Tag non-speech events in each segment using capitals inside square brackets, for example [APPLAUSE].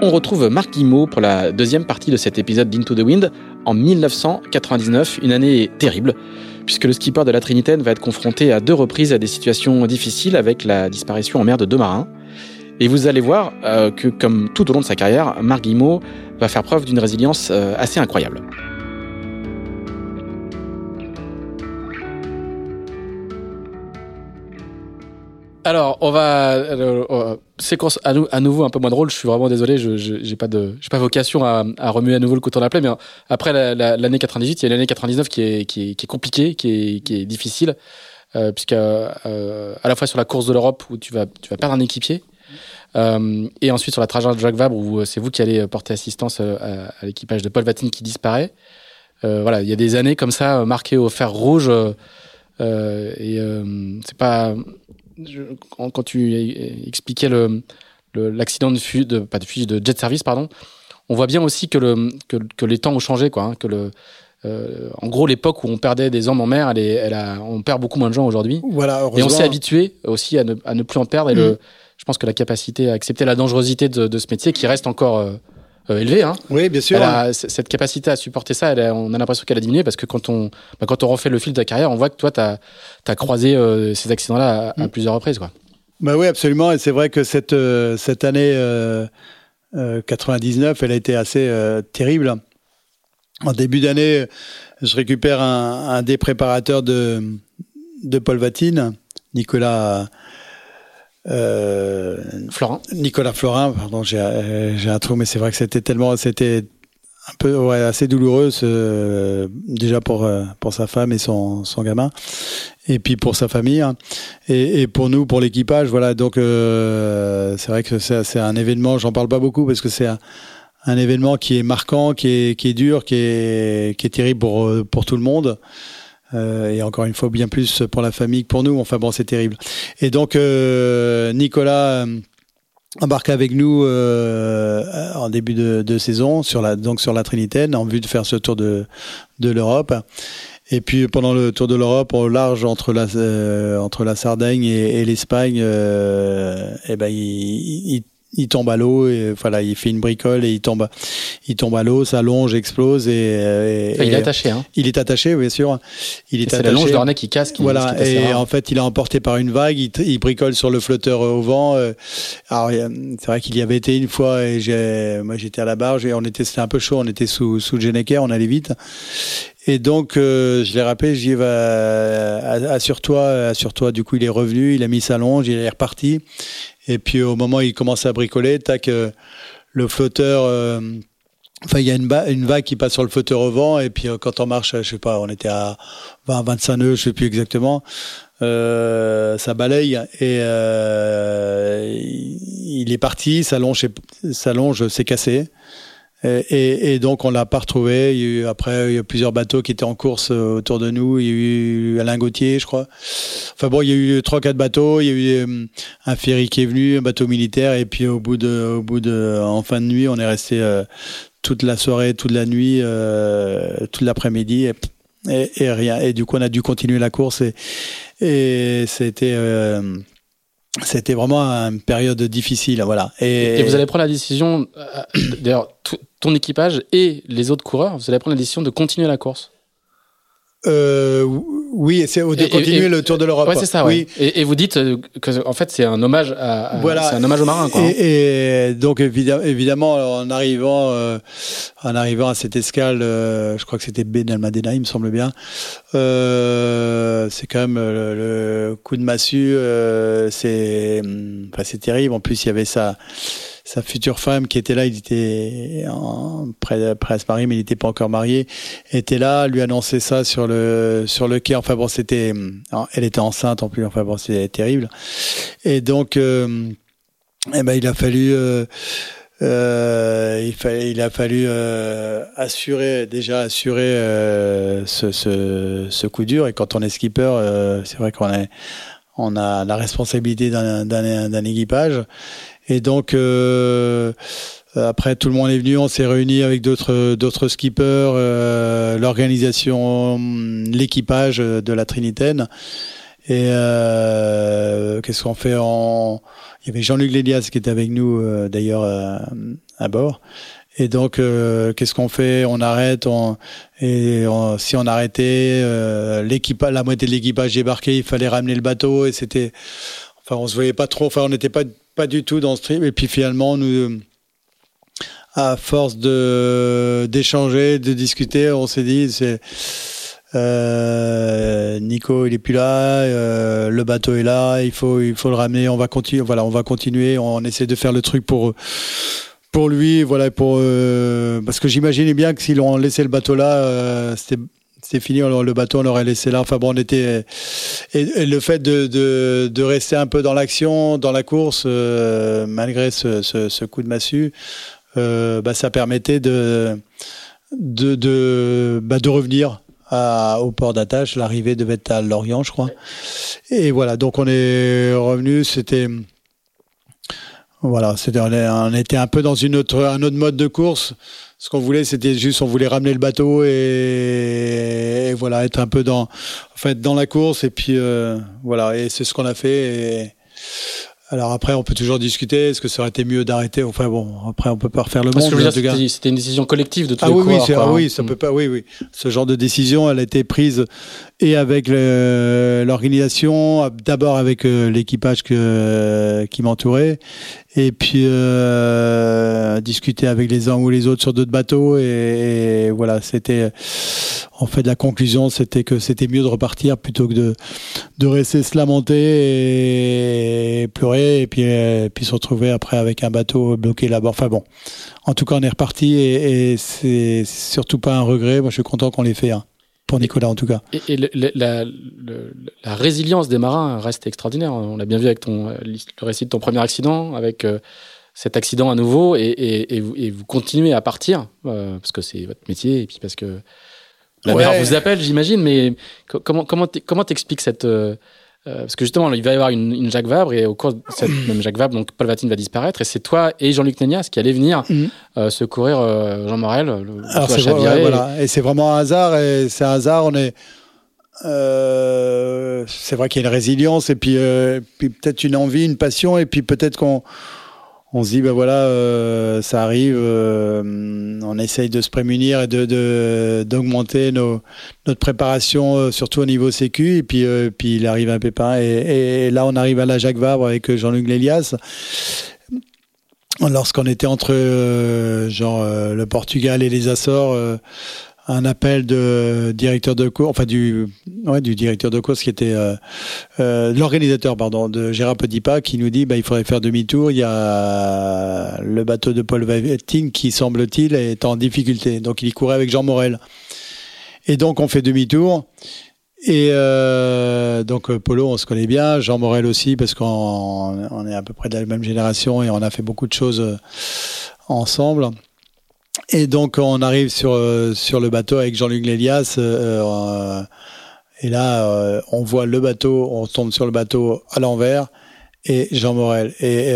On retrouve Marc Guimau pour la deuxième partie de cet épisode d'Into the Wind en 1999, une année terrible, puisque le skipper de la Trinitaine va être confronté à deux reprises à des situations difficiles avec la disparition en mer de deux marins. Et vous allez voir euh, que, comme tout au long de sa carrière, Marc Guimau va faire preuve d'une résilience euh, assez incroyable. Alors, on va euh, euh, à, nouveau un peu moins drôle. Je suis vraiment désolé. Je j'ai pas de j'ai pas vocation à, à, remuer à nouveau le coton d'appel. Mais après l'année la, 98, il y a l'année 99 qui est qui est, qui est compliquée, qui est qui est difficile, euh, puisque euh, à la fois sur la course de l'Europe où tu vas tu vas perdre un équipier. Euh, et ensuite sur la trajectoire de Jacques Vabre où c'est vous qui allez porter assistance à, l'équipage de Paul Vatine qui disparaît. voilà, il y a des années comme ça marquées au fer rouge et c'est pas quand, tu expliquais le, l'accident de fuite, de, pas de fuite, de jet service, pardon, on voit bien aussi que, le, que, les temps ont changé, quoi. Hein, que le, euh, en gros, l'époque où on perdait des hommes en mer, elle, est, elle a, on perd beaucoup moins de gens aujourd'hui. Voilà, et on s'est habitué aussi à ne, à ne, plus en perdre. Et le, mm. je pense que la capacité à accepter la dangerosité de, de ce métier, qui reste encore euh, euh, élevée. Hein. Oui, bien sûr. cette capacité à supporter ça, elle on a l'impression qu'elle a diminué parce que quand on, bah, quand on refait le fil de ta carrière, on voit que toi, tu as, as, croisé euh, ces accidents-là à, mm. plusieurs reprises. Quoi. Bah oui, absolument. Et c'est vrai que cette, euh, cette année 99, elle a été assez terrible. En début d'année, je récupère un, un, des préparateurs de, de Paul Vatine, Nicolas euh, Florin. Nicolas Florin, pardon, j'ai un trou, mais c'est vrai que c'était tellement, c'était un peu ouais, assez douloureux, euh, déjà pour euh, pour sa femme et son son gamin, et puis pour sa famille, hein. et, et, pour nous, pour l'équipage, voilà. Donc euh, c'est vrai que c'est un événement. J'en parle pas beaucoup parce que c'est un, un, événement qui est marquant, qui est qui est dur, qui est qui est terrible pour pour tout le monde. Euh, et encore une fois, bien plus pour la famille que pour nous. Enfin bon, c'est terrible. Et donc, euh, Nicolas euh, embarque avec nous en début de, saison sur la donc sur la Trinitaine en vue de faire ce tour de l'Europe. Et puis pendant le tour de l'Europe, au large entre la Sardaigne et, l'Espagne, euh, et eh ben il il tombe à l'eau et voilà il fait une bricole et il tombe il tombe à l'eau ça longe explose et, il est attaché hein. il est attaché bien sûr il est, attaché la longe de qui casse qui, voilà et en fait il est emporté par une vague il, bricole sur le flotteur au vent euh. alors c'est vrai qu'il y avait été une fois et j'ai moi j'étais à la barge et on était c'était un peu chaud on était sous sous le on allait vite et donc, euh, je l'ai rappelé, je lui assure-toi, assure-toi. Du coup, il est revenu, il a mis sa longe, il est reparti. Et puis au moment où il commence à bricoler, tac, euh, le flotteur. Euh, enfin, il y a une, vague qui passe sur le flotteur au vent, et puis euh, quand on marche, je sais pas, on était à 20, 25 nœuds, je sais plus exactement, ça balaye et il est parti, sa longe s'est cassée. Et, donc on l'a pas retrouvé. Après, il y a plusieurs bateaux qui étaient en course euh, autour de nous. Il y a eu Alain Gauthier, je crois. Enfin bon, il y a eu trois, quatre bateaux. Il y a eu euh, un ferry qui est venu, un bateau militaire. Et puis au bout de, au bout de, en fin de nuit, on est resté euh, toute la soirée, toute la nuit, toute l'après-midi. Et, rien. Et du coup, on a dû continuer la course. Et c'était c'était vraiment une période difficile, voilà. Et, et vous allez prendre la décision, d'ailleurs, ton équipage et les autres coureurs, vous allez prendre la décision de continuer la course euh, oui, c'est de continuer le Tour de l'Europe. Ouais, c'est ça. Oui. Et, et, vous dites euh, que en fait c'est un hommage à, voilà. c'est un hommage aux marins. Quoi. Et, et donc évidemment en arrivant euh, en arrivant à cette escale, euh, je crois que c'était Benalmadena, il me semble bien. Euh, c'est quand même le, le, coup de massue. c'est enfin, c'est terrible. En plus il y avait ça sa future femme qui était là, il était en, près, près à se marier, mais il n'était pas encore marié, était là, lui annonçait ça sur le sur le quai. Enfin bon, c'était, elle était enceinte en plus. Enfin bon, c'était terrible. Et donc, euh, eh ben, il a fallu. Euh, euh, il, fallait, il a fallu euh, assurer déjà assurer euh, ce, ce, ce, coup dur et quand on est skipper euh, c'est vrai qu'on est on a la responsabilité d'un équipage et donc euh, après tout le monde est venu, on s'est réuni avec d'autres d'autres skippers, euh, l'organisation, l'équipage de la Trinitaine. Et euh, qu'est-ce qu'on fait en Il y avait Jean-Luc Lélias qui était avec nous euh, d'ailleurs euh, à bord. Et donc, euh, qu'est-ce qu'on fait? On arrête. On, et si on arrêtait, euh, l'équipage, la moitié de l'équipage débarquait. Il fallait ramener le bateau et c'était. Enfin, on se voyait pas trop. Enfin, on n'était pas pas du tout dans ce trip. Et puis finalement, nous, à force de d'échanger, de discuter, on s'est dit, c'est euh, Nico, il est plus là, euh, le bateau est là, il faut il faut le ramener. On va continuer, voilà, on va continuer. On essaie de faire le truc pour pour lui, voilà, pour euh, parce que j'imaginais bien que s'ils ont laissé le bateau là, euh, c'était c'est fini, le bateau on l'aurait laissé là. Enfin bon, on était et, le fait de, de, de, rester un peu dans l'action, dans la course, euh, malgré ce, ce, ce, coup de massue, euh, bah, ça permettait de de de, bah, de revenir à, au port d'attache. L'arrivée devait être à Lorient, je crois. Et voilà, donc on est revenu. C'était voilà, c'était on était un peu dans une autre un autre mode de course ce qu'on voulait, c'était juste, on voulait ramener le bateau et, et, voilà, être un peu dans, en fait, dans la course. Et puis euh, voilà, et c'est ce qu'on a fait. Et, alors après, on peut toujours discuter. Est-ce que ça aurait été mieux d'arrêter? Enfin bon, après, on peut pas refaire le monde. C'était une décision collective de tous ah, les oui, coureurs, oui, quoi, ah, hein. oui, ça peut pas. Oui, oui. Ce genre de décision, elle a été prise et avec l'organisation, d'abord avec euh, l'équipage que, qui m'entourait, et puis euh, discuter avec les uns ou les autres sur d'autres bateaux et, voilà c'était en fait la conclusion c'était que c'était mieux de repartir plutôt que de de rester se lamenter et pleurer et puis puis se retrouver après avec un bateau bloqué là-bas. Enfin bon en tout cas on est reparti et, et c'est surtout pas un regret. Moi je suis content qu'on l'ait fait hein pour Nicolas en tout cas. Et, et le, la, le, la, résilience des marins reste extraordinaire. On l'a bien vu avec ton, le récit de ton premier accident, avec euh, cet accident à nouveau, et, et vous, vous, continuez à partir, euh, parce que c'est votre métier, et puis parce que la ouais. mer vous appelle, j'imagine, mais comment comment comment t'expliques cette euh, euh, parce que justement, il va y avoir une, une, Jacques Vabre et au cours de cette [COUGHS] même Jacques Vabre, donc Paul Vatine va disparaître et c'est toi et Jean-Luc Nénias qui allez venir mm. euh, secourir euh, Jean Morel. Le, Alors c'est ouais, voilà. et c'est vraiment un hasard et c'est un hasard. On est euh, c'est vrai qu'il y a une résilience et puis, euh, puis peut-être une envie, une passion et puis peut-être qu'on on se dit ben voilà euh, ça arrive euh, on essaye de se prémunir et de d'augmenter nos notre préparation euh, surtout au niveau sécu. Et puis puis il arrive un pépin et, là on arrive à la Jacques Vabre avec Jean-Luc Lélias. Lorsqu'on était entre genre le Portugal et les Açores un appel de directeur de cours, enfin du, ouais, du directeur de course qui était euh, euh, l'organisateur, pardon, de Gérard Petitpas, qui nous dit bah, il faudrait faire demi-tour. Il y a le bateau de Paul Vavetting qui semble-t-il est en difficulté, donc il y courait avec Jean Morel. Et donc on fait demi-tour. Et euh, donc Polo, on se connaît bien, Jean Morel aussi, parce qu'on on est à peu près de la même génération et on a fait beaucoup de choses ensemble. Et donc on arrive sur sur le bateau avec Jean-Luc Lélias. et là, on voit le bateau, on tombe sur le bateau à l'envers et Jean Morel. Et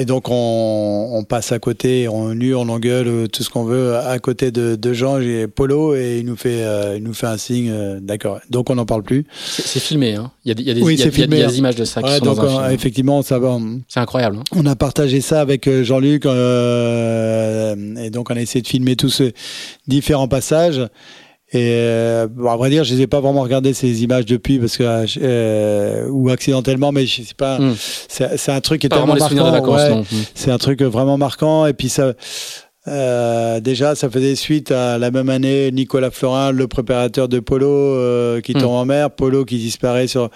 et donc on, passe à côté, on hurle, on engueule, euh, tout ce qu'on veut à côté de, de Jean et Polo et il nous fait, euh, il nous fait un signe, euh, d'accord. Donc on n'en parle plus. C'est filmé, hein. Il y a, il y a des, il y a, des images de ça. Qui sont donc dans un film. effectivement, ça va. C'est incroyable. Hein. On a partagé ça avec Jean-Luc et donc on a essayé de filmer tous ces différents passages. Et euh, bon, à vrai dire, je les ai pas vraiment regardé ces images depuis parce que euh, ou accidentellement, mais je sais pas. Hmm. C'est un truc qui est tellement marquant. Ouais, hmm. C'est un truc vraiment marquant. Et puis ça, euh, déjà, ça faisait suite à la même année Nicolas Florin, le préparateur de Polo, euh, qui tombe hmm. en mer, Polo qui disparaît sur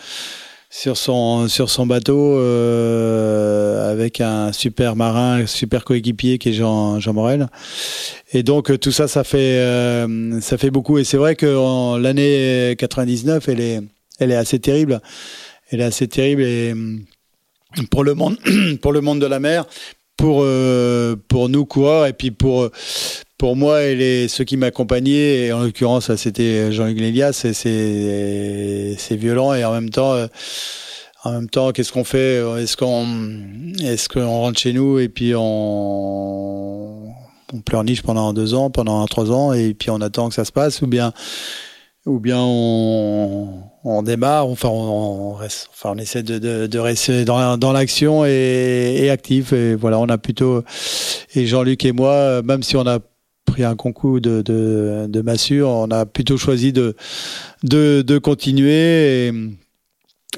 sur son sur son bateau euh, avec un super marin, super coéquipier qui est Jean Jean Morel. Et donc tout ça, ça fait euh, ça fait beaucoup. Et c'est vrai que l'année 99, elle est elle est assez terrible. Elle est assez terrible et pour le monde [CLEARS THROAT] pour le monde de la mer, pour euh, pour nous coureurs et puis pour pour moi et les, ceux qui m'accompagnaient, et en l'occurrence, c'était Jean-Luc Lélias, c'est violent et en même temps, euh, en même temps, qu'est-ce qu'on fait Est-ce qu'on est qu'on rentre chez nous et puis on, pleurniche pendant deux ans, pendant trois ans et puis on attend que ça se passe ou bien ou bien on, démarre, enfin on, reste, enfin on essaie de, rester dans, l'action et, et, actif. Et voilà, on a plutôt et Jean-Luc et moi, même si on a pris un concours de, de, de massue. On a plutôt choisi de, de, de continuer. Et,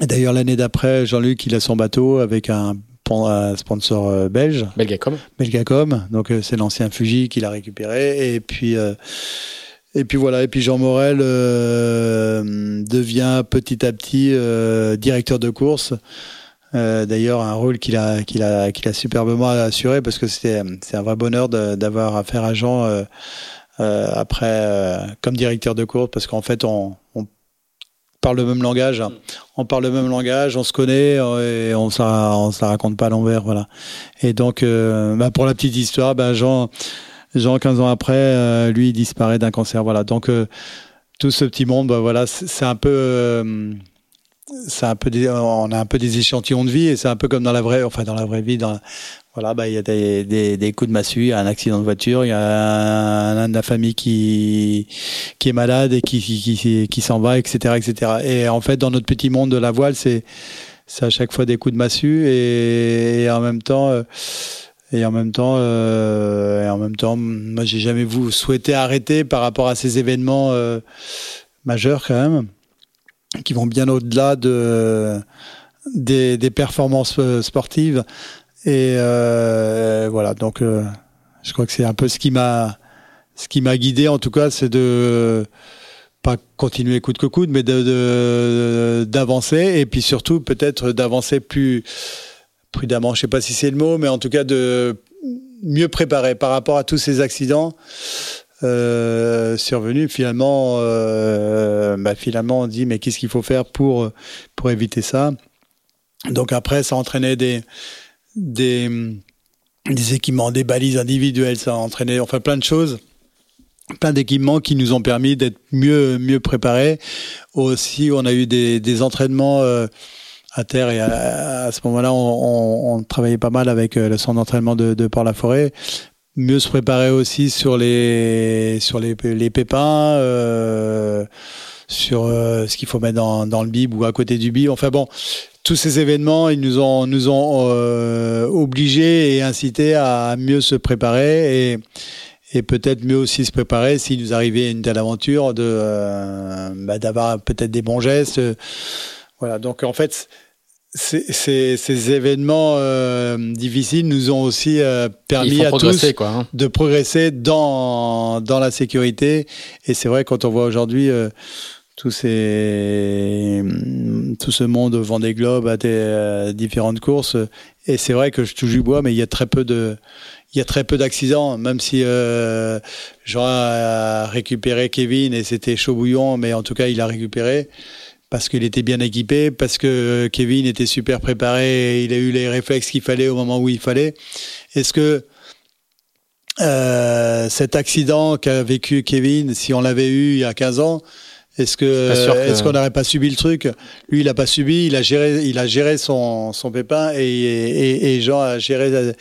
d'ailleurs, l'année d'après, Jean-Luc, il a son bateau avec un, sponsor euh, belge. Belgacom. Belgacom. Donc, euh, c'est l'ancien Fuji qu'il a récupéré. Et puis, euh, et puis voilà. Et puis Jean Morel devient petit à petit directeur de course. Euh, d'ailleurs, un rôle qu'il a, qu'il a, qu'il a superbement assuré parce que c'est un vrai bonheur d'avoir affaire à Jean euh, euh, après comme directeur de course parce qu'en fait, on, parle le même langage, on parle le même langage, on se connaît et on ne on se raconte pas à l'envers, voilà. Et donc, bah pour la petite histoire, bah Jean, Jean, 15 ans après, lui, disparaît d'un cancer, voilà. Donc tout ce petit monde, bah, voilà, c'est un peu c'est un peu des, on a un peu des échantillons de vie et c'est un peu comme dans la vraie enfin dans la vraie vie dans voilà bah il y a des, des, des, coups de massue il y a un accident de voiture il y a un, de la famille qui qui est malade et qui qui, qui, qui s'en va etc etc et en fait dans notre petit monde de la voile c'est c'est à chaque fois des coups de massue et, et en même temps euh, et en même temps euh, et en même temps moi j'ai jamais vous souhaité arrêter par rapport à ces événements euh, majeurs quand même qui vont bien au-delà de des, performances euh, sportives. Et euh, voilà, donc euh, je crois que c'est un peu ce qui m'a ce qui m'a guidé en tout cas, c'est de pas continuer coûte que coûte, mais de d'avancer et puis surtout peut-être d'avancer plus prudemment. Je sais pas si c'est le mot, mais en tout cas de mieux préparer par rapport à tous ces accidents euh, survenu, finalement, euh, bah, finalement, on dit mais qu'est-ce qu'il faut faire pour éviter ça? Donc après, ça entraînait des des des équipements, des balises individuelles, ça a entraîné enfin plein de choses plein d'équipements qui nous ont permis d'être mieux préparés. Aussi, on a eu des, entraînements euh, à terre et à, ce moment-là, on, travaillait pas mal avec euh, le centre d'entraînement de, de Port-la-Forêt mieux se préparer aussi sur les sur les, les pépins euh, sur euh, ce qu'il faut mettre dans, dans le bib ou à côté du bib. Enfin bon tous ces événements ils nous ont nous ont euh, obligés et incités à mieux se préparer et et peut-être mieux aussi se préparer s'il nous arrivait une telle aventure de bah, d'avoir peut-être des bons gestes. Voilà. Donc en fait ces, ces, événements euh, difficiles nous ont aussi euh, permis à tous hein. de progresser dans, dans la sécurité. Et c'est vrai, quand on voit aujourd'hui euh, ces, tout ce monde vend des globes à des différentes courses, et c'est vrai que je touche du bois, mais il y a très peu de, il y a très peu d'accidents, même si euh, Jean a récupéré Kevin et c'était chaud bouillon, mais en tout cas il a récupéré parce qu'il était bien équipé, parce que Kevin était super préparé, et il a eu les réflexes qu'il fallait au moment où il fallait. Est-ce que euh, cet accident qu'a vécu Kevin, si on l'avait eu il y a 15 ans, est-ce que est-ce qu'on n'aurait pas subi le truc? Lui, il a pas subi, il a géré, il a géré son, son pépin et, et, et Jean a géré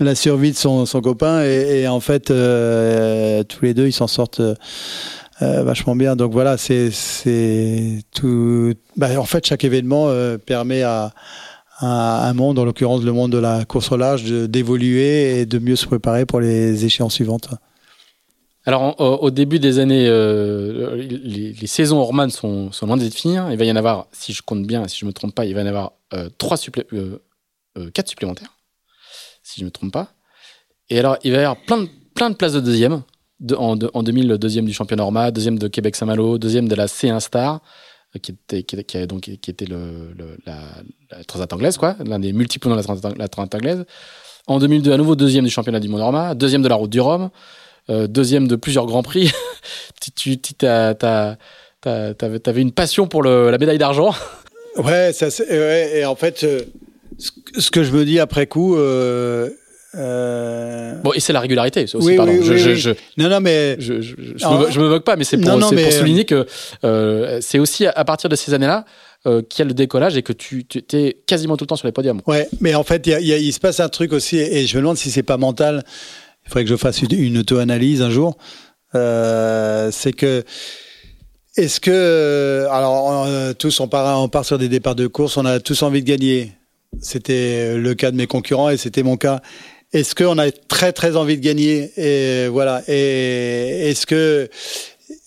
la, survie de son, son copain et, et en fait euh, tous les deux ils s'en sortent euh, vachement bien. Donc voilà, c'est tout. Bah, en fait, chaque événement euh, permet à un monde, en l'occurrence le monde de la course au large, d'évoluer et de mieux se préparer pour les échéances suivantes. Alors, au, début des années, euh, les, saisons Orman sont, sont loin d'être finies. Il va y en avoir, si je compte bien, si je ne me trompe pas, il va y en avoir euh, trois euh, quatre supplémentaires, si je ne me trompe pas. Et alors, il va y avoir plein de places de deuxième. En, en 2000, le deuxième du championnat Orma, deuxième de Québec-Saint-Malo, deuxième de la C1 Star, qui était, qui, qui, donc, qui était la, la, Transat anglaise, quoi, l'un des multiples dans la Transat, la Transat anglaise. En 2002, à nouveau deuxième du championnat du monde Orma, deuxième de la Route du Rhum. Euh, deuxième de plusieurs grands prix. [LAUGHS] tu, tu avais une passion pour le, la médaille d'argent. [LAUGHS] Ouais, ça, ouais, et en fait, euh, ce que je me dis après coup. Euh, euh... Bon, et c'est la régularité aussi, oui, pardon. Oui, je, je, je, non, non, mais. Je, me, me, moque pas, mais c'est pour, non, pour souligner que euh, c'est aussi à partir de ces années-là euh, qu'il y a le décollage et que tu, tu es quasiment tout le temps sur les podiums. Ouais, mais en fait, il, se passe un truc aussi, et je me demande si c'est pas mental. Il faudrait que je fasse une, auto-analyse un jour. Euh, c'est que est-ce que alors euh, tous on part on part sur des départs de course, on a tous envie de gagner. C'était le cas de mes concurrents et c'était mon cas. Est-ce qu'on a très très envie de gagner et voilà et est-ce que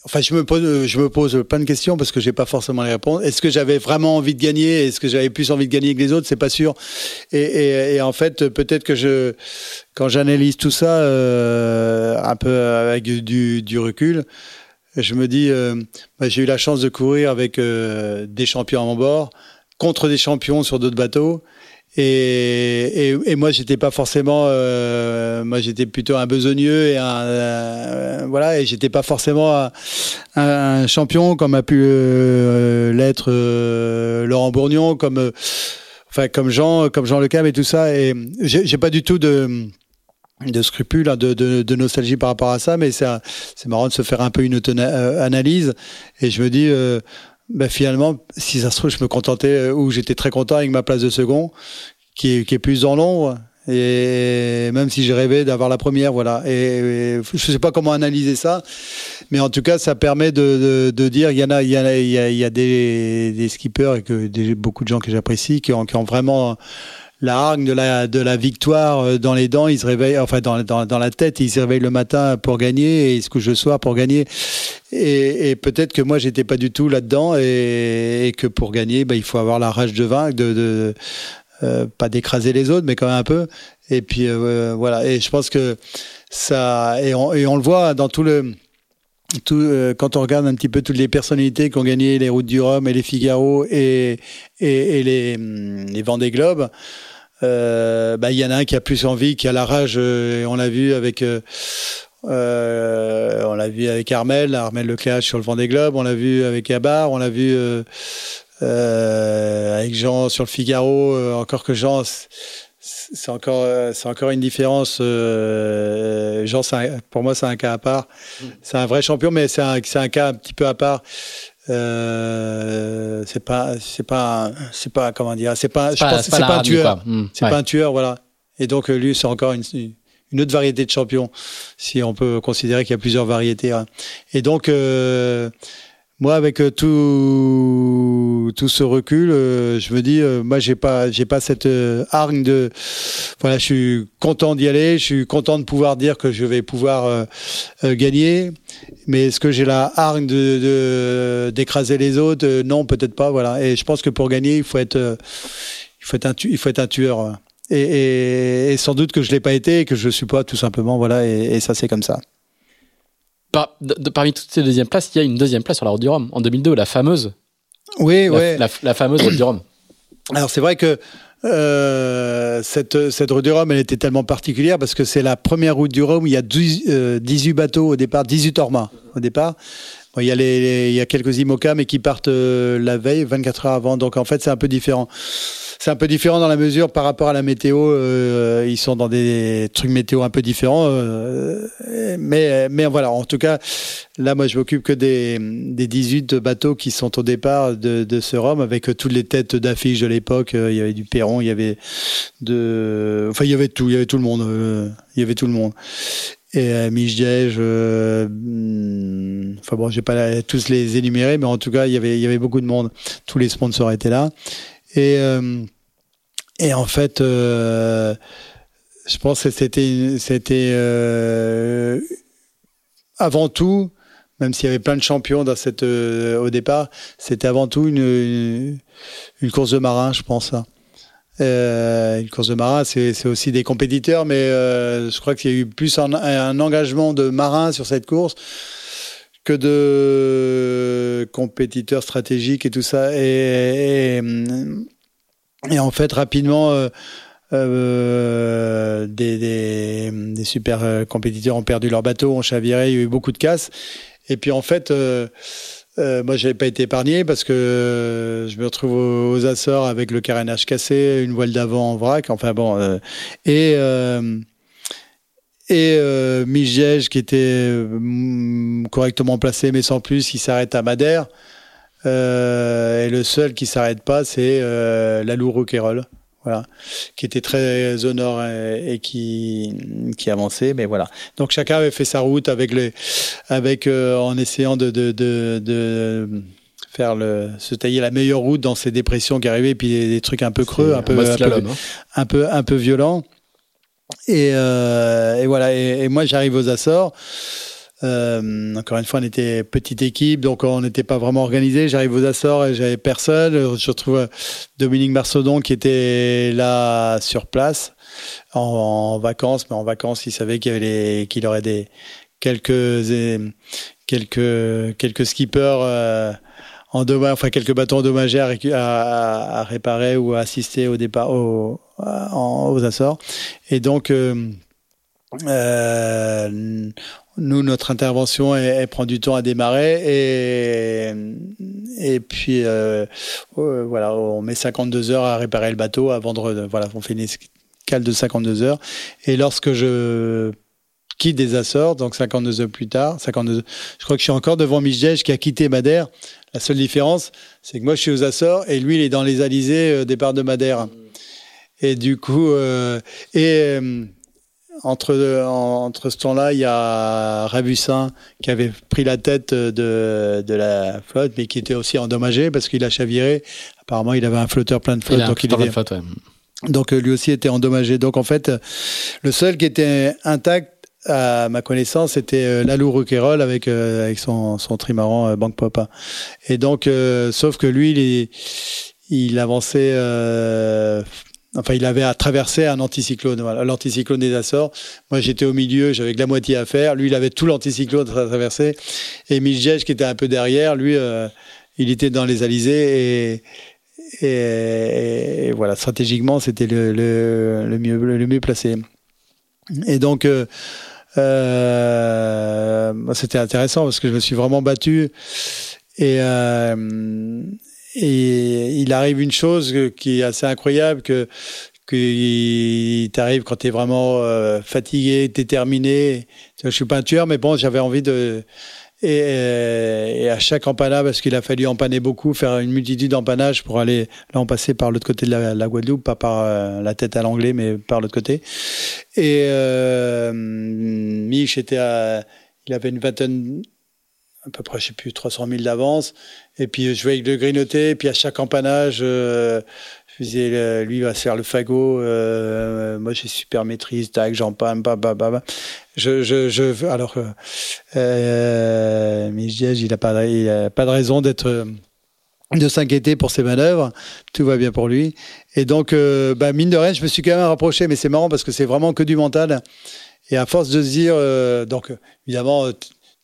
Enfin, je me pose, je me pose plein de questions parce que j'ai pas forcément les réponses. Est-ce que j'avais vraiment envie de gagner? Est-ce que j'avais plus envie de gagner que les autres? C'est pas sûr. Et, en fait, peut-être que je, quand j'analyse tout ça euh, un peu avec du, du, recul, je me dis, euh, bah, j'ai eu la chance de courir avec euh, des champions à mon bord, contre des champions sur d'autres bateaux. Et, et, et, moi, j'étais pas forcément, euh, moi j'étais plutôt un besogneux et un, euh, voilà, et j'étais pas forcément un, champion comme a pu euh, l'être Laurent Bourgnon, comme, enfin comme Jean, comme Jean Lecam et tout ça. Et j'ai pas du tout de scrupules, hein, de, nostalgie par rapport à ça, mais c'est marrant de se faire un peu une analyse. Et je me dis, ben finalement, si ça se trouve, je me contentais euh, ou j'étais très content avec ma place de second, qui est, qui est plus dans l'ombre. Et même si j'ai rêvé d'avoir la première, voilà. Et, je sais pas comment analyser ça, mais en tout cas, ça permet de, de, de dire il y en a, il y a, il y a, il y a des, des skippers et que des, beaucoup de gens que j'apprécie qui ont, qui ont vraiment la hargne de la, de la victoire euh, dans les dents, il se réveille, enfin dans, dans, dans la tête, il se réveille le matin pour gagner et il se couche le soir pour gagner. Et, peut-être que moi, j'étais pas du tout là-dedans et, que pour gagner, bah, il faut avoir la rage de vaincre, de, euh, pas d'écraser les autres, mais quand même un peu. Et puis euh, voilà. Et je pense que ça, et on, le voit dans tout le tout, quand on regarde un petit peu toutes les personnalités qui ont gagné les routes du Rhum et les Figaro et, et, et les, hum, les Vendée Globe, euh, bah, il y en a un qui a plus envie, qui a la rage. Euh, on l'a vu avec, euh, euh, on l'a vu avec Armel, Armel Leclerc sur le Vendée Globe. On l'a vu avec Abar, on l'a vu avec Jean sur le Figaro. encore que Jean, c'est encore, c'est encore une différence. Euh, genre, pour moi, c'est un cas à part. C'est un vrai champion, mais c'est un, c'est un cas un petit peu à part. Euh, c'est pas, c'est pas, c'est pas, comment dire, c'est pas, je pense, c'est pas, un tueur. Hmm, c'est pas un tueur, voilà. Et donc, lui, c'est encore une, une autre variété de champion, si on peut considérer qu'il y a plusieurs variétés. Hein. Et donc, euh, moi, avec euh, tout tout ce recul, euh, je me dis, euh, moi, j'ai pas j'ai pas cette hargne de, voilà, je suis content d'y aller, je suis content de pouvoir dire que je vais pouvoir gagner, mais est-ce que j'ai la hargne de d'écraser les autres? Non, peut-être pas, voilà. Et je pense que pour gagner, il faut être il faut être un il faut être un tueur. Et, sans doute que je l'ai pas été et que je suis pas tout simplement, voilà. Et ça, c'est comme ça parmi toutes ces deuxièmes places, il y a une deuxième place sur la route du Rhum en 2002, la fameuse. Oui, oui. La, fameuse route du Rhum. Alors c'est vrai que euh, cette, cette route du Rhum, elle était tellement particulière parce que c'est la première route du Rhum où il y a 18 euh, bateaux au départ, 18 ormas au départ. Il y a quelques IMOCA, mais qui partent la veille, 24 heures avant. Donc en fait, c'est un peu différent. C'est un peu différent dans la mesure par rapport à la météo. Euh, ils sont dans des trucs météo un peu différents. Euh, mais, mais voilà, en tout cas, là, moi, je m'occupe que des, des 18 bateaux qui sont au départ de, de ce Rhum avec toutes les têtes d'affiches de l'époque. Euh, il y avait du Perron, il y avait de, enfin, il y avait tout, il y avait tout le monde. il y avait tout le monde et euh, euh, enfin bon, j'ai pas tous les énumérés, mais en tout cas, il y avait beaucoup de monde. Tous les sponsors étaient là. Et et en fait, euh, je pense que c'était, c'était euh, avant tout, même s'il y avait plein de champions dans cette, euh, au départ, c'était avant tout une, une, course de marin, je pense. Hein. Une course de marin, c'est, aussi des compétiteurs, mais je crois qu'il y a eu plus un, un, engagement de marins sur cette course que de compétiteurs stratégiques et tout ça. et, et et en fait, rapidement, euh, euh, des, des, des, super euh, compétiteurs ont perdu leur bateau, ont chaviré, il y a eu beaucoup de casse. Et puis en fait, euh, euh, moi, j'avais pas été épargné parce que je me retrouve aux, Açores avec le carénage cassé, une voile d'avant en vrac. Enfin bon, euh, et et euh, qui était correctement placé mais sans plus, qui s'arrête à Madère. Euh, et le seul qui s'arrête pas, c'est euh, la Lourou voilà, qui était très au nord et, qui qui avançait, mais voilà. Donc chacun avait fait sa route avec les, avec euh, en essayant de, de, de, de faire le, se tailler la meilleure route dans ces dépressions qui arrivaient, et puis des, trucs un peu creux, un peu, un peu, hein. un peu, un peu violents. Et, euh, et voilà. Et, et moi, j'arrive aux Açores. Euh, encore une fois, on était petite équipe, donc on n'était pas vraiment organisé. J'arrive aux Açores et j'avais personne. Je retrouve Dominique Marsaudon qui était là sur place en, vacances, mais en vacances, il savait qu'il avait qu'il aurait des quelques quelques quelques skippers. Euh, enfin quelques bateaux endommagés à, réparer ou à assister au départ aux, Açores. Et donc, euh, euh, nous, notre intervention, elle, prend du temps à démarrer et, et puis euh, voilà, on met 52 heures à réparer le bateau à vendre. Voilà, on fait une escale de 52 heures. Et lorsque je quitte des Açores, donc 52 heures plus tard, 52, je crois que je suis encore devant Michel qui a quitté Madère. La seule différence, c'est que moi je suis aux Açores et lui il est dans les Alizés, euh, départ de Madère. Et du coup, euh, et entre, entre ce temps-là, il y a Rabussin qui avait pris la tête de, de la flotte, mais qui était aussi endommagé parce qu'il a chaviré. Apparemment, il avait un flotteur plein de flotte. donc, il était... flotte, donc lui aussi était endommagé. Donc en fait, le seul qui était intact, à ma connaissance, c'était euh, Lalou Roquerol avec, euh, avec son, son trimaran euh, Banque Papa. Et donc, sauf que lui, il, il avançait Enfin, il avait à traverser un anticyclone, voilà, l'anticyclone des Açores. Moi, j'étais au milieu, j'avais que la moitié à faire. Lui, il avait tout l'anticyclone à traverser. Et Milgej, qui était un peu derrière, lui, euh, il était dans les alizés et, voilà, stratégiquement, c'était le mieux placé. Et donc, euh, euh, c'était intéressant parce que je me suis vraiment battu. Et, euh, et il arrive une chose qui est assez incroyable que qu'il t'arrive quand tu es vraiment euh, fatigué, déterminé. Je suis pas un tueur, mais bon, j'avais envie de... Et, et, à chaque empannage, parce qu'il a fallu empanner beaucoup, faire une multitude d'empanages pour aller... Là, on passait par l'autre côté de la, Guadeloupe, pas par euh, la tête à l'anglais, mais par l'autre côté. Et euh, Mich était à... Il avait une vingtaine à peu près, je sais plus, 300 000 d'avance. Et puis, je jouais avec le grignoter. Et puis, à chaque empannage, euh, je faisais, lui, va se faire le fagot. Euh, moi, j'ai super maîtrise, tac, j'en bah, Je, je, je, alors, euh, euh mais je il a pas, il a pas de raison d'être, de s'inquiéter pour ses manœuvres. Tout va bien pour lui. Et donc, euh, bah, mine de rien, je me suis quand même rapproché. Mais c'est marrant parce que c'est vraiment que du mental. Et à force de se dire, donc, évidemment,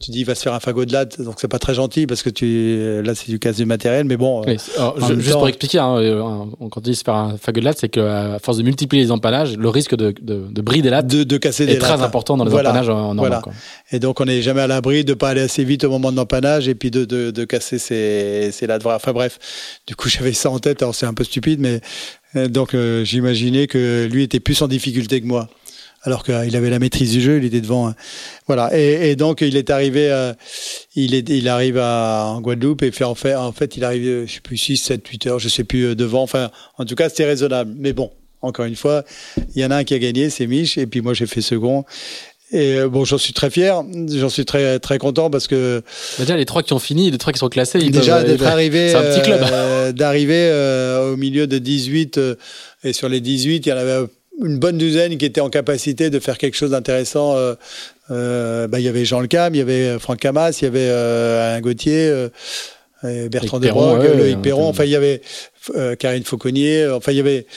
tu dis il va se faire un fagot de latte, donc c'est pas très gentil parce que tu là c'est du casse du matériel, mais bon. Oui, alors, je, juste pour expliquer, hein, euh, quand on dit se faire un fagot de latte, c'est qu'à force de multiplier les empannages, le risque de, de, de brider lattes de, de casser est des très lattes. important dans les Voilà. empannages en Normandie. Voilà. quoi. Et donc on n'est jamais à l'abri de pas aller assez vite au moment de l'empannage et puis de, casser ses, ses lattes. Voilà. Enfin bref, du coup [LAUGHS] j'avais ça en tête. Alors c'est un peu stupide, mais euh, donc euh, j'imaginais que lui était plus en difficulté que moi. Alors qu'il avait la maîtrise du jeu, il était devant. hein. Voilà. Et, et donc il est arrivé, euh, il est, il arrive à, en Guadeloupe et fait en fait, en fait il arrive, euh, je sais plus 6, 7, 8 heures, je sais plus euh, devant. Enfin, en tout cas c'était raisonnable. Mais bon, encore une fois, il y en a un qui a gagné, c'est Mich, et puis moi j'ai fait second. Et bon, j'en suis très fier, j'en suis très très content parce que Bah, déjà, les trois qui ont fini, les trois qui sont classés, ils déjà d'être arrivé, C'est un petit club. euh, d'arriver euh, au milieu de 18 euh, et sur les 18, il y en avait une bonne douzaine qui étaient en capacité de faire quelque chose d'intéressant. euh, euh, bah, il y avait Jean Le Cam, il y avait Franck Camas, il y avait euh, Alain Gauthier. euh, euh, Bertrand Desbrogues, ouais, Loïc Perron, enfin il y avait euh, Karine Fauconnier, euh, enfin il y avait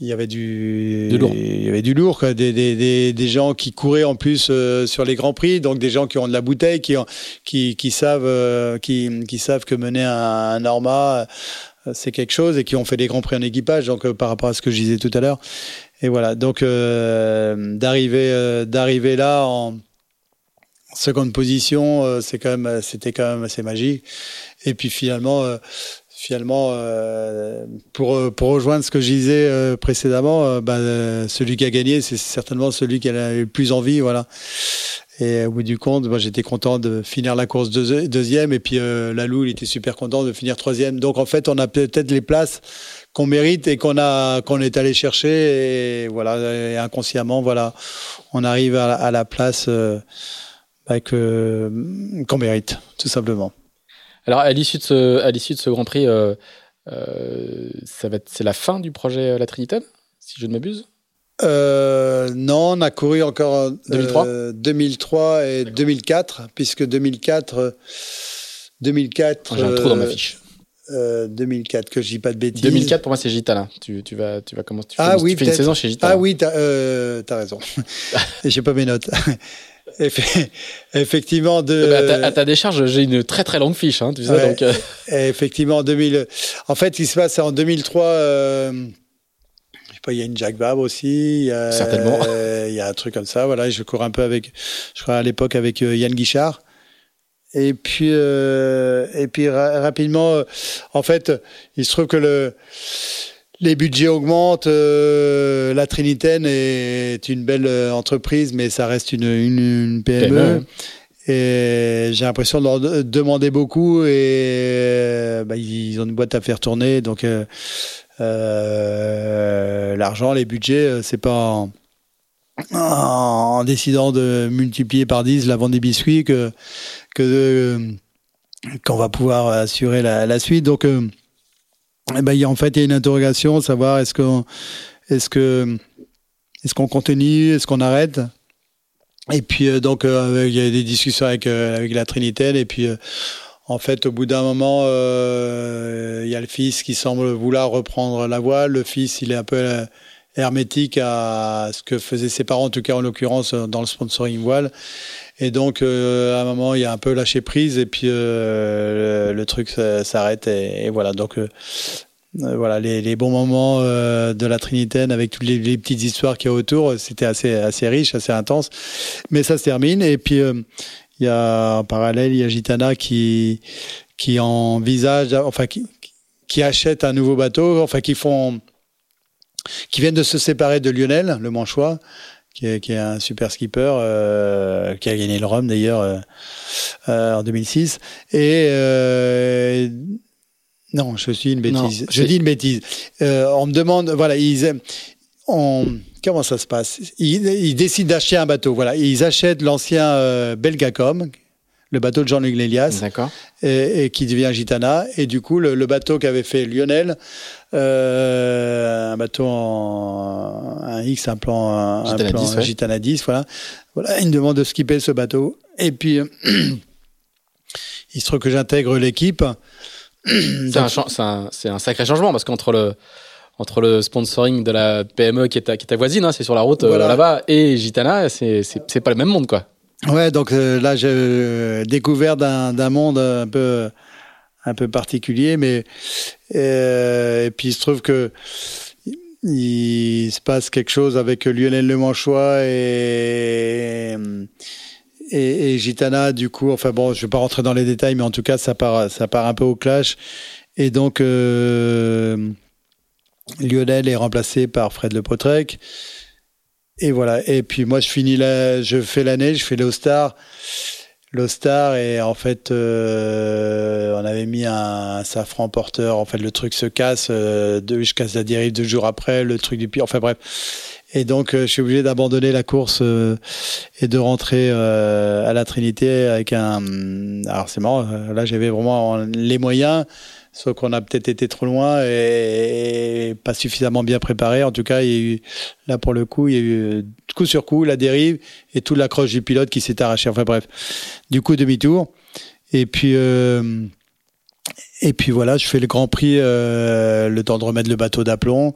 il y avait du lourd. il y avait du lourd quoi, des, des, des, des gens qui couraient en plus euh, sur les grands prix donc des gens qui ont de la bouteille qui ont, qui, qui savent euh, qui, qui savent que mener un, un Norma euh, c'est quelque chose et qui ont fait des grands prix en équipage donc euh, par rapport à ce que je disais tout à l'heure et voilà donc euh, d'arriver euh, d'arriver là en seconde position euh, c'est quand même c'était quand même assez magique et puis finalement finalement, pour, pour rejoindre ce que je disais précédemment, bah, celui qui a gagné, c'est certainement celui qui a le plus envie, voilà. Et au bout du compte, j'étais content de finir la course deux- deuxième, et puis Lalou, il était super content de finir troisième. Donc en fait, on a peut-être les places qu'on mérite et qu'on a qu'on est allé chercher, et voilà, et inconsciemment, voilà, on arrive à, la- à la place euh, bah, que qu'on mérite, tout simplement. Alors, à l'issue de ce, à l'issue de ce Grand Prix, euh, euh, ça va être, c'est la fin du projet La Trinitaine, si je ne m'abuse? Euh, non, on a couru encore euh, 2003? 2003 et 2004, puisque 2004, euh, 2004, J'ai un trou dans ma fiche. Euh, 2004, que je dis pas de bêtises. 2004 pour moi c'est Gitana. Tu, tu vas, tu vas commencer. Tu Ah fais, oui, tu fais une saison chez Gitana. Ah oui, t'as euh, raison. [LAUGHS] J'ai pas mes notes. [LAUGHS] Effe- Effectivement, de. Bah, à, ta, à ta décharge, j'ai une très très longue fiche, hein, tu sais. Ouais. Donc, euh, [LAUGHS] effectivement, en 2000. En fait, ce qui se passe, c'est en 2003. Euh, je sais pas, il y a une Jack Bab aussi. il y a- Certainement. euh, Il y a un truc comme ça. Voilà, je cours un peu avec. Je crois à l'époque avec euh, Yann Guichard. Et puis, euh, et puis ra- rapidement, euh, en fait, il se trouve que le, les budgets augmentent. euh, la Trinitaine est une belle euh, entreprise, mais ça reste une, une, une PME. PME, Et j'ai l'impression de leur de- demander beaucoup et bah, ils ont une boîte à faire tourner. Donc l'argent, les budgets, c'est pas en, en décidant de multiplier par 10 la vente des biscuits que euh, qu'on va pouvoir assurer la, suite. Donc euh, eh ben, en fait il y a une interrogation, savoir est-ce qu'on est-ce que est-ce qu'on continue, est-ce qu'on arrête? Et puis euh, donc il y a des discussions avec avec la Trinitaine et puis en fait au bout d'un moment il y a le fils qui semble vouloir reprendre la voile. Le fils il est un peu hermétique à ce que faisaient ses parents, en tout cas en l'occurrence dans le sponsoring voile. Et donc euh, à un moment il y a un peu lâché prise et puis euh, le, truc s'arrête et, voilà donc euh, voilà les, bons moments de la Trinitaine avec toutes les, petites histoires qu'il y a autour, c'était assez assez riche, assez intense. Mais ça se termine et puis il y a en parallèle il y a Gitana qui qui envisage enfin qui qui achète un nouveau bateau, enfin qui font qui viennent de se séparer de Lionel, le Manchois, qui est, qui est un super skipper, euh, qui a gagné le Rhum d'ailleurs euh, euh, en 2006. Et non, je suis une bêtise. Non, je dis une bêtise. On me demande, voilà, ils on, comment ça se passe? Ils, ils décident d'acheter un bateau. Voilà, ils achètent l'ancien Belgacom, le bateau de Jean-Luc Lélias et, et qui devient Gitana. Et du coup, le, le bateau qu'avait fait Lionel, un bateau en un X, un plan, un, plan 10, ouais. Gitana 10, voilà. Voilà, il me demande de skipper ce bateau. Et puis, euh, [CLEARS THROAT] il se trouve que j'intègre l'équipe. [CLEARS THROAT] C'est un, sacré changement parce qu'entre le, entre le sponsoring de la PME qui est ta, qui est ta voisine, hein, c'est sur la route euh, là-bas, et Gitana, c'est pas le même monde, quoi. Ouais, donc là, j'ai découvert d'un monde un peu un peu particulier, mais et puis il se trouve que il se passe quelque chose avec Lionel Lemanchois et, et, et Gitana, du coup, enfin bon, je vais pas rentrer dans les détails, mais en tout cas, ça part, ça part un peu au clash. Et donc, euh, Lionel est remplacé par Fred Le Potrec. Et voilà. Et puis moi, je finis là, je fais l'année, je fais l'Ostar. L'Ostar et en fait euh, on avait mis un, safran porteur. En fait le truc se casse euh, je casse la dérive deux jours après le truc du pire enfin bref. Et donc euh, je suis obligé d'abandonner la course euh, et de rentrer à la Trinité avec un alors c'est marrant là j'avais vraiment les moyens sauf qu'on a peut-être été trop loin et, pas suffisamment bien préparé. En tout cas, il y a eu, là pour le coup, il y a eu coup sur coup la dérive et toute l'accroche du pilote qui s'est arraché. Enfin bref, du coup demi-tour. Et puis euh, et puis voilà, je fais le Grand Prix, euh, le temps de remettre le bateau d'aplomb.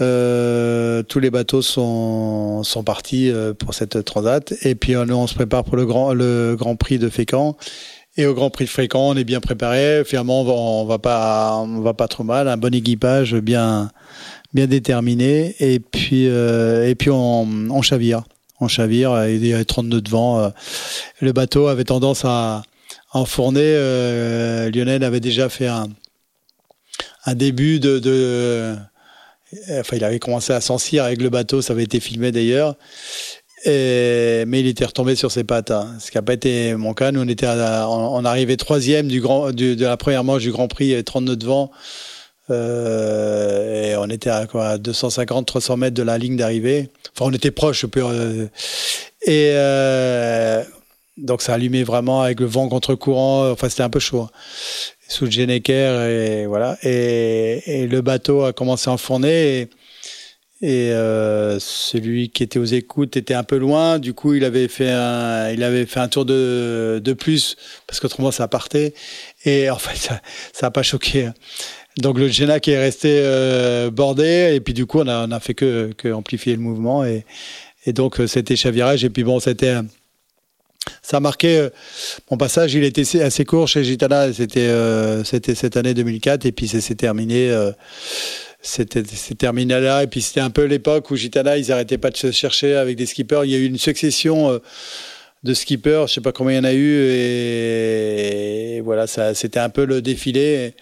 Euh, tous les bateaux sont, sont partis pour cette transat et puis on, on se prépare pour le grand le Grand Prix de Fécamp et au Grand Prix de Fréquent, on est bien préparé. Finalement, on va, va pas, on va pas trop mal. Un bon équipage, bien, bien déterminé. Et puis, euh, et puis on, chavire. On chavire. Il y a 32 de vent. Euh. Le bateau avait tendance à, enfourner. Euh, Lionel avait déjà fait un, début de, de enfin, il avait commencé à s'en avec le bateau. Ça avait été filmé d'ailleurs. Et, mais il était retombé sur ses pattes, hein. ce qui n'a pas été mon cas. Nous, on était on, arrivait troisième du grand, du, de la première manche du Grand Prix, 39 devant. Euh, et on était à quoi, 250, 300 mètres de la ligne d'arrivée. Enfin, on était proche. Euh, et euh, donc, ça allumait vraiment avec le vent contre-courant. Enfin, c'était un peu chaud. Hein. Sous le Genecker et voilà. Et, et, le bateau a commencé à enfourner. Et euh, celui qui était aux écoutes était un peu loin. Du coup, il avait fait un, il avait fait un tour de, de plus parce qu'autrement ça partait. Et en fait, ça, ça a pas choqué. Donc le Genac est resté euh, bordé et puis du coup on a, on a fait que, que amplifier le mouvement et, et donc euh, c'était chavirage et puis bon c'était ça a marqué euh, mon passage il était assez court chez Gitana c'était euh, c'était cette année 2004 et puis c'est terminé c'était terminé là. Et puis c'était un peu l'époque où Gitana, ils arrêtaient pas de se chercher avec des skippers. Il y a eu une succession euh, de skippers, je sais pas combien il y en a eu. Et, voilà, ça, c'était un peu le défilé.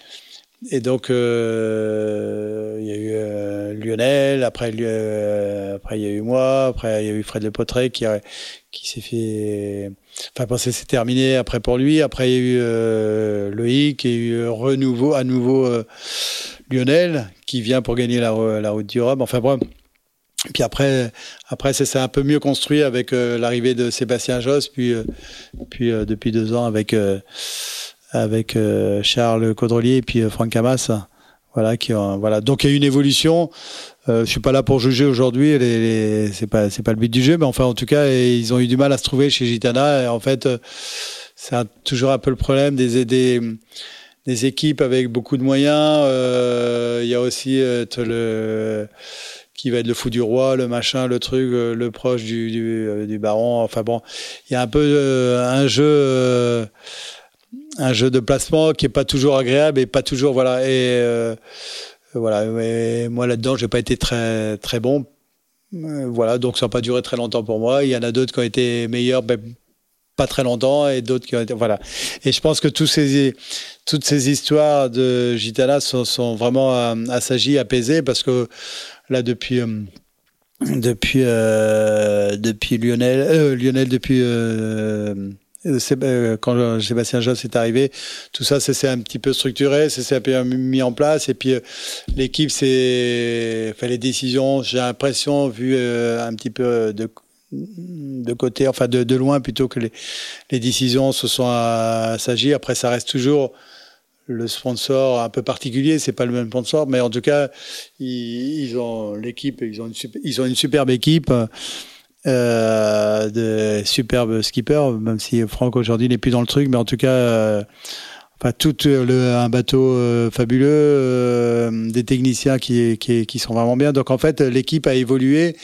Et, donc, euh, il y a eu euh, Lionel, après, après il y a eu moi, après il y a eu Fred Le Potré qui, qui s'est fait. Enfin, c'est terminé après pour lui. Après, il y a eu Loïc, il y a eu renouveau, à nouveau Lionel qui vient pour gagner la, route du Rhum. Enfin bref. Puis après, après c'est un peu mieux construit avec euh, l'arrivée de Sébastien Josse, puis, euh, puis euh, depuis deux ans avec, avec Charles Caudrelier et puis Franck Camas. Voilà, qui voilà. Donc il y a une évolution. je suis pas là pour juger aujourd'hui. Les, les, c'est pas c'est pas le but du jeu, mais enfin en tout cas ils ont eu du mal à se trouver chez Gitana. Et en fait, c'est toujours un peu le problème des des des équipes avec beaucoup de moyens. Euh, il y a aussi euh, le qui va être le fou du roi, le machin, le truc, euh, le proche du, baron. Enfin bon, il y a un peu un jeu, un jeu de placement qui est pas toujours agréable et pas toujours voilà. Et voilà, et moi là-dedans, j'ai pas été très très bon. Voilà, donc ça n'a pas duré très longtemps pour moi. Il y en a d'autres qui ont été meilleurs, ben, pas très longtemps et d'autres qui ont été voilà. Et je pense que tous ces toutes ces histoires de Gitana sont, sont vraiment assagies apaisées parce que là depuis euh, depuis euh, depuis Lionel euh, Lionel depuis quand Sébastien Josse est arrivé, tout ça, c'est un petit peu structuré, c'est un peu mis en place, et puis l'équipe, c'est, fait les décisions, j'ai l'impression, vu un petit peu de de côté, enfin de, loin plutôt que les, les décisions se sont s'agir. Après, ça reste toujours le sponsor un peu particulier, c'est pas le même sponsor, mais en tout cas, ils, ont l'équipe, ils ont une ils ont une superbe équipe. Euh, de superbes skippers, même si Franck aujourd'hui n'est plus dans le truc, mais en tout cas, euh, enfin tout un bateau euh, fabuleux, euh, des techniciens qui, qui sont vraiment bien. Donc en fait, l'équipe a évolué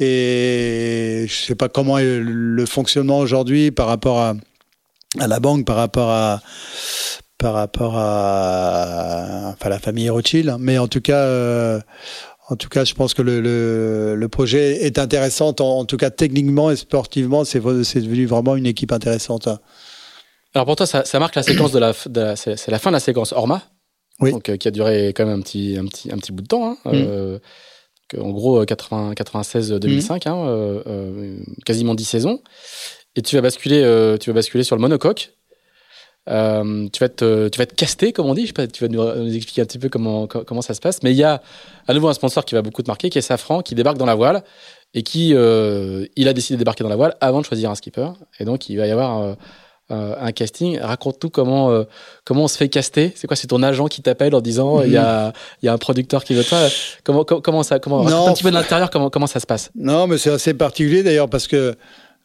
Et je sais pas comment est le fonctionnement aujourd'hui par rapport à, à la banque, par rapport à par rapport à enfin la famille Rothschild, hein. mais en tout cas. Euh, en tout cas, je pense que le, le, le projet est intéressant, en, tout cas techniquement et sportivement, c'est devenu vraiment une équipe intéressante. Alors pour toi, ça, ça marque la séquence de la, c'est la fin de la séquence Orma, oui. donc, euh, qui a duré quand même un petit, un petit, un petit bout de temps. Hein, mm. euh, en gros, 80, 96-2005, mm. hein, euh, euh, quasiment 10 saisons. Et tu vas basculer, euh, tu vas basculer sur le monocoque. Euh, tu vas être, tu vas être casté, comme on dit. Je sais pas, tu vas nous, nous, expliquer un petit peu comment, comment ça se passe. Mais il y a à nouveau un sponsor qui va beaucoup te marquer, qui est Safran, qui débarque dans la voile et qui, il a décidé de débarquer dans la voile avant de choisir un skipper. Et donc, il va y avoir euh, un casting. Raconte-nous comment, euh, comment on se fait caster. C'est quoi C'est ton agent qui t'appelle en disant il y, a, y, a, un producteur qui veut toi. Comment, comment ça comment, non, un petit peu de l'intérieur, comment, comment ça se passe? Non, mais c'est assez particulier d'ailleurs parce que,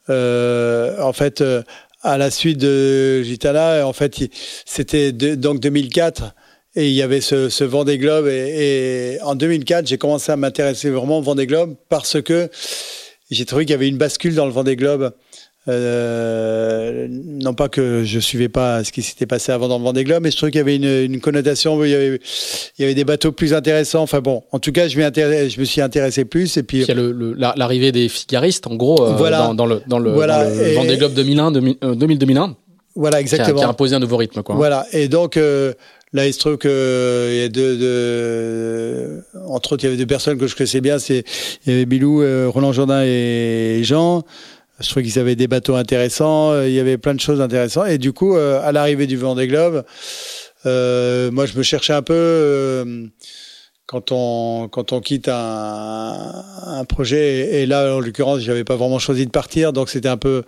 euh, en fait, à la suite de Gitana, en fait, c'était donc 2004 et il y avait ce, ce Vendée Globe. Et, et en 2004, j'ai commencé à m'intéresser vraiment au Vendée Globe parce que j'ai trouvé qu'il y avait une bascule dans le Vendée Globe. Euh, non pas que je suivais pas ce qui s'était passé avant dans le Vendée Globe, mais je trouvais qu'il y avait une, une connotation où il y avait, il y avait, des bateaux plus intéressants. Enfin bon, en tout cas, je, je me suis intéressé plus. Et puis, il y a l'arrivée le, des figaristes, en gros, euh, voilà, dans, dans, le, dans le, voilà, dans le Vendée Globe 2001, 2000-2001. Voilà, exactement. Qui a, qui a, imposé un nouveau rythme, quoi. Voilà, et donc. Euh, Là, il se trouve que il y a deux, deux, entre autres, il y avait deux personnes que je connaissais bien. C'est il y avait Bilou, euh, Roland Jourdain et Jean. Je trouvais qu'ils avaient des bateaux intéressants, euh, il y avait plein de choses intéressantes. Et du coup, euh, à l'arrivée du Vendée Globe, euh, moi, je me cherchais un peu quand on quitte un, projet. Et, là, en l'occurrence, j'avais pas vraiment choisi de partir, donc c'était un peu,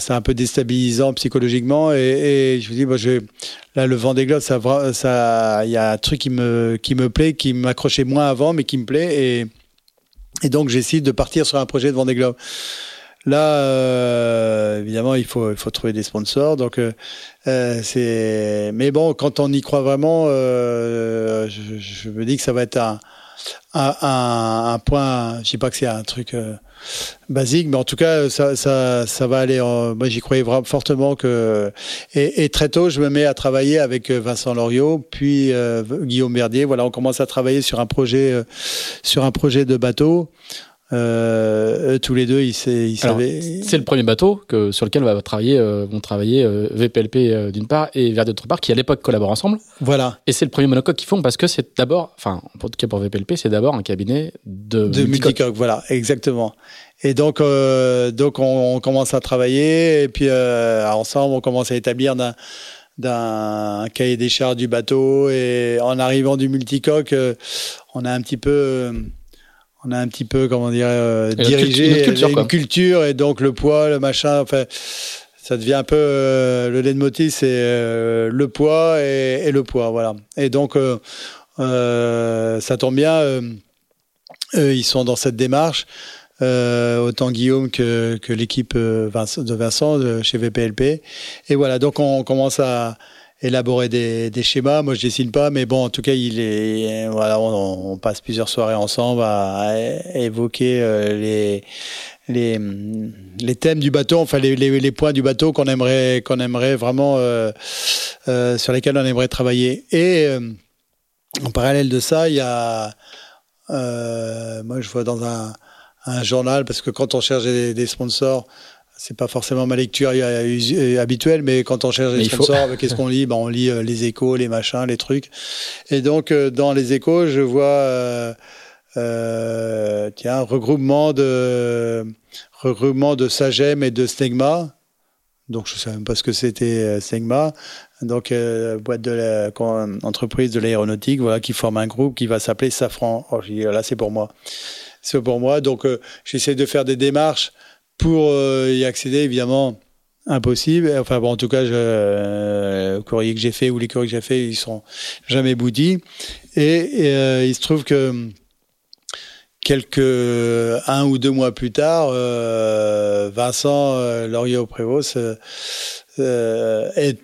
c'est un peu déstabilisant psychologiquement. Et, je me dis, là, le ça, ça, il y a un truc qui me plaît, qui m'accrochait moins avant, mais qui me plaît. Et et donc, j'essaie de partir sur un projet de Vendée Globe. Là, euh, évidemment, il faut, il faut trouver des sponsors. Donc, euh, euh, c'est. Mais bon, quand on y croit vraiment, je, me dis que ça va être un, un, point. Je dis pas que c'est un truc basique, mais en tout cas, ça, ça, ça va aller. En, moi, j'y croyais vraiment fortement que. Et, et, très tôt, je me mets à travailler avec Vincent Loriot, puis Guillaume Verdier. Voilà, on commence à travailler sur un projet, sur un projet de bateau. Euh, tous les deux, ils, ils savaient. C'est le premier bateau que, sur lequel va travailler, euh, vont travailler euh, VPLP euh, d'une part et Verdi d'autre part, qui à l'époque collaborent ensemble. Voilà. Et c'est le premier monocoque qu'ils font parce que c'est d'abord, enfin, en tout cas pour VPLP, c'est d'abord un cabinet de, de multicoque. Voilà, exactement. Et donc, euh, donc on, on, commence à travailler et puis ensemble, on commence à établir d'un d'un cahier des charges du bateau et en arrivant du multicoque, on a un petit peu on a un petit peu, comment dire, euh, dirigé culture, une culture et donc le poids, le machin, enfin, ça devient un peu euh, le leitmotiv, c'est euh, le poids et, et, le poids, voilà. Et donc euh, euh, ça tombe bien, eux, ils sont dans cette démarche. autant Guillaume que, que l'équipe de Vincent de chez VPLP. Et voilà, donc on commence à, élaborer des, schémas. Moi, je dessine pas, mais bon, en tout cas, il est voilà, on, passe plusieurs soirées ensemble à, évoquer euh, les les, les thèmes du bateau, enfin les, les, les points du bateau qu'on aimerait qu'on aimerait vraiment euh, euh, sur lesquels on aimerait travailler. Et en parallèle de ça, il y a moi je vois dans un, journal parce que quand on cherche des sponsors, c'est pas forcément ma lecture habituelle, mais quand on cherche des sponsors, qu'est-ce qu'on lit? [LAUGHS] Ben, On lit euh, les échos, les machins, les trucs. Et donc, euh, dans les échos, je vois, euh, euh, tiens, regroupement de, regroupement de Sagem et de Stegma. Donc, je ne savais même pas ce que c'était Stegma. Donc, boîte de la, entreprise de l'aéronautique, voilà, qui forme un groupe qui va s'appeler Safran. Oh, là, c'est pour moi. C'est pour moi. Donc, j'essaie de faire des démarches pour euh, y accéder, évidemment, impossible. Enfin bon, en tout cas, je, euh, le courrier que j'ai fait ou les courriers que j'ai fait, ils sont jamais boutis. Et, et euh, il se trouve que quelques un ou deux mois plus tard, euh, Vincent euh, Laurier-Prévost est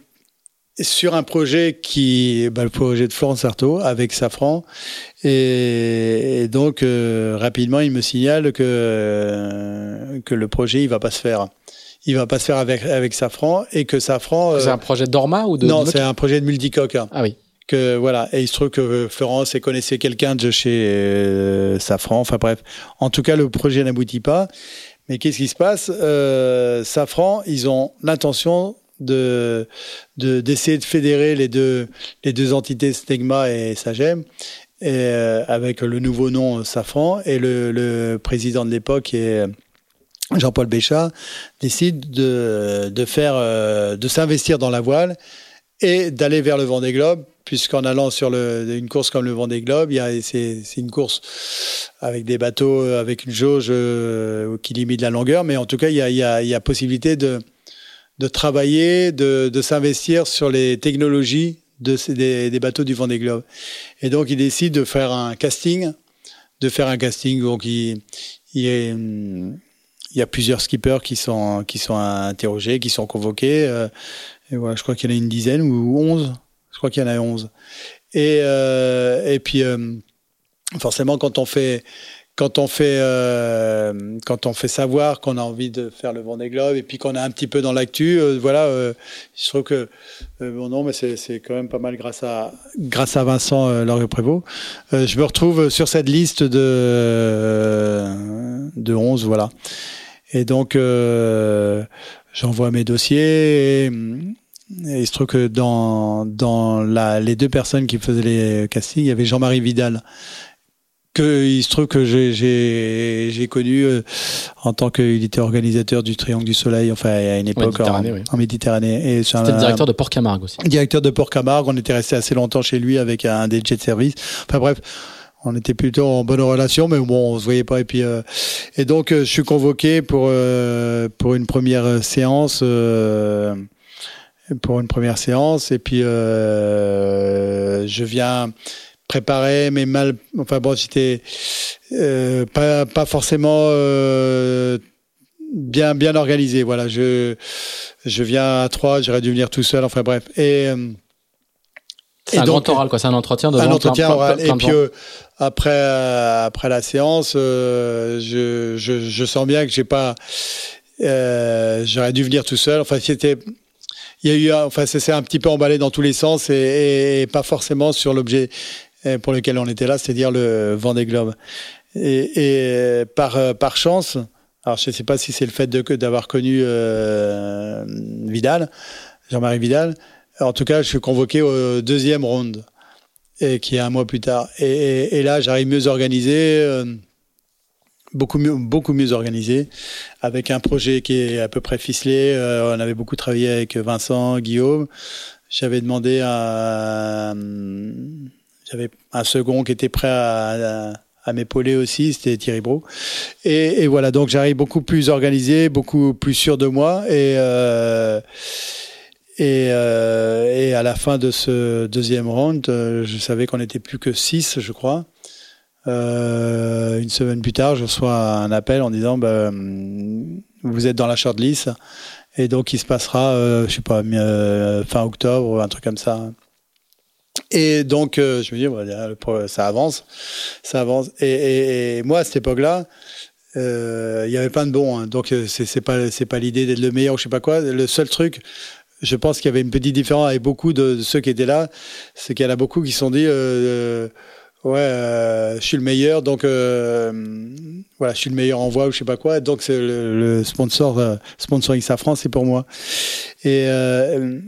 sur un projet qui, bah, le projet de Florence Artaud avec Safran. Et, donc, euh, rapidement, il me signale que, que le projet, il va pas se faire. Il va pas se faire avec, avec Safran et que Safran. C'est un projet d'Orma ou de. Non, c'est un projet de multicoque. Ah oui que voilà et il se trouve que Florence connaissait quelqu'un de chez euh, Safran enfin bref en tout cas le projet n'aboutit pas mais qu'est-ce qui se passe? Euh, Safran ils ont l'intention de d'essayer de, fédérer les deux les deux entités Stegma et Sagem et euh, avec le nouveau nom Safran et le, le président de l'époque est Jean-Paul Béchat décide de de faire euh, de s'investir dans la voile et d'aller vers le Vendée Globe puisqu'en allant sur le, une course comme le Vendée Globe, c'est une course avec des bateaux, avec une jauge euh, qui limite la longueur, mais en tout cas, il y a, y a, y a possibilité de, de travailler, de, de s'investir sur les technologies de, des, des, bateaux du Vendée Globe. Et donc, il décide de faire un casting, de faire un casting. Donc, il, il, y a plusieurs skippers qui sont, qui sont interrogés, qui sont convoqués. Euh, et voilà, je crois qu'il y en a une dizaine ou onze je crois qu'il y en a 11. Et, euh, et puis, euh, forcément, quand on fait, quand on fait, euh, quand on fait savoir qu'on a envie de faire le Vendée Globe et puis qu'on est un petit peu dans l'actu, voilà, je trouve que bon non, mais c'est quand même pas mal grâce à grâce à Vincent Laurier Prévost. je me retrouve sur cette liste de de 11, voilà. Et donc j'envoie mes dossiers. Et, et il se trouve que dans, dans la, les deux personnes qui faisaient les castings, il y avait Jean-Marie Vidal. Que, il se trouve que j'ai connu euh, en tant qu'il était organisateur du Triangle du Soleil, enfin à une époque en, en, Méditerranée. C'était le directeur de Port Camargue aussi. Directeur de Port Camargue, on était resté assez longtemps chez lui avec un des jet service. Enfin bref, on était plutôt en bonne relation, mais bon, on se voyait pas. Et puis, euh, et donc, euh, je suis convoqué pour pour une première séance pour une première séance. Et puis, euh, je viens préparer, mais mal. Enfin bon, j'étais euh, pas, pas forcément euh, bien, bien organisé. Voilà, je, je viens à trois, j'aurais dû venir tout seul. Enfin bref. Et. Euh, c'est un grand oral, quoi. C'est un entretien de Un entretien oral. et puis euh, après, euh, après la séance, je, je, je, sens bien que j'ai pas. j'aurais dû venir tout seul. Enfin, c'était il y a eu, enfin, c'est un petit peu emballé dans tous les sens et, et pas forcément sur l'objet pour lequel on était là, c'est-à-dire le Vendée Globe. Et, et par, euh, chance, alors je ne sais pas si c'est le fait d'avoir connu euh, Vidal, Jean-Marie Vidal, en tout cas, je suis convoqué au deuxième round, qui est un mois plus tard. Et, là, j'arrive mieux organisé. Euh, beaucoup mieux, beaucoup mieux organisé, avec un projet qui est à peu près ficelé. On avait beaucoup travaillé avec Vincent, Guillaume. J'avais demandé à, j'avais un second qui était prêt à, à, m'épauler aussi, c'était Thierry Bro. Et, voilà, donc j'arrive beaucoup plus organisé, beaucoup plus sûr de moi et euh, euh, et à la fin de ce deuxième round, euh, je savais qu'on n'était plus que six, je crois. Une semaine plus tard, je reçois un appel en disant bah, vous êtes dans la shortlist et donc il se passera, euh, je sais pas, fin octobre un truc comme ça. Et donc je me dis ça avance, ça avance. Et, moi à cette époque-là, il y avait plein de bons, hein. donc c'est pas pas l'idée d'être le meilleur ou je sais pas quoi. Le seul truc, je pense qu'il y avait une petite différence avec beaucoup de, ceux qui étaient là, c'est qu'il y en a beaucoup qui se sont dit Ouais, euh, je suis le meilleur, donc euh, voilà, je suis le meilleur en voix ou je sais pas quoi. Donc c'est le, sponsor, euh, sponsoring Safran, c'est pour moi. Et euh,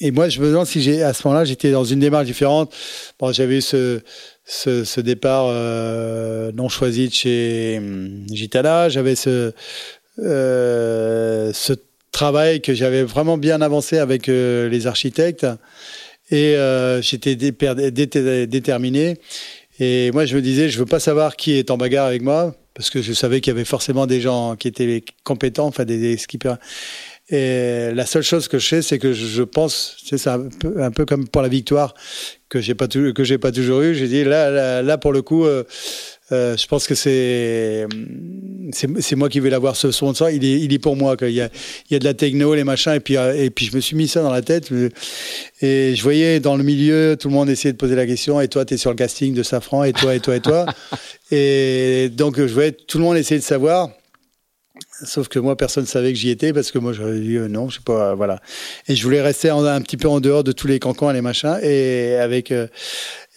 et moi, je me demande si j'ai à ce moment-là, j'étais dans une démarche différente. Bon, j'avais eu ce ce, ce départ euh, non choisi de chez hum, Gitana. J'avais ce ce travail que j'avais vraiment bien avancé avec les architectes et j'étais déterminé. Et moi, je me disais, je veux pas savoir qui est en bagarre avec moi, parce que je savais qu'il y avait forcément des gens qui étaient compétents, enfin des, skippers. Et la seule chose que je sais, c'est que je pense, c'est un peu, un peu comme pour la victoire que j'ai pas que j'ai pas toujours eu. J'ai dit là, là, là, pour le coup, euh, euh, je pense que c'est c'est moi qui vais l'avoir ce sponsor. Il est il est pour moi. Il y a il y a de la techno, les machins, et puis et puis je me suis mis ça dans la tête. Et je voyais dans le milieu tout le monde essayer de poser la question. Et toi, tu es sur le casting de Safran. Et toi, et toi, et toi. [LAUGHS] et donc je voyais tout le monde essayer de savoir. Sauf que moi, personne ne savait que j'y étais parce que moi, j'aurais dit euh, non, je sais pas, voilà. Et je voulais rester un petit peu en dehors de tous les cancans et les machins. Et avec, euh,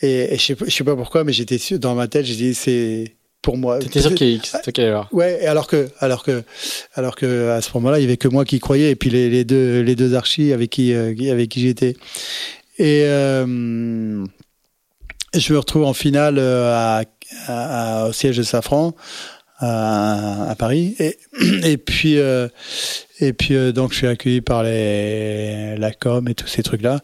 et, je sais, sais pas pourquoi, mais j'étais sûr, dans ma tête, j'ai dit, c'est pour moi. T'étais sûr qu'il [LAUGHS] y alors Ouais, alors que, alors que, alors que, à ce moment-là, il y avait que moi qui croyais, et puis les, les deux, les deux archis avec qui, euh, avec qui j'étais. Et euh, je me retrouve en finale à, à, au siège de Safran à, à Paris, et, [CLEARS THROAT] et puis, euh, et puis euh, donc je suis accueilli par les, la com et tous ces trucs-là.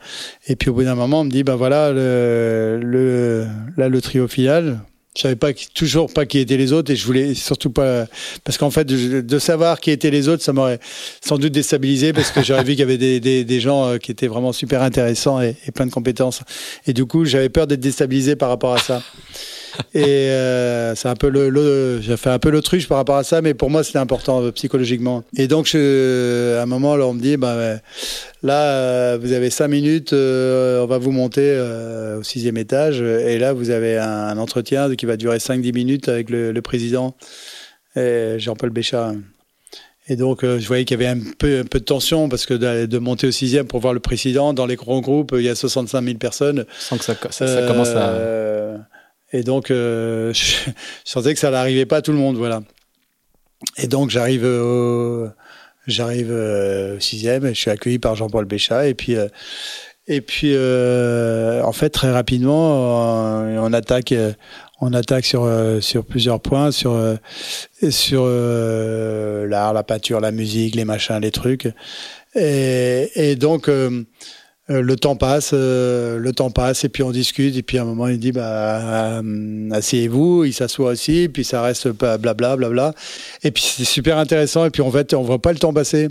Et puis au bout d'un moment, on me dit ben voilà le, le là le trio final. Je savais pas toujours pas qui étaient les autres et je voulais surtout pas parce qu'en fait de, savoir qui étaient les autres, ça m'aurait sans doute déstabilisé parce que j'aurais vu qu'il y avait des, des, des, gens euh, qui étaient vraiment super intéressants et plein de compétences. Et du coup, j'avais peur d'être déstabilisé par rapport à ça. Et euh, c'est un peu le, j'ai fait un peu l'autruche par rapport à ça, mais pour moi c'était important euh, psychologiquement. Et donc je, à un moment, là, on me dit, bah là, euh, vous avez cinq minutes, on va vous monter au sixième étage, et là vous avez un, entretien qui va durer 5-10 minutes avec le, le président Jean-Paul Béchat. Et donc, je voyais qu'il y avait un peu, un peu de tension parce que de, monter au sixième pour voir le président, dans les grands groupes, il y a 65 000 personnes. Sans que ça, ça, ça commence à. Et donc, euh, [LAUGHS] je, sentais que ça n'arrivait pas à tout le monde, voilà. Et donc, j'arrive au, j'arrive euh, sixième, et je suis accueilli par Jean-Paul Béchat, et puis, euh, et puis, en fait, très rapidement, on, attaque, on attaque sur sur plusieurs points, sur sur l'art, la peinture, la musique, les machins, les trucs, et donc euh, le temps passe, euh, le temps passe, et puis on discute, et puis à un moment il dit bah euh, asseyez-vous, il s'assoit aussi, puis ça reste blabla blabla, et puis c'est super intéressant, et puis en fait on voit pas le temps passer,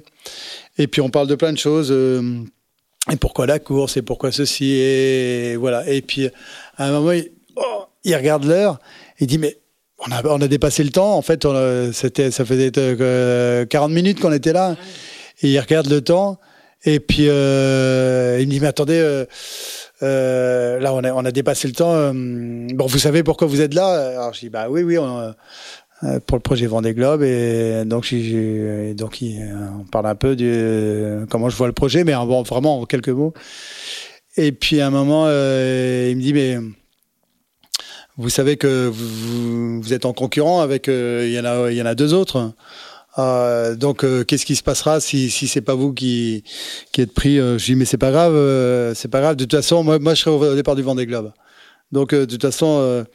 et puis on parle de plein de choses, et pourquoi la course, et pourquoi ceci, et voilà, et puis à un moment il, oh, il regarde l'heure, il dit mais on a, on a dépassé le temps, en fait c'était ça faisait 40 minutes qu'on était là, et il regarde le temps. Et puis euh, il me dit mais attendez, euh, euh, là on a, dépassé le temps. Bon, vous savez pourquoi vous êtes là? Alors je dis bah oui oui. Pour le projet Vendée Globe et donc j'ai donc on parle un peu de comment je vois le projet mais vraiment en quelques mots et puis à un moment il me dit mais vous savez que vous, vous êtes en concurrent avec il y en a il y en a deux autres euh, donc, euh, qu'est-ce qui se passera si, si c'est pas vous qui, qui êtes pris euh, Je dis, mais c'est pas grave, euh, c'est pas grave. De toute façon, moi, moi je serai au, départ du Vendée Globe. Donc, de toute façon,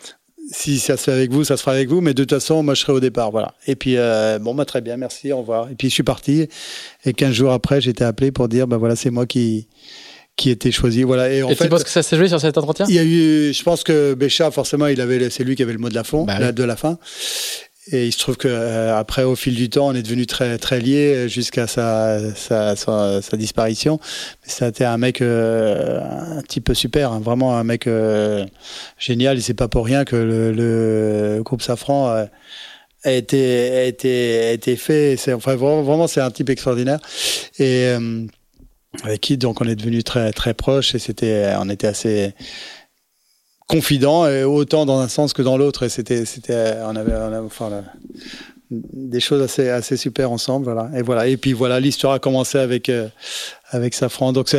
si ça se fait avec vous, ça se fera avec vous. Mais de toute façon, moi, je serai au départ. Voilà. Et puis, bon, bah, très bien, merci, au revoir. Et puis, je suis parti. Et 15 jours après, j'étais appelé pour dire, bah voilà, c'est moi qui qui était choisi. Voilà. Et, en et fait, tu penses que ça s'est joué sur cet entretien? Il y a eu, je pense que Béchat, forcément, il avait, c'est lui qui avait le mot de la fin, bah de la fin. Et il se trouve que euh, après, au fil du temps, on est devenu très très liés jusqu'à sa sa, sa, sa, disparition. C'était un mec euh, un peu super, hein, vraiment un mec euh, génial. Et c'est pas pour rien que le, le groupe Safran a été a été a été fait. C'est enfin vraiment, vraiment c'est un type extraordinaire. Et avec qui donc on est devenu très très proches et c'était on était assez confident, et autant dans un sens que dans l'autre. Et c'était, c'était, on avait, on avait enfin, des choses assez, assez super ensemble, voilà. Et voilà. Et puis voilà, l'histoire a commencé avec, euh, avec Safran. Donc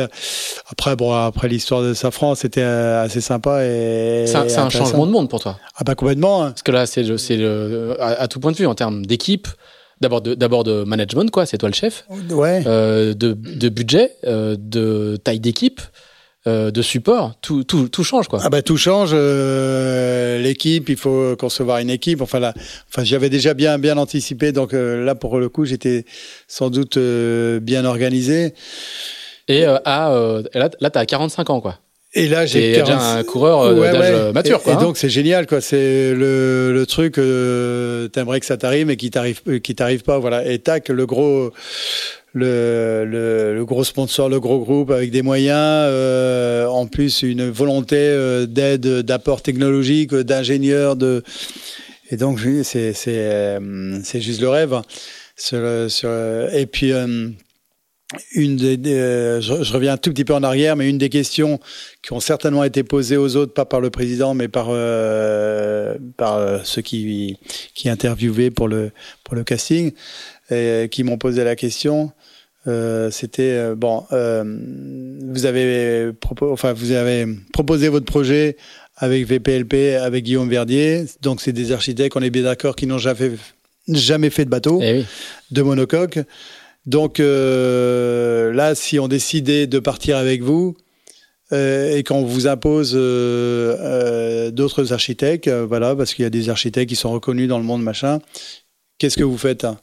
après, bon, après l'histoire de Safran, c'était euh, assez sympa et. C'est un, changement de monde pour toi. Ah bah complètement. Hein. Parce que là, c'est, c'est le, à, tout point de vue en termes d'équipe. D'abord de, d'abord de management, quoi, c'est toi le chef. Ouais. Euh, de, de budget, de taille d'équipe. Euh, de support, tout, tout, tout change quoi. Ah bah tout change. Euh, l'équipe, il faut concevoir une équipe. Enfin là, enfin j'avais déjà bien bien anticipé, donc euh, là pour le coup j'étais sans doute bien organisé. Et à là, là t'as 45 ans quoi. Et là, j'ai déjà un coureur d'âge mature. Et, quoi, et hein. donc c'est génial, quoi. C'est le, le truc, euh, t'aimerais que ça t'arrive, mais qui t'arrive, qui t'arrive pas, voilà. Et tac, le gros, le, le, le, gros sponsor, le gros groupe avec des moyens, euh, en plus une volonté euh, d'aide, d'apport technologique, d'ingénieurs, de Et donc, c'est c'est juste le rêve. Sur, sur, et puis, une des, je, reviens un tout petit peu en arrière, mais une des questions qui ont certainement été posées aux autres, pas par le président, mais par euh, par ceux qui qui interviewaient pour le pour le casting, et qui m'ont posé la question. Euh, c'était euh, bon. Euh, vous avez enfin vous avez proposé votre projet avec VPLP, avec Guillaume Verdier. Donc c'est des architectes, on est bien d'accord, qui n'ont jamais jamais fait de bateau, eh de monocoque. Donc euh, là, si on décidait de partir avec vous euh, et qu'on vous impose euh, d'autres architectes, voilà, parce qu'il y a des architectes qui sont reconnus dans le monde machin, qu'est-ce que vous faites hein?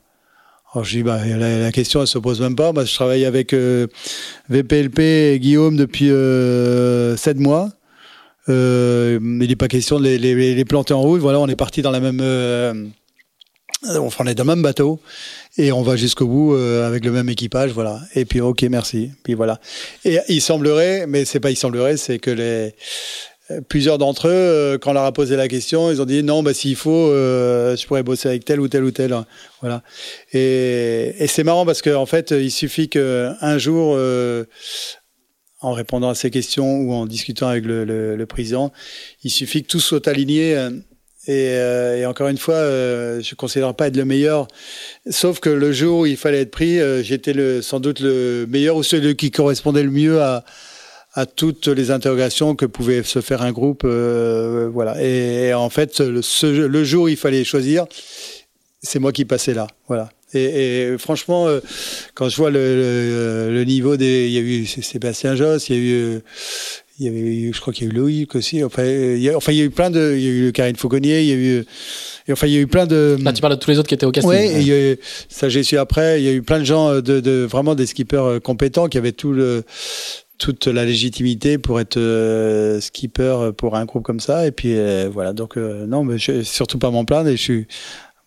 Alors je dis bah la, question elle se pose même pas. Moi je travaille avec VPLP et Guillaume depuis sept mois. il n'est pas question de les, les, les, planter en route. Voilà, on est parti dans la même, on est dans le même bateau et on va jusqu'au bout euh, avec le même équipage, voilà. Et puis ok, merci. Puis voilà. Et il semblerait, mais c'est pas il semblerait, c'est que les euh, plusieurs d'entre eux, euh, quand on leur a posé la question, ils ont dit non, bah s'il faut, je pourrais bosser avec tel ou tel ou tel, hein. voilà. Et, et c'est marrant parce qu'en en fait, il suffit que un jour en répondant à ces questions ou en discutant avec le, le, le président, il suffit que tout soit aligné et, euh, et, encore une fois, euh, je ne considère pas être le meilleur. Sauf que le jour où il fallait être pris, euh, j'étais sans doute le meilleur ou celui qui correspondait le mieux à, à toutes les interrogations que pouvait se faire un groupe. Euh, voilà. Et, en fait, le, le, jour où il fallait choisir, c'est moi qui passais là. Voilà. Et, et franchement, quand je vois le, le, le, niveau des, il y a eu Sébastien Josse, il y a eu il y avait je crois qu'il y a eu Loïc aussi. Enfin, il y a, enfin, il y a eu plein de, il y a eu Karine Fauconnier, il y a eu, enfin, il y a eu plein de. Là, tu parles de tous les autres qui étaient au casting. Oui, ouais. ça j'ai su après. Il y a eu plein de gens, de, de vraiment des skippers euh, compétents qui avaient tout le, toute la légitimité pour être euh, skipper pour un groupe comme ça. Et puis euh, voilà, donc euh, non, mais je, surtout pas m'en plaindre. Et je suis,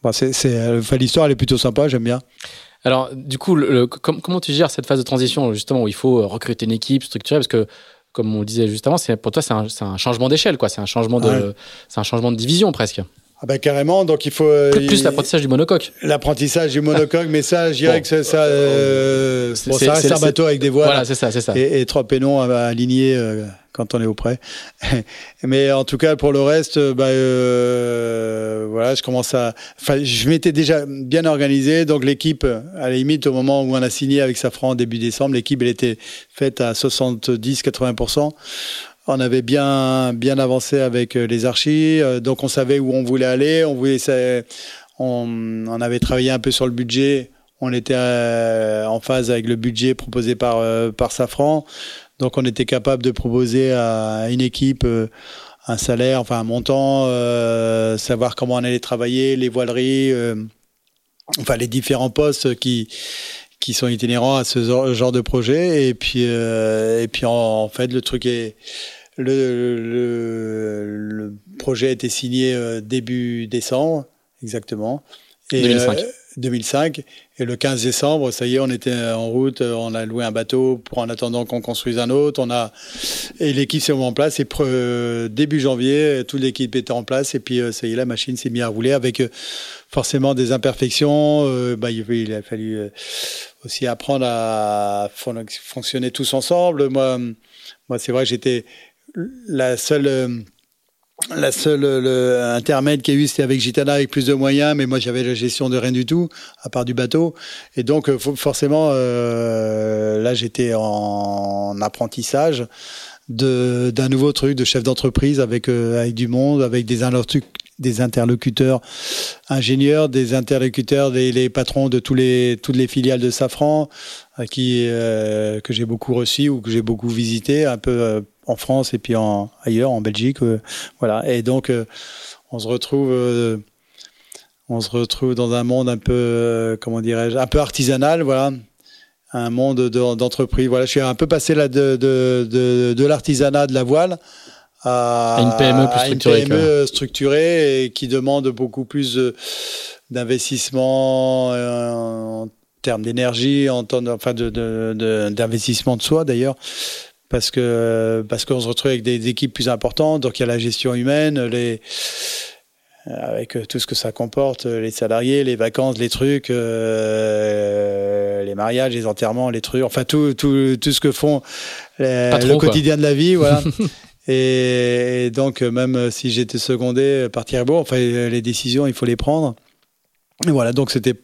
bon, c'est, c'est, enfin, l'histoire elle est plutôt sympa, j'aime bien. Alors, du coup, le, le, comment tu gères cette phase de transition justement où il faut recruter une équipe structurée? Parce que comme on le disait juste avant, c'est pour toi c'est un, un, changement d'échelle, quoi. C'est un changement de, ouais. c'est un changement de division presque. Ah ben carrément, donc il faut plus, plus l'apprentissage du monocoque. L'apprentissage du monocoque, mais ça, je dirais bon. que ça, euh, bon, ça reste un bateau avec des voiles. Voilà, c'est ça, c'est ça. Et, et, trois pénons alignés euh, quand on est auprès. [LAUGHS] mais en tout cas, pour le reste, bah, euh, voilà, je commence à. Enfin, je m'étais déjà bien organisé, donc l'équipe, à la limite, au moment où on a signé avec Safran début décembre, l'équipe elle était faite à 70-80% on avait bien bien avancé avec euh, les archis, euh, donc on savait où on voulait aller. On voulait, on, on avait travaillé un peu sur le budget. On était euh, en phase avec le budget proposé par par Safran, donc on était capable de proposer à une équipe un salaire, enfin un montant, euh, savoir comment on allait travailler, les voileries, euh, enfin les différents postes qui qui sont itinérants à ce genre de projet. Et puis, euh, et puis en, en, fait, le truc est. Le, le, le projet a été signé euh, début décembre, exactement. Et, 2005. Euh, 2005. Et le 15 décembre, ça y est, on était en route, on a loué un bateau pour en attendant qu'on construise un autre. On a et l'équipe s'est en place. Et début janvier, toute l'équipe était en place. Et puis ça y est, la machine s'est mise à rouler avec forcément des imperfections. Euh, bah, il, a fallu euh, aussi apprendre à fonctionner tous ensemble. Moi, moi, c'est vrai, j'étais la seule. Euh, la seule le intermède qu'il y a eu, c'était avec Gitana avec plus de moyens, mais moi j'avais la gestion de rien du tout, à part du bateau. Et donc forcément, euh, là j'étais en apprentissage d'un nouveau truc de chef d'entreprise avec euh, avec du monde, avec des interlocuteurs ingénieurs, des interlocuteurs, des les patrons de tous les toutes les filiales de Safran, à qui euh, que j'ai beaucoup reçu ou que j'ai beaucoup visité, un peu euh, en France et puis en ailleurs, en Belgique, euh, voilà. Et donc euh, on se retrouve euh, on se retrouve dans un monde un peu comment dirais-je, un peu artisanal, voilà un monde d'entreprise. voilà, je suis un peu passé là de, de, de, de l'artisanat de la voile à, à une PME plus structurée, une PME structurée et qui demande beaucoup plus d'investissement en termes d'énergie, en termes, enfin de, d'investissement de, de, soi d'ailleurs, parce que parce qu'on se retrouve avec des équipes plus importantes, donc il y a la gestion humaine, les avec tout ce que ça comporte, les salariés, les vacances, les trucs, les mariages, les enterrements, les trucs, enfin tout, tout, tout ce que font le quotidien de la vie, voilà. [LAUGHS] et, donc même si j'étais secondé par Thierry Bourg, enfin les décisions, il faut les prendre. Et voilà, donc c'était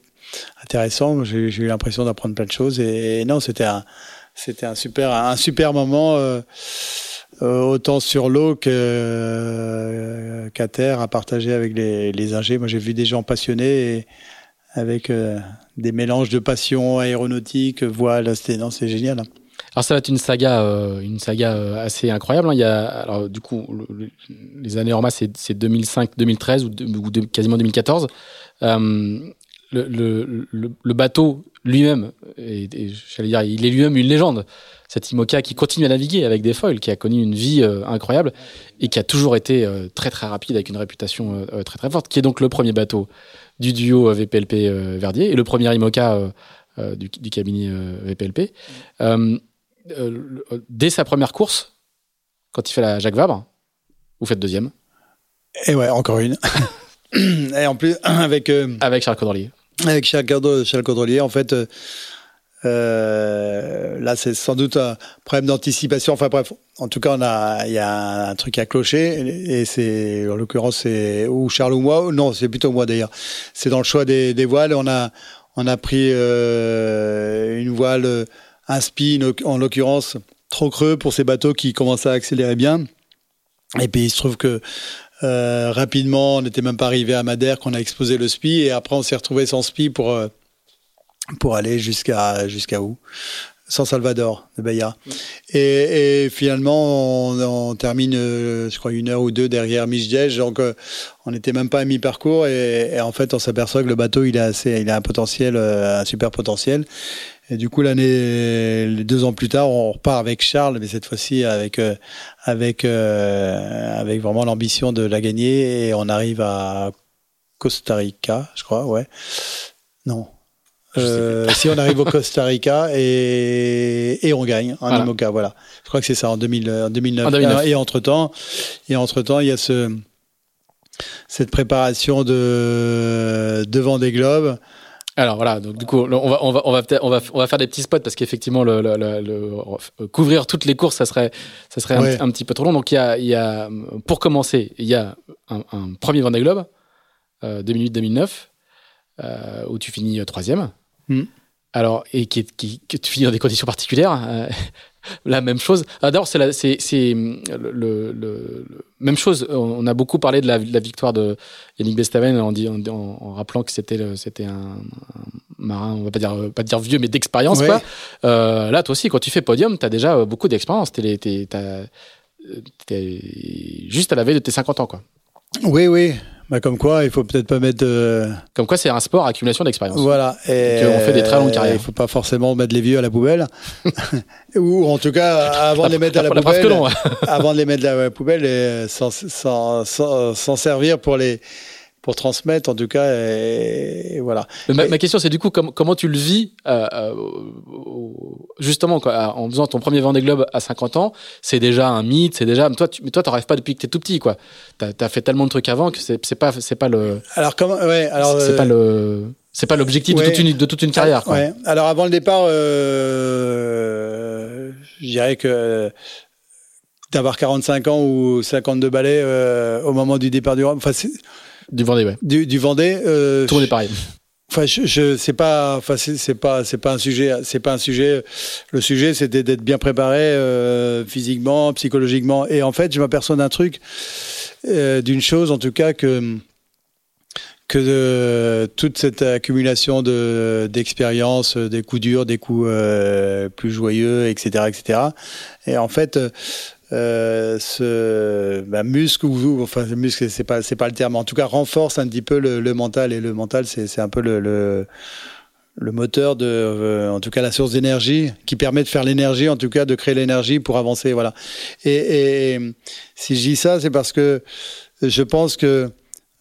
intéressant. J'ai eu l'impression d'apprendre plein de choses et, non, c'était un, c'était un super, un super moment. Euh, euh, autant sur l'eau euh, qu'à terre à partager avec les, les ingés. Moi, j'ai vu des gens passionnés avec des mélanges de passion aéronautique, voile. C'était non, c'est génial. Hein. Alors ça va être une saga, une saga assez incroyable. Hein. Il y a alors du coup les années Orma c'est 2005, 2013 ou, ou quasiment 2014 le, le, bateau lui-même, et, j'allais dire, il est lui-même une légende. Cet IMOCA qui continue à naviguer avec des foils, qui a connu une vie euh, incroyable et qui a toujours été euh, très très rapide avec une réputation euh, très très forte, qui est donc le premier bateau du duo VPLP Verdier et le premier IMOCA du, du, cabinet VPLP. dès sa première course, quand il fait la Jacques Vabre, vous faites deuxième. Et ouais, encore une. [LAUGHS] et en plus, avec. Avec Charles Caudrelier avec Charles, Caudrelier, en fait, euh, euh, là, c'est sans doute un problème d'anticipation. Enfin bref, en tout cas, a, il y a un truc à clocher, et c'est, en l'occurrence, c'est ou Charles ou moi. Non, c'est plutôt moi d'ailleurs. C'est dans le choix des, voiles. On a, on a pris euh, une voile, un spi, en l'occurrence, trop creux pour ces bateaux qui commencent à accélérer bien. Et puis il se trouve que euh, rapidement, on n'était même pas arrivé à Madère qu'on a exposé le SPI et après on s'est retrouvé sans SPI pour euh, pour aller jusqu'à jusqu'à où? San Salvador de Bahia. Et, et, finalement, on, on termine, euh, je crois, une heure ou deux derrière Michdiej. Donc, on n'était même pas à mi-parcours. Et, et, en fait, on s'aperçoit que le bateau, il a, assez, il a un potentiel, un super potentiel. Et du coup, l'année, deux ans plus tard, on repart avec Charles, mais cette fois-ci avec euh, avec euh, avec vraiment l'ambition de la gagner. Et on arrive à Costa Rica, je crois, ouais. Non. Euh, si on arrive au Costa Rica et, et on gagne en voilà. IMOCA, voilà. Je crois que c'est ça en, 2000, en 2009. En 2009. Et entre temps, et entre temps, il y a ce cette préparation de devant des globes alors voilà, donc du coup, on va, on va, on va, on va, on va faire des petits spots parce qu'effectivement, le, le, le, couvrir toutes les courses, ça serait, ça serait un, petit peu trop long. Donc il y a, il y a, pour commencer, il y a un, un premier Vendée Globe, euh, 2008-2009, euh, où tu finis euh, troisième. Mm. Alors, et qui, qui, que tu finis dans des conditions particulières. Euh, la même chose. Ah, D'abord, c'est c'est le, le, le, même chose. On a beaucoup parlé de la, de la victoire de Yannick Bestaven en, en, en, rappelant que c'était c'était un, un, marin, on va pas dire pas dire vieux, mais d'expérience. quoi. Euh, là, toi aussi, quand tu fais podium, tu as déjà beaucoup d'expérience. T'es es, juste à la veille de tes 50 ans, quoi. Oui, oui. Bah comme quoi, il faut peut-être pas mettre. Comme quoi, c'est un sport à accumulation d'expérience. Voilà. Et on fait des très longues carrières. Il faut pas forcément mettre les vieux à la poubelle, [LAUGHS] ou en tout cas [LAUGHS] avant de les mettre à la poubelle. [LAUGHS] avant de les mettre à la poubelle, et s'en servir pour les pour transmettre en tout cas et, voilà. Ma, question c'est du coup comment tu le vis euh, euh, justement en faisant ton premier Vendée Globe à 50 ans c'est déjà un mythe c'est déjà mais toi tu, mais toi t'en rêves pas depuis que t'es tout petit quoi t'as as fait tellement de trucs avant que c'est pas c'est pas le alors comment ouais alors c'est pas le c'est pas l'objectif de toute une de toute une carrière quoi. Ouais. alors avant le départ euh, je dirais que d'avoir 45 ans ou 52 balais au moment du départ du enfin du Vendée, ouais. Du, du Vendée. Euh, Tourner pareil. Enfin, je, je c'est pas, enfin, c'est pas, c'est pas un sujet, c'est pas un sujet. Le sujet, c'était d'être bien préparé euh, physiquement, psychologiquement. Et en fait, je m'aperçois d'un truc, euh, d'une chose, en tout cas, que que de, toute cette accumulation de d'expériences, des coups durs, des coups euh, plus joyeux, etc., etc. Et en fait, euh, ce bah, muscle ou enfin muscle c'est pas c'est pas le terme en tout cas renforce un petit peu le, mental. Et le mental c'est un peu le, le, moteur de euh, en tout cas la source d'énergie qui permet de faire l'énergie en tout cas de créer l'énergie pour avancer voilà. Et, si je dis ça c'est parce que je pense que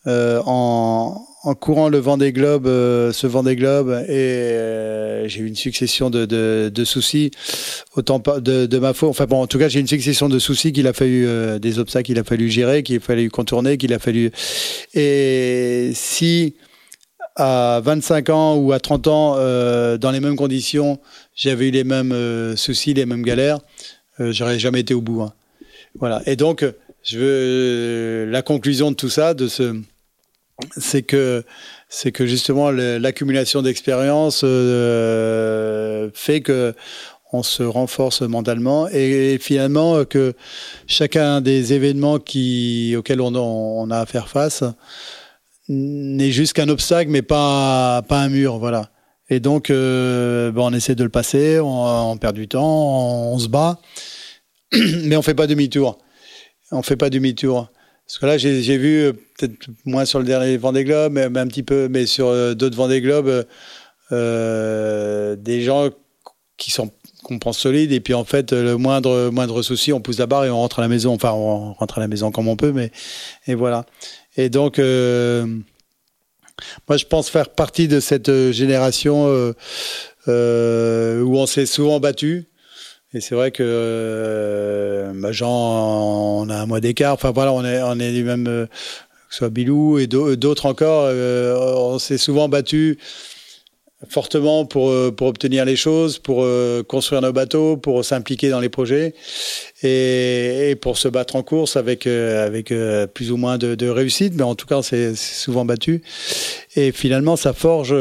en, en courant le Vendée Globe, euh, ce Vendée Globe, et euh, j'ai eu une succession de, soucis, autant de, ma faute. Enfin bon, en tout cas, j'ai une succession de soucis qu'il a fallu, euh, des obstacles qu'il a fallu gérer, qu'il a fallu contourner, qu'il a fallu. Et si à 25 ans ou à 30 ans, dans les mêmes conditions, j'avais eu les mêmes soucis, les mêmes galères, j'aurais jamais été au bout. Hein. Voilà. Et donc, je veux la conclusion de tout ça, de ce c'est que c'est que justement l'accumulation d'expérience euh, fait que on se renforce mentalement et, finalement que chacun des événements qui auxquels on, a à faire face n'est juste qu'un obstacle mais pas pas un mur voilà. Et donc euh, bon, on essaie de le passer on, perd du temps on, on se bat [CLEARS THROAT] mais on fait pas demi-tour. On fait pas demi-tour parce que là, j'ai vu, euh, peut-être moins sur le dernier Vendée Globe, mais, un petit peu, mais sur euh, d'autres Vendée Globe, euh, des gens qui sont qu'on pense solides, et puis en fait, le moindre, moindre souci, on pousse la barre et on rentre à la maison. Enfin, on rentre à la maison comme on peut, mais et voilà. Et donc, euh, moi, je pense faire partie de cette génération où on s'est souvent battu. Et c'est vrai que euh, bah Jean, on a un mois d'écart. Enfin voilà, on est, on est du même, euh, que ce soit Bilou et d'autres encore. Euh, on s'est souvent battu fortement pour, euh, pour obtenir les choses, pour euh, construire nos bateaux, pour s'impliquer dans les projets et, et, pour se battre en course avec, euh, avec plus ou moins de, de réussite, mais en tout cas, on s'est souvent battu. Et finalement, ça forge,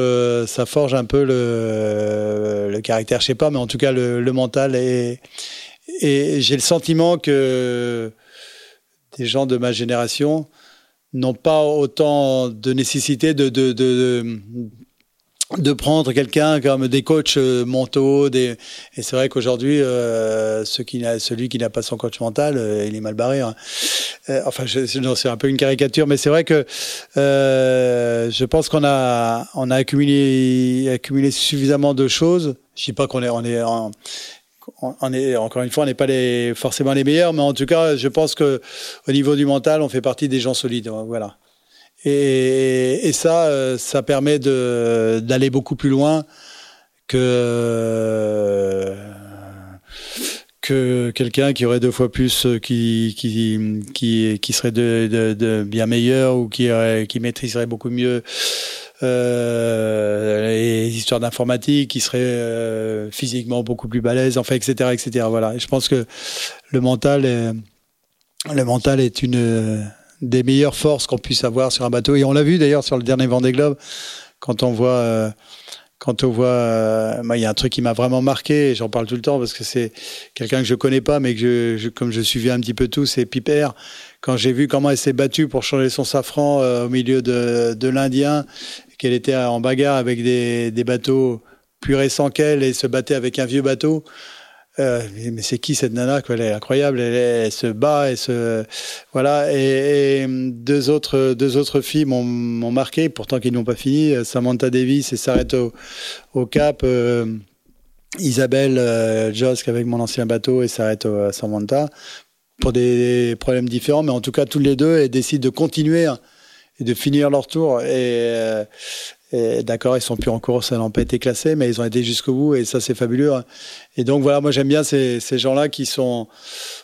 ça forge un peu le, le caractère, je sais pas, mais en tout cas, le, le mental. Et, et j'ai le sentiment que des gens de ma génération n'ont pas autant de nécessité de, de, de, de prendre quelqu'un comme des coachs euh, mentaux des et c'est vrai qu'aujourd'hui euh, celui qui n'a pas son coach mental euh, il est mal barré hein. euh, enfin c'est un peu une caricature mais c'est vrai que je pense qu'on a on a accumulé accumulé suffisamment de choses je dis pas qu'on est on est on est encore une fois, on n'est pas les, forcément les meilleurs, mais en tout cas, je pense que au niveau du mental, on fait partie des gens solides. Voilà. Et, et ça, euh, ça permet d'aller beaucoup plus loin que que quelqu'un qui aurait deux fois plus, euh, qui qui qui, qui serait de, de, de bien meilleur ou qui qui maîtriserait beaucoup mieux euh, les histoires d'informatique, qui serait euh, physiquement beaucoup plus balèze, enfin etc etc. Voilà. Je pense que le mental est, le mental est une des meilleures forces qu'on puisse avoir sur un bateau. Et on l'a vu d'ailleurs sur le dernier Vendée Globe, quand on voit, euh, quand on voit, euh, il y a un truc qui m'a vraiment marqué. J'en parle tout le temps parce que c'est quelqu'un que je connais pas, mais que je, je, comme je suivais un petit peu tout, c'est Piper. Quand j'ai vu comment elle s'est battue pour changer son safran euh, au milieu de, de l'Indien, qu'elle était en bagarre avec des, des bateaux plus récents qu'elle et se battait avec un vieux bateau. Euh, mais c'est qui cette nana Elle est incroyable. Elle, se bat, et se voilà. Et, et, deux autres deux filles m'ont marqué, pourtant qu'ils n'ont pas fini. Samantha Davis et s'arrête au, Cap. Euh, Isabelle euh, Josk avec mon ancien bateau et s'arrête à Samantha pour des problèmes différents, mais en tout cas tous les deux et décident de continuer et de finir leur tour. Euh, D'accord, ils sont plus en course, ça n'ont pas été classés, mais ils ont été jusqu'au bout et ça c'est fabuleux. Et donc voilà, moi j'aime bien ces, ces gens-là qui sont,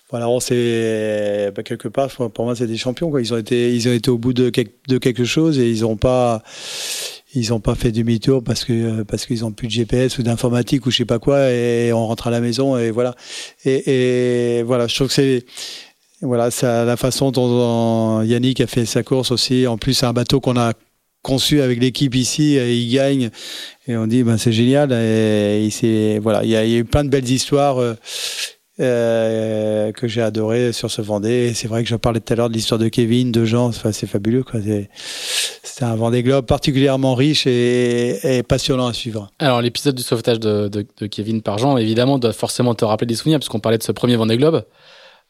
voilà, c'est bah, quelque part pour moi c'est des champions quoi. Ils ont été, ils ont été au bout de, quelque, chose et ils n'ont pas, ils ont pas fait demi-tour parce que parce qu'ils ont plus de GPS ou d'informatique ou je sais pas quoi et on rentre à la maison et voilà. Et, voilà, je trouve que c'est voilà, c'est la façon dont Yannick a fait sa course aussi. En plus, c'est un bateau qu'on a conçu avec l'équipe ici, et il gagne. Et on dit, ben, c'est génial. Et, et voilà, il y, a, y, a eu plein de belles histoires euh, euh, que j'ai adorées sur ce Vendée. C'est vrai que je parlais tout à l'heure de l'histoire de Kevin, de Jean. C'est fabuleux. C'est un Vendée Globe particulièrement riche et, et, passionnant à suivre. Alors, l'épisode du sauvetage de, de, de, Kevin par Jean, évidemment, doit forcément te rappeler des souvenirs, puisqu'on parlait de ce premier Vendée Globe.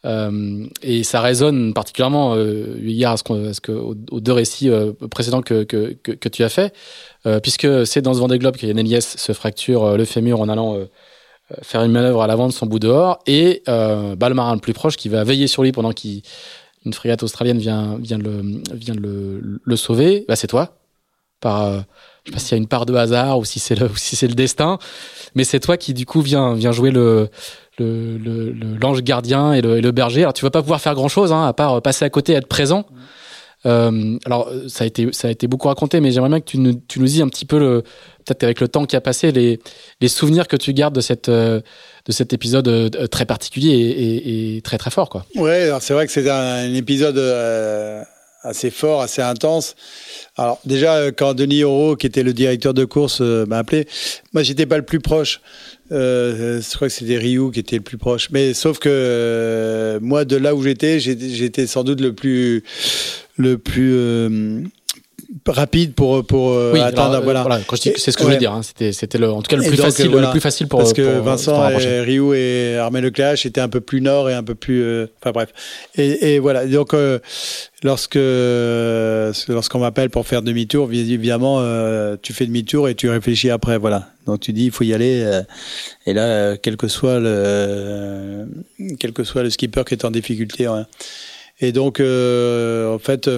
Euh, et ça résonne particulièrement euh, hier à ce, qu ce que, aux, deux récits euh, précédents que, que, que, tu as fait, euh, puisque c'est dans ce Vendée Globe que Yann Eliès se fracture euh, le fémur en allant faire une manœuvre à l'avant de son bout dehors, et bah, le marin le plus proche qui va veiller sur lui pendant qu'il une frégate australienne vient, vient, le, vient le, le sauver, bah, c'est toi. Par, je sais pas s'il y a une part de hasard ou si c'est le, [LAUGHS] si le destin, mais c'est toi qui du coup vient, vient jouer le, le, l'ange gardien et le, berger. Alors tu vas pas pouvoir faire grand chose, hein, à part passer à côté, être présent. Euh, alors ça a été ça a été beaucoup raconté, mais j'aimerais bien que tu nous, tu nous dises un petit peu peut-être avec le temps qui a passé les, les souvenirs que tu gardes de cette euh, de cet épisode euh, très particulier et, très très fort quoi. Ouais, c'est vrai que c'est un, épisode assez fort, assez intense. Alors déjà quand Denis Euro, qui était le directeur de course, m'a appelé, moi j'étais pas le plus proche. Euh, je crois que c'était Ryu qui était le plus proche. Mais sauf que moi, de là où j'étais, j'étais sans doute le plus, le plus euh, rapide pour pour euh, oui, atteindre alors, voilà. voilà c'est ce que je voulais dire hein. c'était c'était le en tout cas le plus donc, facile voilà. le plus facile pour parce que pour, Vincent et Ryu et Armel Leclerc étaient un peu plus nord et un peu plus euh, enfin bref et, et, voilà donc euh, lorsque lorsqu'on m'appelle pour faire demi-tour évidemment euh, tu fais demi-tour et tu réfléchis après voilà donc tu dis il faut y aller et là quel que soit le quel que soit le skipper qui est en difficulté ouais. et donc en fait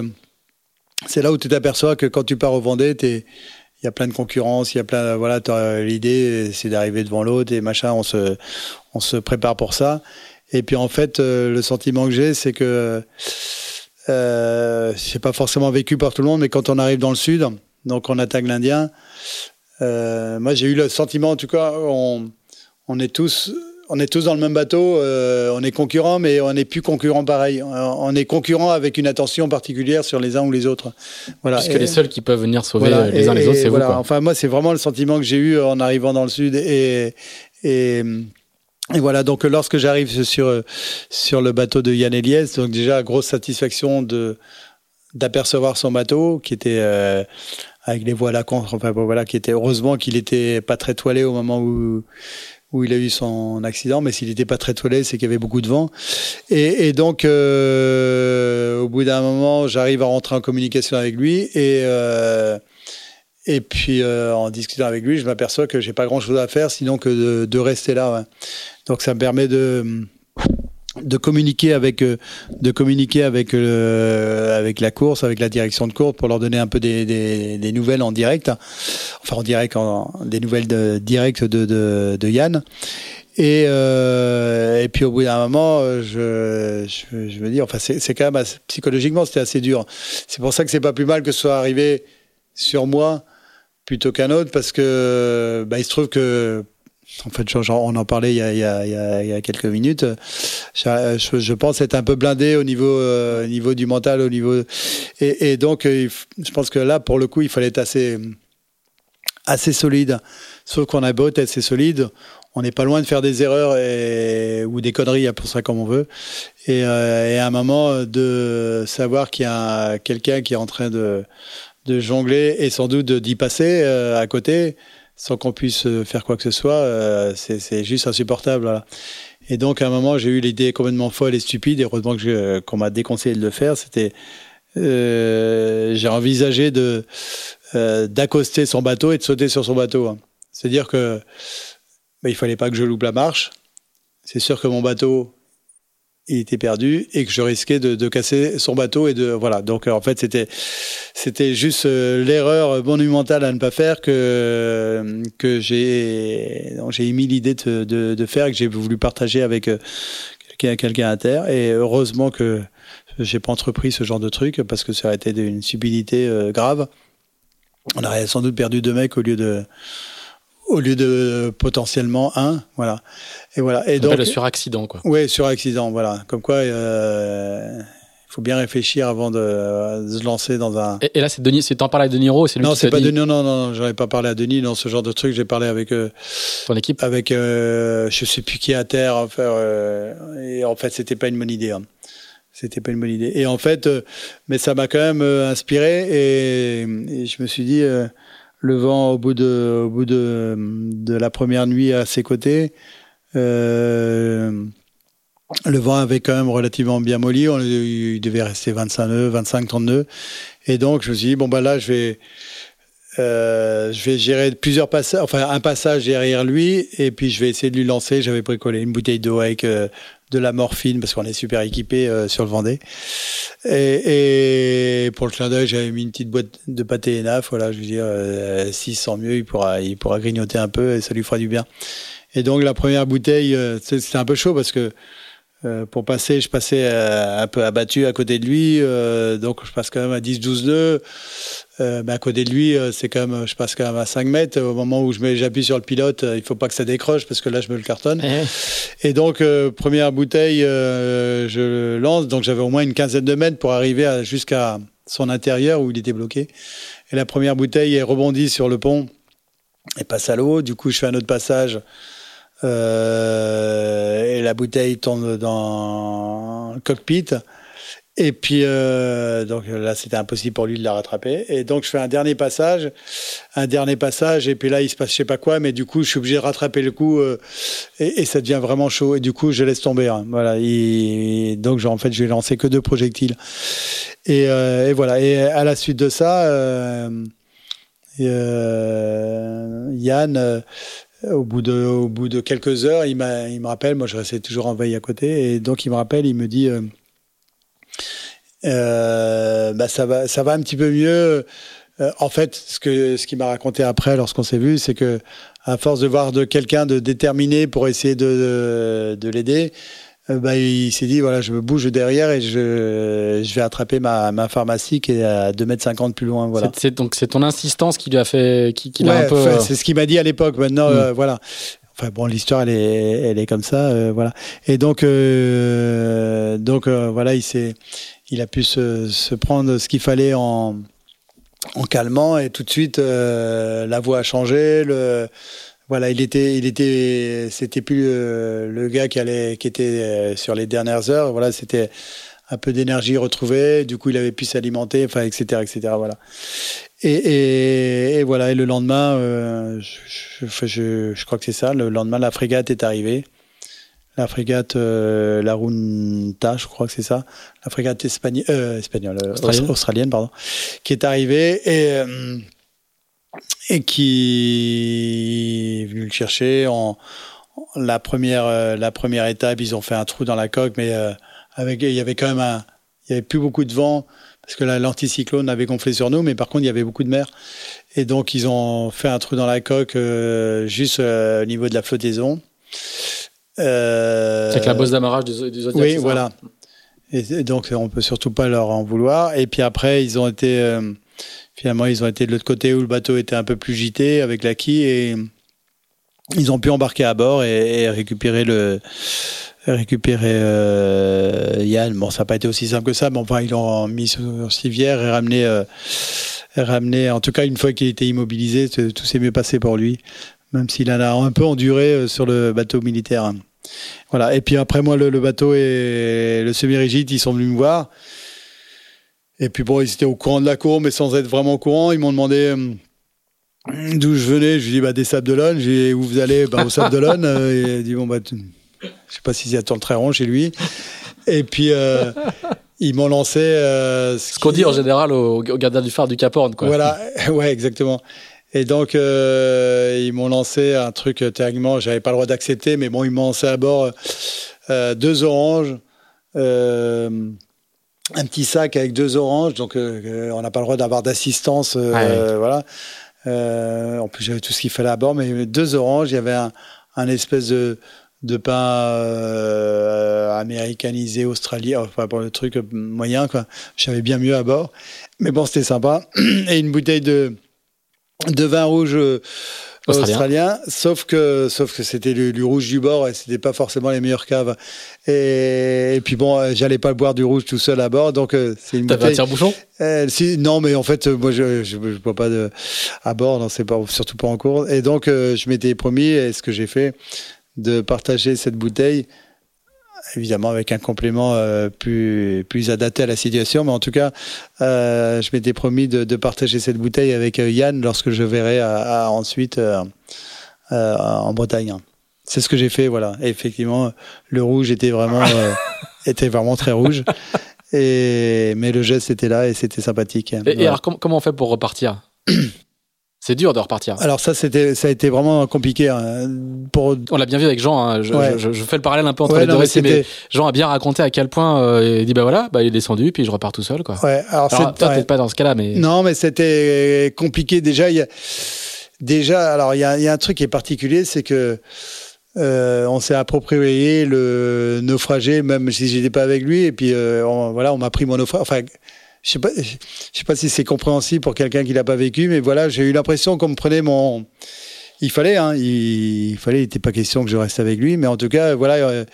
c'est là où tu t'aperçois que quand tu pars au Vendée, il y a plein de concurrence, il y a plein, voilà, l'idée, c'est d'arriver devant l'autre et machin, on se, on se prépare pour ça. Et puis en fait, euh, le sentiment que j'ai, c'est que euh, c'est pas forcément vécu par tout le monde, mais quand on arrive dans le sud, donc on attaque l'Indien, euh, moi j'ai eu le sentiment, en tout cas, on, on est tous on est tous dans le même bateau, euh, on est concurrents, mais on n'est plus concurrents pareil. On est concurrents avec une attention particulière sur les uns ou les autres. Voilà. Puisque les seuls qui peuvent venir sauver les uns les autres, c'est voilà. vous. Quoi. Enfin, moi, c'est vraiment le sentiment que j'ai eu en arrivant dans le sud. Et, et, et voilà, donc lorsque j'arrive sur, sur le bateau de Yann Eliès, donc déjà, grosse satisfaction de d'apercevoir son bateau qui était euh, avec les voiles à contre, enfin voilà, qui était heureusement qu'il était pas très toilé au moment où où il a eu son accident, mais s'il n'était pas très toilé, c'est qu'il y avait beaucoup de vent. Et, donc, euh, au bout d'un moment, j'arrive à rentrer en communication avec lui et euh, puis euh, en discutant avec lui, je m'aperçois que j'ai pas grand-chose à faire, sinon que de, rester là. Donc, ça me permet de de communiquer avec euh, de communiquer avec euh, avec la course avec la direction de course pour leur donner un peu des, des, nouvelles en direct. Enfin en direct en, des nouvelles directes de, de, de Yann. Et euh, et puis au bout d'un moment je, je, je me dis enfin c'est quand même psychologiquement c'était assez dur. C'est pour ça que c'est pas plus mal que ce soit arrivé sur moi plutôt qu'un autre parce que bah, il se trouve que en fait, on en parlait il y a, quelques minutes. Je, pense être un peu blindé au niveau, euh, niveau du mental, au niveau et, donc euh, je pense que là, pour le coup, il fallait être assez, assez solide. Sauf qu'on a beau être assez solide, on n'est pas loin de faire des erreurs ou des conneries, pour ça comme on veut. Et, euh, à un moment de savoir qu'il y a quelqu'un qui est en train de, jongler et sans doute d'y passer à côté sans qu'on puisse euh, faire quoi que ce soit, euh, c'est juste insupportable. Voilà. Et donc, à un moment, j'ai eu l'idée complètement folle et stupide, et heureusement qu'on m'a déconseillé de le faire. C'était, euh, j'ai envisagé de euh, d'accoster son bateau et de sauter sur son bateau. Hein. C'est-à-dire que bah, il fallait pas que je loupe la marche. C'est sûr que mon bateau il était perdu et que je risquais de, de, casser son bateau et de voilà. Donc en fait c'était c'était juste euh, l'erreur monumentale à ne pas faire que que j'ai j'ai émis l'idée de, de, de, faire et que j'ai voulu partager avec euh, quelqu'un quelqu'un à terre. Et heureusement que j'ai pas entrepris ce genre de truc parce que ça aurait été d'une subtilité euh, grave. On aurait sans doute perdu deux mecs au lieu de au lieu de potentiellement un, voilà. Et voilà. Et donc le suraccident, quoi. Oui, suraccident, voilà. Comme quoi, euh, il faut bien réfléchir avant de, de, se lancer dans un. Et, et là, c'est Denis, c'est t'en parles à Denis Rowe, c'est lui Non, c'est pas dit... Denis, non, non, non, j'en ai pas parlé à Denis dans ce genre de truc. J'ai parlé avec euh, ton équipe, avec euh, je sais plus qui à terre. Enfin, euh, et en fait, c'était pas une bonne idée. Hein. C'était pas une bonne idée. Et en fait, mais ça m'a quand même inspiré et, et, je me suis dit le vent au bout de, la première nuit à ses côtés. Euh, le vent avait quand même relativement bien molli. On, il devait rester 25 nœuds, 25, 30 nœuds. Et donc, je me suis dit, bon, bah là, je vais, euh, gérer plusieurs passages, enfin, un passage derrière lui, et puis je vais essayer de lui lancer. J'avais bricolé une bouteille d'eau avec euh, de la morphine parce qu'on est super équipé sur le Vendée. Et, et pour le clin d'œil, j'avais mis une petite boîte de pâté ENAF. Voilà, je veux dire, euh, s'il mieux, il pourra, il pourra grignoter un peu et ça lui fera du bien. Et donc la première bouteille, c'était un peu chaud parce que euh, pour passer, je passais euh, un peu abattu à côté de lui, euh, donc je passe quand même à 10-12-2. Mais à côté de lui, c'est quand même, je passe quand même à 5 mètres. Au moment où je mets, j'appuie sur le pilote, il faut pas que ça décroche parce que là, je me le cartonne. Eh Et donc, première bouteille, je lance. Donc, j'avais au moins une quinzaine de mètres pour arriver jusqu'à son intérieur où il était bloqué. Et la première bouteille est rebondie sur le pont et passe à l'eau. Du coup, je fais un autre passage euh, et la bouteille tombe dans le cockpit. Et puis, euh, donc là, c'était impossible pour lui de la rattraper. Et donc, je fais un dernier passage, un dernier passage, et puis là, il se passe je sais pas quoi, mais du coup, je suis obligé de rattraper le coup, euh, et, ça devient vraiment chaud. Et du coup, je laisse tomber. Hein. Voilà. Et donc, en fait, je vais lancer que deux projectiles. Et, euh, et, voilà. Et à la suite de ça, euh, euh Yann au bout de, au bout de quelques heures, il, m'a, il me rappelle, moi je restais toujours en veille à côté, et donc il me rappelle, il me dit, euh, euh, bah ça va, ça va un petit peu mieux. Euh, en fait, ce que, ce qu'il m'a raconté après, lorsqu'on s'est vu, c'est que à force de voir de quelqu'un de déterminé pour essayer de, de, de l'aider, euh, bah, il s'est dit voilà, je me bouge derrière et je, je vais attraper ma, ma pharmacie qui est à 2 mètres 50 plus loin. Voilà. C'est, donc c'est ton insistance qui lui a fait, qui, qui l'a un peu. c'est ce qu'il m'a dit à l'époque. Maintenant, mm. euh, voilà. Enfin bon, l'histoire elle est, elle est comme ça, voilà. Et donc, donc voilà, il s'est, il a pu se, se prendre ce qu'il fallait en, en calmant et tout de suite la voix a changé, le voilà, il était, il était, c'était plus le, gars qui allait, qui était euh, sur les dernières heures. Voilà, c'était un peu d'énergie retrouvée. Du coup, il avait pu s'alimenter, enfin, etc., etc. Voilà. Et, et, et, voilà. Et le lendemain, euh, je, je, je, crois que c'est ça. Le lendemain, la frégate est arrivée. La frégate, euh, la Runta, je crois que c'est ça. La frégate espagnole, euh, espagnole, australienne. australienne. pardon, qui est arrivée et et qui est venu le chercher en la première euh, la première étape ils ont fait un trou dans la coque mais euh, avec il y avait quand même un il y avait plus beaucoup de vent parce que l'anticyclone avait gonflé sur nous mais par contre il y avait beaucoup de mer et donc ils ont fait un trou dans la coque euh, juste au niveau de la flottaison euh, avec la bosse d'amarrage du, du Zodiac oui voilà et, donc on peut surtout pas leur en vouloir et puis après ils ont été Finalement, ils ont été de l'autre côté où le bateau était un peu plus gité avec la quille et ils ont pu embarquer à bord et, récupérer le récupérer euh, Yann. Bon, ça n'a pas été aussi simple que ça, mais enfin, ils l'ont mis sur civière et ramené, euh, ramené. En tout cas, une fois qu'il était immobilisé, tout s'est mieux passé pour lui, même s'il en a un peu enduré euh, sur le bateau militaire. Voilà. Et puis après, moi, le, le bateau et le semi-rigide, ils sont venus me voir. Et puis bon, ils étaient au courant de la cour, mais sans être vraiment au courant. Ils m'ont demandé euh, d'où je venais. Je lui ai dit, bah, des Sables d'Olonne. J'ai dit, où vous allez? Bah, Au Sables d'Olonne. Euh, et il a dit, bon, bah, je sais pas s'ils attendent très rond chez lui. Et puis, euh, ils m'ont lancé. Euh, ce, qu'on dit en général au, au gardien du phare du Cap Horn, quoi. Voilà, [LAUGHS] ouais, exactement. Et donc, euh, ils m'ont lancé un truc, théoriquement, j'avais pas le droit d'accepter, mais bon, ils m'ont lancé à bord deux oranges. Euh, un petit sac avec deux oranges, donc euh, euh, on n'a pas le droit d'avoir d'assistance, euh, voilà. en plus, j'avais tout ce qu'il fallait à bord, mais deux oranges. Il y avait un, un espèce de, de pain américanisé, australien, enfin pour le truc moyen, quoi. J'avais bien mieux à bord, mais bon, c'était sympa. [CLEARS THROAT] Et une bouteille de de vin rouge australien. sauf que sauf que c'était du, rouge du bord et c'était pas forcément les meilleures caves. Et, puis bon, euh, j'allais pas boire du rouge tout seul à bord, donc euh, c'est une T'avais un euh, si, Non, mais en fait, moi je je, je bois pas de à bord, non, c'est pas surtout pas en cours. Et donc je m'étais promis, et ce que j'ai fait, de partager cette bouteille évidemment avec un complément euh, plus, plus adapté à la situation. Mais en tout cas, euh, je m'étais promis de, de, partager cette bouteille avec euh, Yann lorsque je verrai à, à ensuite en Bretagne. C'est ce que j'ai fait, voilà. Et effectivement, le rouge était vraiment, [LAUGHS] était vraiment très rouge. Et, mais le geste était là et c'était sympathique. Et, et alors, comment on fait pour repartir? C'est dur de repartir. Alors ça, c'était, ça a été vraiment compliqué. Hein, pour... On l'a bien vu avec Jean. Hein. Je, je, je, fais le parallèle un peu entre les deux récits, mais Jean a bien raconté à quel point euh, il dit bah voilà, bah il est descendu, puis je repars tout seul, quoi. Ouais. Alors, alors toi, peut-être pas dans ce cas-là, mais non, mais c'était compliqué déjà. Il y a... Déjà, alors il y a, y a, un truc qui est particulier, c'est que euh, on s'est approprié le naufragé, même si j'étais pas avec lui, et puis euh, on, voilà, on m'a pris mon naufrage. Enfin, je sais pas, sais pas si c'est compréhensible pour quelqu'un qui l'a pas vécu, mais voilà, j'ai eu l'impression qu'on me prenait mon. Il fallait, hein, il, fallait, il n'était pas question que je reste avec lui, mais en tout cas, voilà. Euh,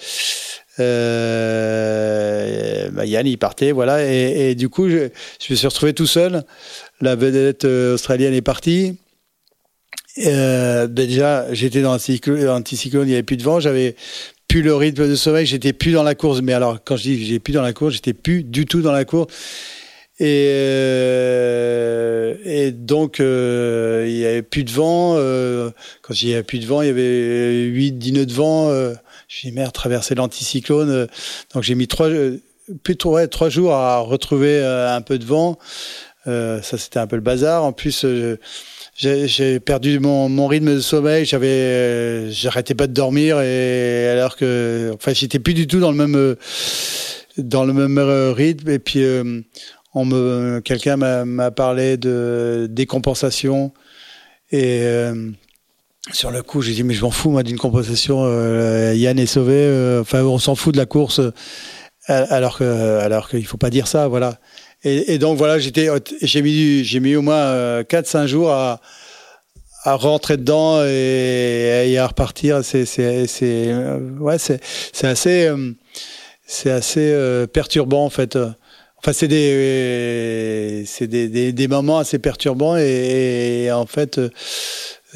euh bah Yann, il partait, voilà, et, du coup, je, me suis retrouvé tout seul. La vedette euh, australienne est partie. Ben déjà, j'étais dans l'anticyclone, il n'y avait plus de vent, j'avais plus le rythme de sommeil, j'étais plus dans la course. Mais alors, quand je dis j'ai plus dans la course, j'étais plus du tout dans la course. Et, euh, et donc, euh, il n'y avait plus de vent. Euh, quand il n'y avait plus de vent, il y avait 8-10 nœuds de vent. Euh, j'ai merde, traversé l'anticyclone. donc, j'ai mis trois, trois jours à retrouver un peu de vent. ça, c'était un peu le bazar. En plus, j'ai perdu mon, mon, rythme de sommeil. J'avais, j'arrêtais pas de dormir et alors que, enfin, j'étais plus du tout dans le même, dans le même rythme. Et puis, on me, quelqu'un m'a parlé de décompensation et euh, sur le coup, j'ai dit mais je m'en fous moi d'une compensation. Euh, Yann est sauvé. Euh, enfin, on s'en fout de la course. Alors que, alors qu'il faut pas dire ça, voilà. Et, donc voilà, j'étais, j'ai mis, j'ai mis au moins 4-5 jours à, à rentrer dedans et, et à repartir. C'est, c'est, c'est, ouais, c'est, c'est assez, c'est assez perturbant en fait. Enfin, c'est des, c'est des, des, des, moments assez perturbants et, en fait, euh,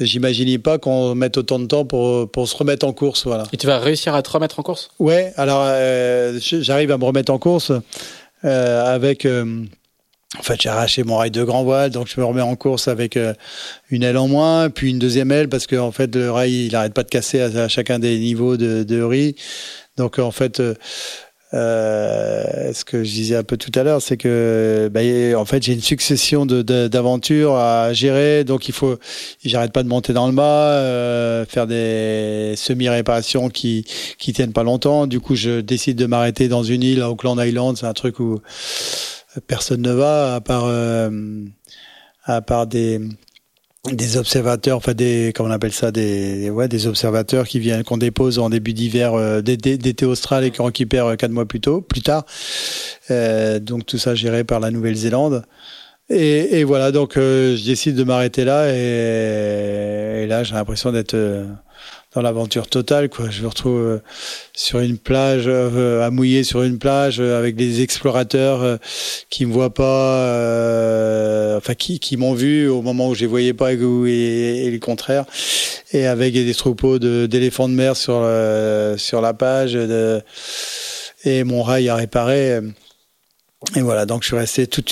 j'imaginais pas qu'on mette autant de temps pour, pour se remettre en course. Voilà. Et tu vas réussir à te remettre en course? Ouais, alors euh, j'arrive à me remettre en course euh, avec. Euh, en fait, j'ai arraché mon rail de grand voile, donc je me remets en course avec euh, une aile en moins, puis une deuxième aile, parce que en fait, le rail, il arrête pas de casser à, à chacun des niveaux de, de riz. Donc, en fait, euh, ce que je disais un peu tout à l'heure, c'est que bah, en fait j'ai une succession d'aventures à gérer, donc il faut, j'arrête pas de monter dans le bas, euh, faire des semi-réparations qui qui tiennent pas longtemps. Du coup, je décide de m'arrêter dans une île à Auckland Island, c'est un truc où personne ne va à part euh, à part des des observateurs, enfin des, comment on appelle ça, des, ouais, des observateurs qui viennent, qu'on dépose en début d'hiver, euh, d'été austral et qu'on récupère euh, quatre mois plus tôt, plus tard. Euh, donc tout ça géré par la Nouvelle-Zélande. Et, voilà, donc euh, je décide de m'arrêter là et, et là j'ai l'impression d'être dans l'aventure totale. Quoi. Je me retrouve euh, sur une plage, euh, à mouiller sur une plage euh, avec des explorateurs qui me voient pas, enfin qui, m'ont vu au moment où je les voyais pas et, le contraire, et avec des troupeaux d'éléphants de, mer sur sur la page et mon rail à réparer. Et voilà, donc je suis resté tout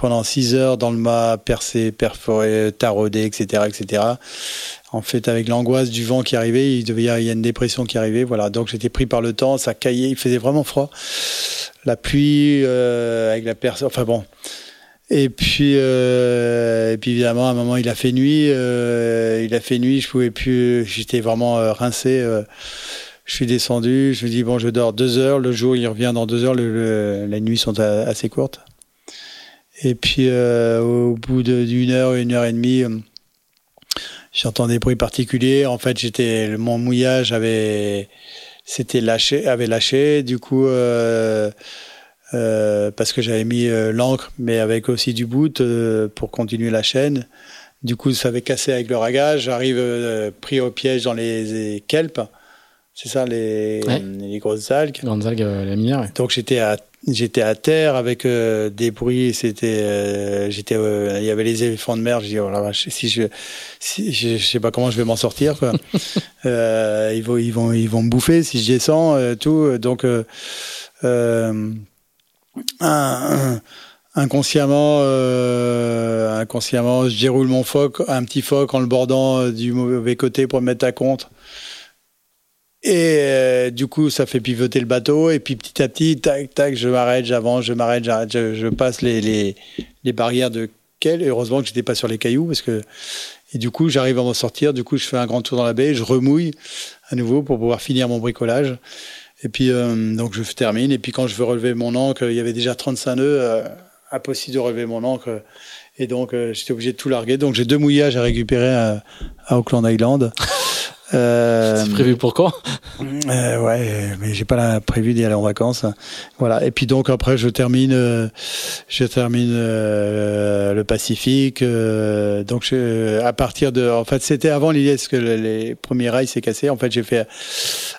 pendant six heures dans le mât, percé, perforé, taraudé, etc., etc en fait, avec l'angoisse du vent qui arrivait, il devait y avoir une dépression qui arrivait. Voilà, donc j'étais pris par le temps, ça caillait, il faisait vraiment froid. La pluie, euh, avec la personne, enfin bon. Et puis, euh, et puis évidemment, à un moment, il a fait nuit. Euh, il a fait nuit, je pouvais plus. J'étais vraiment euh, rincé. Euh, je suis descendu. Je me dis bon, je dors deux heures. Le jour, il revient dans deux heures. Le, les nuits sont assez courtes. Et puis, euh, au bout d'une heure, une heure et demie j'entends des bruits particuliers. En fait, j'étais mon mouillage avait c'était lâché, avait lâché. Du coup, euh, euh, parce que j'avais mis euh, l'encre, mais avec aussi du euh, pour continuer la chaîne. Du coup, ça avait cassé avec le ragage. J'arrive euh, pris au piège dans les, les kelpes. C'est ça, les, ouais. les grosses algues. Les grandes algues laminaires. Ouais. Donc j'étais à j'étais à terre avec euh, des bruits c'était euh, j'étais euh, il y avait les éléphants de mer je dis oh la vache si je si je, je sais pas comment je vais m'en sortir quoi [LAUGHS] ils vont ils vont ils vont me bouffer si je descends tout donc un, un, inconsciemment inconsciemment je déroule mon phoque un petit phoque en le bordant du mauvais côté pour me mettre à compte et euh, du coup, ça fait pivoter le bateau. Et puis petit à petit, tac, tac, je m'arrête, j'avance, je m'arrête, j'arrête, je, passe les, les, les, barrières de. Et heureusement que j'étais pas sur les cailloux parce que et du coup j'arrive à m'en sortir. Du coup je fais un grand tour dans la baie, je remouille à nouveau pour pouvoir finir mon bricolage. Et puis euh, donc je termine. Et puis quand je veux relever mon ancre, il y avait déjà 35 nœuds, euh, impossible de relever mon ancre. Et donc euh, j'étais obligé de tout larguer. Donc j'ai deux mouillages à récupérer à, à Auckland Island. [LAUGHS] Euh, c'est prévu pour quand? Euh, Ouais, mais j'ai pas la, prévu d'y aller en vacances. Voilà. Et puis donc après, je termine, euh, je termine euh, le Pacifique. Donc je, à partir de, en fait, c'était avant l'idée parce que les premiers rails s'est cassé. En fait, j'ai fait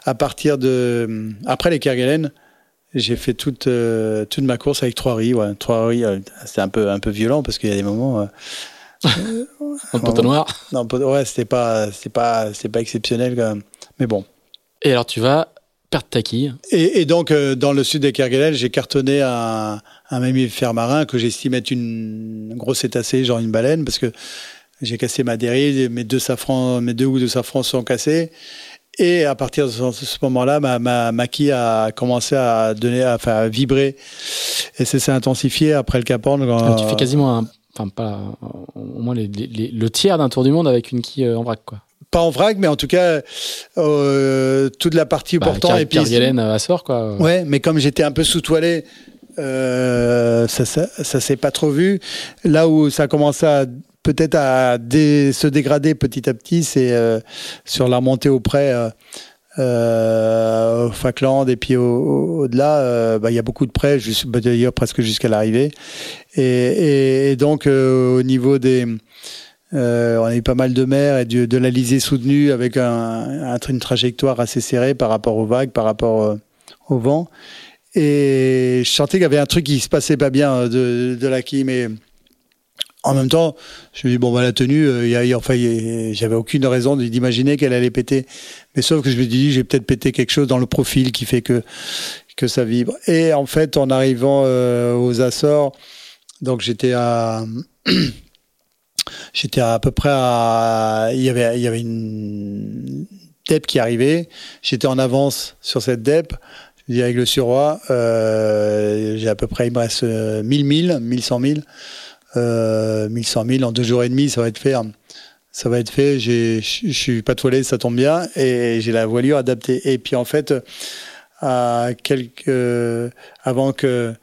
à partir de après les Kerguelen, j'ai fait toute toute ma course avec trois riz. Ouais, trois riz. C'était un peu un peu violent parce qu'il y a des moments en noir Non, ouais, c'était pas, c'est pas, c'est pas exceptionnel quand même. Mais bon. Et alors tu vas perdre ta quille. Et, donc euh, dans le sud des Kerguelen, j'ai cartonné un, un mammifère marin que j'estime être une grosse cétacée, genre une baleine, parce que j'ai cassé ma dérive, mes deux safrans, mes deux ou de safran sont cassés. Et à partir de ce, moment-là, ma, ma, ma, quille a commencé à donner, à, enfin, à vibrer. Et c'est s'est intensifié après le Cap Horn. Ah, tu fais quasiment un enfin pas au moins le tiers d'un tour du monde avec une quille euh, en vrac quoi. Pas en vrac, mais en tout cas euh, toute la partie bah, portant et puis à sort quoi. Ouais, mais comme j'étais un peu sous toilé, euh, ça, ça, ça s'est pas trop vu. Là où ça a commencé à peut-être à se dégrader petit à petit, c'est sur la montée auprès euh, au Falkland et puis au-delà, euh, bah, il y a beaucoup de prêts, bah, d'ailleurs presque jusqu'à l'arrivée. Et, et, donc euh, au niveau des, euh, on a eu pas mal de mer et de, de l'Alizé soutenue avec un, une trajectoire assez serrée par rapport aux vagues, par rapport au vent. Et je sentais qu'il y avait un truc qui se passait pas bien de, de la qui, mais en même temps, je me dis bon bah la tenue, euh, enfin, j'avais aucune raison d'imaginer qu'elle allait péter. Mais sauf que je me dis j'ai peut-être pété quelque chose dans le profil qui fait que que ça vibre. Et en fait, en arrivant euh, aux Açores, donc j'étais à [CLEARS THROAT] j'étais à, peu près à il y avait il y avait une DEP qui arrivait. J'étais en avance sur cette DEP. Je dis avec le surroi, euh, j'ai à peu près il me reste 1000 1000 1100 000 euh, 1100 000 en deux jours et demi, ça va être fait. Ça va être fait. Je suis pas toilé, ça tombe bien, et j'ai la voilure adaptée. Et puis en fait, à quelques avant que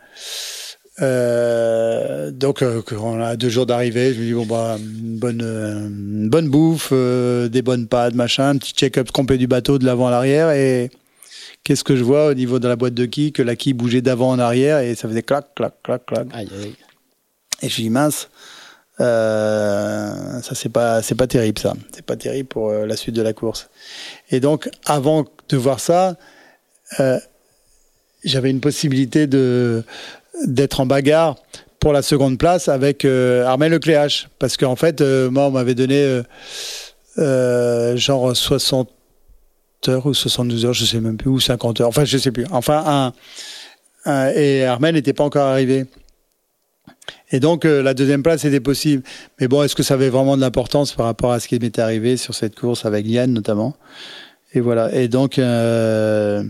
euh, donc euh, on a deux jours d'arrivée, je me dis bon bah une bonne bonne bouffe, euh, des bonnes pâtes, machin, un petit check-up complet du bateau de l'avant à l'arrière et qu'est-ce que je vois au niveau de la boîte de quilles que la quille bougeait d'avant en arrière et ça faisait clac clac clac clac. Aïe, aïe. Et je dis mince, euh, ça c'est pas c'est pas terrible ça, c'est pas terrible pour euh, la suite de la course. Et donc avant de voir ça, euh, j'avais une possibilité de d'être en bagarre pour la seconde place avec euh, Armel Lecléache parce qu'en fait moi on m'avait donné genre 60 heures ou 72 heures, je sais même plus ou 50 heures, enfin je sais plus. Enfin un, un et Armel n'était pas encore arrivé. Et donc euh, la deuxième place était possible. Mais bon, est-ce que ça avait vraiment de l'importance par rapport à ce qui m'était arrivé sur cette course avec Yann notamment? Et voilà. Et donc euh,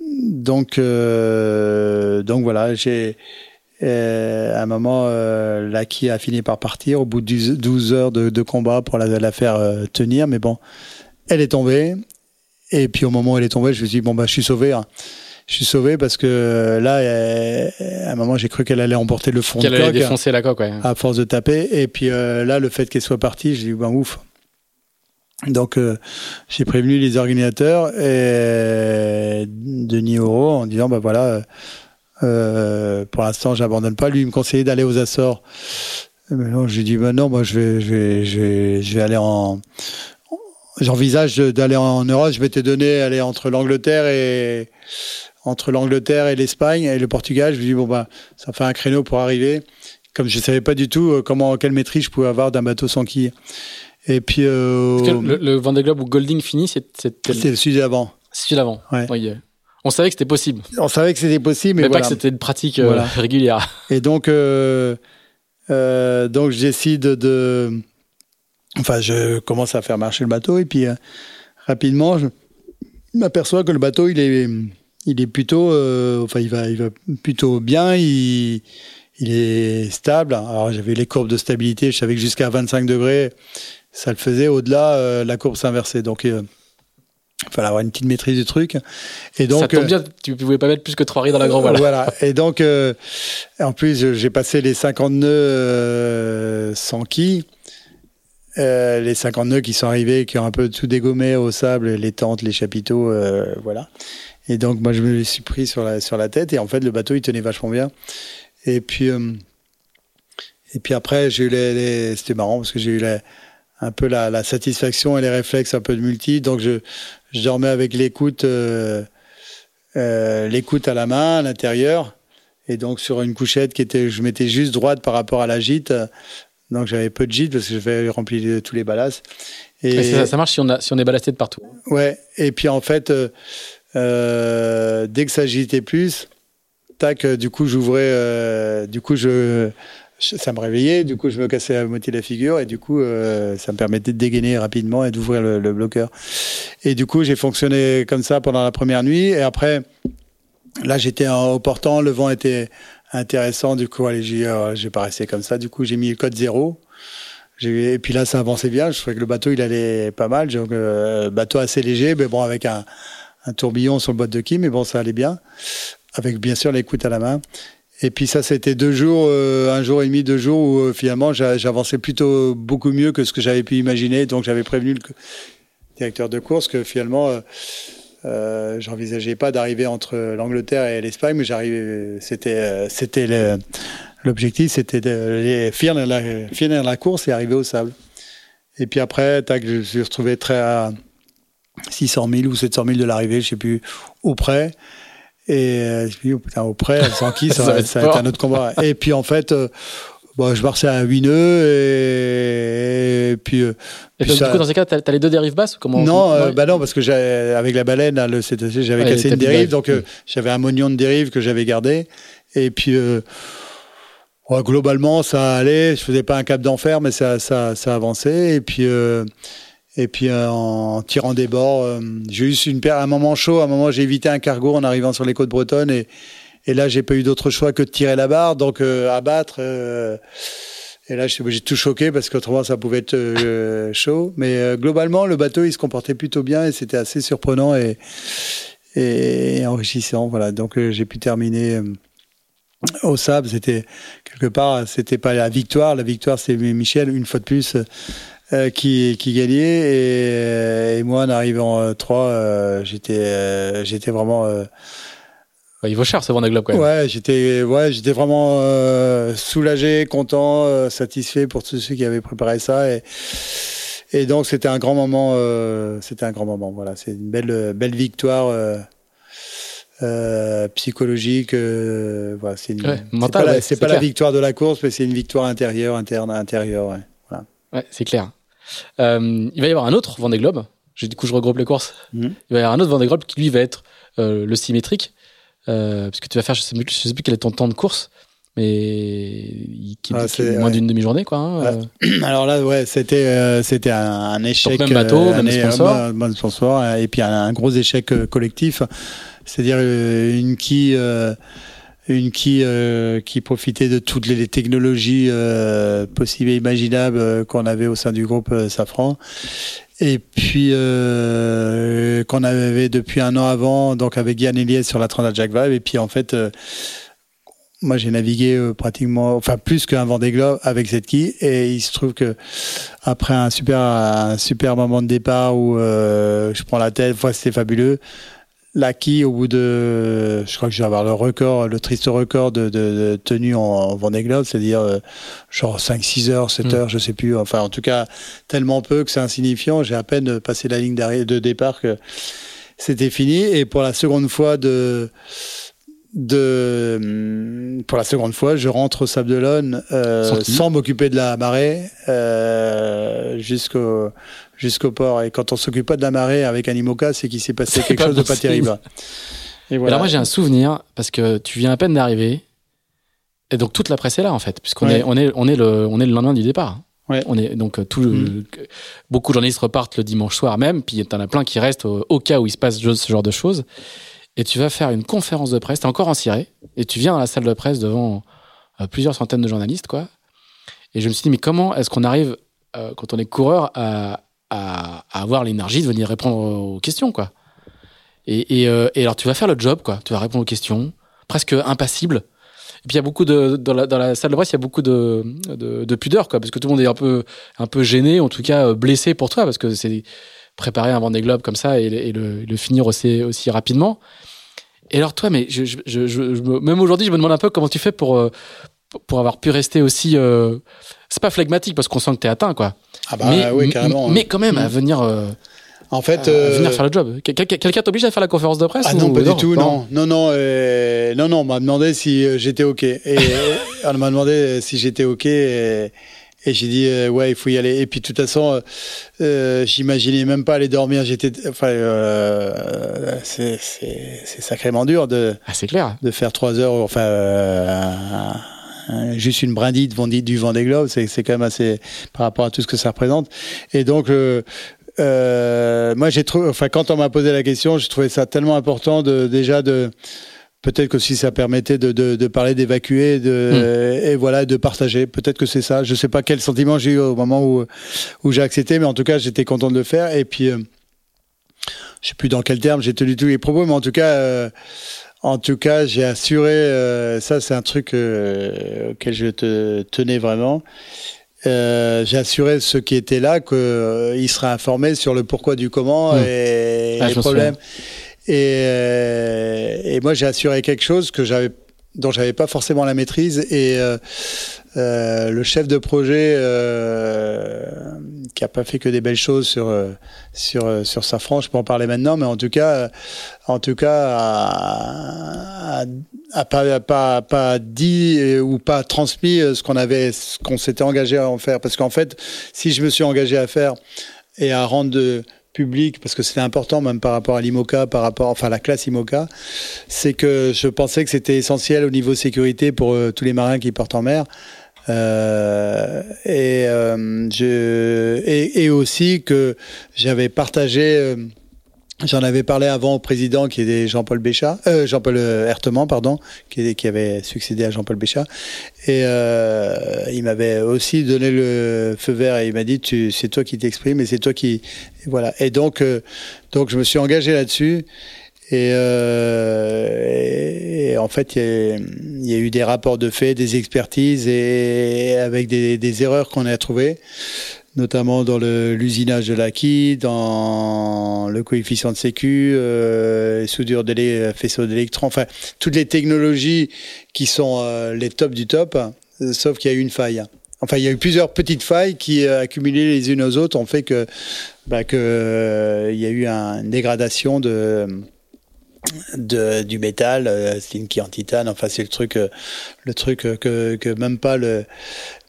donc euh, donc voilà, j'ai à un moment euh, qui a fini par partir au bout de 12 heures de, combat pour la, faire tenir. Mais bon, elle est tombée. Et puis au moment où elle est tombée, je me suis dit bon bah je suis sauvé. Hein je suis sauvé parce que là, à un moment, j'ai cru qu'elle allait emporter le fond de coque. Qu'elle allait défoncer la coque, ouais. À force de taper. Et puis euh, là, le fait qu'elle soit partie, j'ai dit, ben ouf. Donc, euh, j'ai prévenu les organisateurs et Denis Oro en disant, ben voilà, euh, pour l'instant, j'abandonne pas. Lui, il me conseillait d'aller aux Açores. Mais non, j'ai dit, ben non, moi, je vais, je vais, je vais, je vais aller en, j'envisage d'aller en Europe. Je m'étais donné aller entre l'Angleterre et entre l'Angleterre et l'Espagne et le Portugal. Je me dis bon bah ça fait un créneau pour arriver. Comme je savais pas du tout euh, comment quelle maîtrise je pouvais avoir d'un bateau sans quille. Et puis euh, le, le Vendée Globe où Golding finit, c'était le celui d'avant. Celui d'avant. Ouais. Oui, on savait que c'était possible. On savait que c'était possible, mais, pas que c'était une pratique euh, régulière. Et donc euh, euh, donc j'essaie de enfin je commence à faire marcher le bateau et puis rapidement je m'aperçois que le bateau il est il est plutôt, euh, enfin, il va, il va plutôt bien. Il, il est stable. Alors j'avais les courbes de stabilité, je savais que jusqu'à 25 degrés, ça le faisait. Au-delà, euh, la courbe s'inversait. Donc euh, il fallait avoir une petite maîtrise du truc. Et donc, ça tombe bien, tu pouvais pas mettre plus que trois riz dans la grande voile. Voilà. Et donc, en plus, j'ai passé les 50 nœuds sans qui. les 50 nœuds qui sont arrivés, qui ont un peu tout dégommé au sable, les tentes, les chapiteaux, voilà. Et donc, moi, je me suis pris sur la, sur la tête. Et en fait, le bateau, il tenait vachement bien. Et puis, euh, et puis après, j'ai eu les, c'était marrant parce que j'ai eu un peu la, la, satisfaction et les réflexes un peu de multi. Donc, je, je dormais avec l'écoute, euh, euh, l'écoute à la main, à l'intérieur. Et donc, sur une couchette qui était, je mettais juste droite par rapport à la gîte. Donc, j'avais peu de gîte parce que j'avais rempli tous les ballasts. Et, ça, ça, marche si on, a, si on est ballasté de partout. Ouais. Et puis, en fait, euh, euh, dès que ça agitait plus, tac, euh, du coup, j'ouvrais, euh, du coup, je, ça me réveillait, du coup, je me cassais à moitié la figure et du coup, ça me permettait de dégainer rapidement et d'ouvrir le, bloqueur. Et du coup, j'ai fonctionné comme ça pendant la première nuit et après, là, j'étais au portant, le vent était intéressant, du coup, allez, j'ai pas resté comme ça, du coup, j'ai mis le code zéro. Et puis là, ça avançait bien. Je trouvais que le bateau, il allait pas mal. Donc, bateau assez léger, mais bon, avec un, un tourbillon sur le boîte de quille, mais bon, ça allait bien, avec bien sûr l'écoute à la main. Et puis ça, c'était deux jours, euh, un jour et demi, deux jours où euh, finalement j'avançais plutôt beaucoup mieux que ce que j'avais pu imaginer. Donc j'avais prévenu le directeur de course que finalement euh, j'envisageais pas d'arriver entre l'Angleterre et l'Espagne, mais j'arrivais. C'était c'était l'objectif, c'était de finir la, finir la course et arriver au sable. Et puis après, tac, je me suis retrouvé très 600 000 ou 700 000 de l'arrivée, je sais plus, auprès. Et euh, je me putain, auprès, sans qui, [LAUGHS] ça, va, ça va être un autre combat. Et puis en fait, euh, bon, je marchais à 8 nœuds et, puis. Euh, et puis, du coup, dans ces cas, t'as as les deux dérives basses comment Non, euh, bah non, parce que avec la baleine, le CTC, j'avais cassé une dérive, donc j'avais un moignon de dérive que j'avais gardé. Et puis. Ouais, globalement, ça allait. Je faisais pas un cap d'enfer, mais ça, ça, ça avançait. Et puis, et puis euh, en tirant des bords, euh, j'ai eu une un moment chaud. À un moment, j'ai évité un cargo en arrivant sur les côtes bretonnes. Et, et là, j'ai pas eu d'autre choix que de tirer la barre, donc euh, abattre. et là, j'ai tout choqué parce qu'autrement, ça pouvait être [LAUGHS] chaud. Mais globalement, le bateau, il se comportait plutôt bien et c'était assez surprenant et, et enrichissant. Voilà. Donc, j'ai pu terminer au sable. C'était quelque part, c'était pas la victoire. La victoire, c'est Michel, une fois de plus euh, qui, qui gagnait et, et, moi en arrivant 3 euh, euh, j'étais j'étais vraiment il vaut cher ce Vendée Globe quand même. Ouais, j'étais ouais, j'étais vraiment soulagé, content, satisfait pour tous ceux qui avaient préparé ça et et donc c'était un grand moment c'était un grand moment voilà, c'est une belle belle victoire psychologique voilà, c'est pas, c'est pas la victoire de la course mais c'est une victoire intérieure interne intérieure ouais. Ouais, c'est clair. Euh, il va y avoir un autre Vendée Globe. Du coup, je regroupe les courses. Mhm. Il va y avoir un autre Vendée Globe qui, lui, va être euh, le symétrique. Euh, parce que tu vas faire, je sais, sais plus quel est ton temps de course, mais qui, ah, est, moins d'une demi-journée, quoi. Hein, [CLEARS THROAT] Alors là, ouais, c'était c'était un, échec. Donc même bateau, même sponsor. Même sponsor, et puis un, gros échec collectif. C'est-à-dire une qui une qui euh, qui profitait de toutes les, technologies euh, possibles et imaginables euh, qu'on avait au sein du groupe Safran. Et puis qu'on avait depuis un an avant donc avec Yann Eliès sur la Transat Jacques Vabre et puis en fait moi j'ai navigué pratiquement enfin plus qu'un Vendée Globe avec cette qui et il se trouve que après un super un super moment de départ où je prends la tête fois c'était fabuleux l'acquis au bout de, je crois que je vais avoir le record, le triste record de, de, tenue en, Vendée Globe, c'est-à-dire euh, genre 5, 6 heures, 7 mm. heures, je sais plus. Enfin, en tout cas, tellement peu que c'est insignifiant. J'ai à peine passé la ligne de départ que c'était fini. Et pour la seconde fois de, de pour la seconde fois, je rentre au Sable d'Olonne euh, sans m'occuper de la marée euh, jusqu'au jusqu'au port. Et quand on s'occupe pas de la marée avec un IMOCA, c'est qu'il s'est passé quelque chose de pas terrible. Et voilà. Alors moi j'ai un souvenir parce que tu viens à peine d'arriver et donc toute la presse est là en fait puisqu'on est on est on est le on est le lendemain du départ. Ouais. On est donc euh, mm. beaucoup de journalistes repartent le dimanche soir même puis il y en a plein qui restent au, cas où il se passe ce genre de choses et tu vas faire une conférence de presse, t'es encore en ciré et tu viens dans la salle de presse devant plusieurs centaines de journalistes, quoi. Et je me suis dit, mais comment est-ce qu'on arrive, quand on est coureur, à, à, avoir l'énergie de venir répondre aux questions, quoi. Et, et, et, alors, tu vas faire le job, quoi. Tu vas répondre aux questions, presque impassible. Et puis il y a beaucoup de dans la, dans la salle de presse, il y a beaucoup de, de, de, pudeur, quoi, parce que tout le monde est un peu un peu gêné, en tout cas blessé pour toi, parce que c'est préparer un Vendée Globe comme ça et, et, le, le, finir aussi aussi rapidement. Et alors toi, mais je, je, je, je même aujourd'hui, je me demande un peu comment tu fais pour pour avoir pu rester aussi. Euh, c'est pas phlegmatique parce qu'on sent que t'es atteint, quoi. Ah bah mais, oui, carrément. Mais quand même, à venir. Euh, en fait, euh, venir faire le job. Quelqu'un t'oblige à faire la conférence de presse Ah non, pas du tout, non, non, non, euh, non, non. On m'a demandé si euh, j'étais ok. Et on m'a demandé si j'étais ok. Et, et j'ai dit ouais, il faut y aller. Et puis de toute façon, euh, j'imaginais même pas aller dormir. J'étais, enfin, euh, c'est sacrément dur de. Ah, c'est clair. De faire trois heures, enfin. juste une brindille du Vendée Globe, c'est quand même assez par rapport à tout ce que ça représente. Et donc, euh, moi, j'ai trouvé, enfin, quand on m'a posé la question, j'ai trouvé ça tellement important de déjà de peut-être que si ça permettait de, de, de parler, d'évacuer, de hmm. et voilà, de partager. Peut-être que c'est ça. Je sais pas quel sentiment j'ai eu au moment où où j'ai accepté, mais en tout cas, j'étais content de le faire. Et puis, euh, je sais plus dans quel terme j'ai tenu tous les propos, mais en tout cas. Euh, en tout cas, j'ai assuré, euh, ça c'est un truc auquel je te tenais vraiment, euh, j'ai assuré ceux qui étaient là qu'ils euh, seraient informés sur le pourquoi du comment mmh. et ah, les problèmes. Et, euh, et, moi, j'ai assuré quelque chose que j'avais dont j'avais pas forcément la maîtrise. Et euh, euh, le chef de projet qui a pas fait que des belles choses sur sur sur Safran, je peux en parler maintenant, mais en tout cas, en tout cas, a, a, pas, pas pas dit ou pas transmis ce qu'on avait, ce qu'on s'était engagé à en faire, parce qu'en fait, si je me suis engagé à faire et à rendre de, public, parce que c'était important même par rapport à l'IMOCA, par rapport, enfin la classe IMOCA, c'est que je pensais que c'était essentiel au niveau sécurité pour euh, tous les marins qui partent en mer. Euh, et, euh, je, et, et, aussi que j'avais partagé euh, J'en avais parlé avant au président qui était Jean-Paul Béchat, euh, Jean-Paul Herteman, pardon, qui, avait succédé à Jean-Paul Béchat. Et euh, il m'avait aussi donné le feu vert et il m'a dit c'est toi qui t'exprimes et c'est toi qui, voilà. Et donc, euh, donc je me suis engagé là-dessus. Et, euh, et, en fait, il y, a eu des rapports de fait, des expertises et avec des erreurs qu'on a trouvées notamment dans l'usinage de l'acquis, dans le coefficient de sécu, euh, soudure de faisceau d'électrons, enfin toutes les technologies qui sont euh, les tops du top, euh, sauf qu'il y a eu une faille. Enfin, il y a eu plusieurs petites failles qui, euh, accumulées les unes aux autres, ont fait que, bah, il y a eu une dégradation de du métal, euh, qui en titane. Enfin, c'est le truc, le truc que même pas le,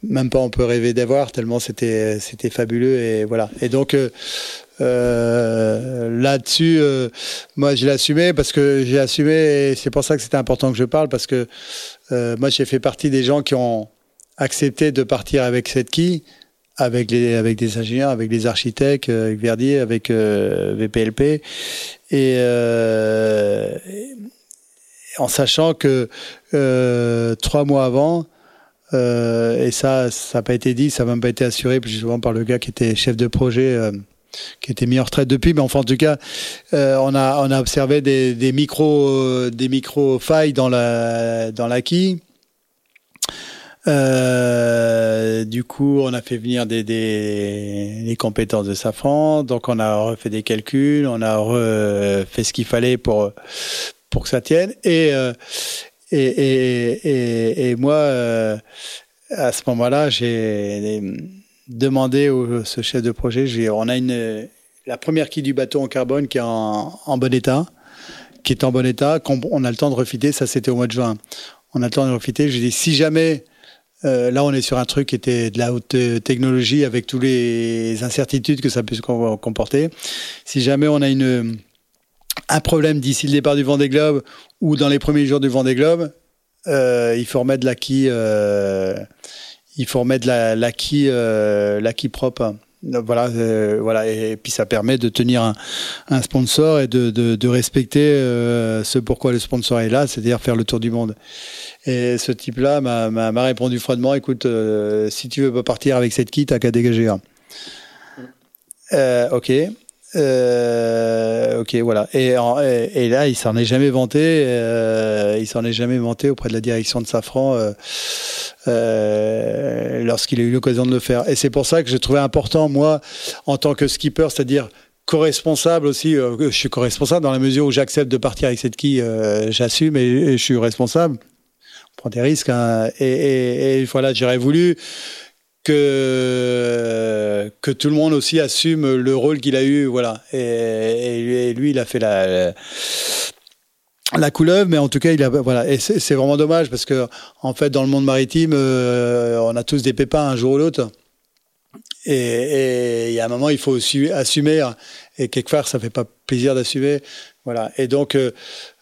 même pas on peut rêver d'avoir tellement c'était c'était fabuleux et voilà. Et donc euh, euh là-dessus euh, moi je assumé parce que j'ai assumé et c'est pour ça que c'était important que je parle parce que moi j'ai fait partie des gens qui ont accepté de partir avec cette qui avec les avec des ingénieurs avec des architectes avec Verdier avec VPLP et en sachant que trois mois avant et ça, ça n'a pas été dit, ça n'a même pas été assuré, justement par le gars qui était chef de projet, euh, qui était mis en retraite depuis. Mais enfin, en tout cas, euh, on a on a observé des, des micro des micro failles dans la dans l'acquis. du coup, on a fait venir des, des, compétences de Safran, donc on a refait des calculs, on a fait ce qu'il fallait pour pour que ça tienne. Et et, et, et, moi, euh, à ce moment-là, j'ai demandé au ce chef de projet, j'ai, on a une, la première quille du bateau en carbone qui est en, en bon état, qui est en bon état, qu'on on a le temps de refiter, ça c'était au mois de juin. On a le temps de refiter. J'ai dit, si jamais, euh, là on est sur un truc qui était de la haute technologie avec toutes les incertitudes que ça peut comporter, si jamais on a une un problème d'ici le départ du Vendée Globe ou dans les premiers jours du Vendée Globe, euh, il faut remettre l'acquis, euh, il faut remettre l'acquis, euh, propre. voilà, voilà, et, puis ça permet de tenir un, sponsor et de, respecter ce pourquoi le sponsor est là, c'est-à-dire faire le tour du monde. Et ce type-là m'a répondu froidement, écoute, si tu veux pas partir avec cette kit, t'as qu'à dégager. Euh, ok. Euh, ok, voilà. Et, et, là, il s'en est jamais vanté. Euh, il s'en est jamais vanté auprès de la direction de Safran euh, euh lorsqu'il a eu l'occasion de le faire. Et c'est pour ça que j'ai trouvé important, moi, en tant que skipper, c'est-à-dire co-responsable aussi. Euh, je suis co-responsable dans la mesure où j'accepte de partir avec cette qui j'assume et, je suis responsable. On prend des risques. Hein. Et, et, et voilà, j'aurais voulu que que tout le monde aussi assume le rôle qu'il a eu, voilà. Et, lui, il a fait la, la couleuvre, mais en tout cas, il a voilà. Et c'est vraiment dommage parce que en fait, dans le monde maritime, euh, on a tous des pépins un jour ou l'autre. Et il y a un moment, il faut assumer. Et quelque part, ça fait pas plaisir d'assumer. Voilà. Et donc, euh,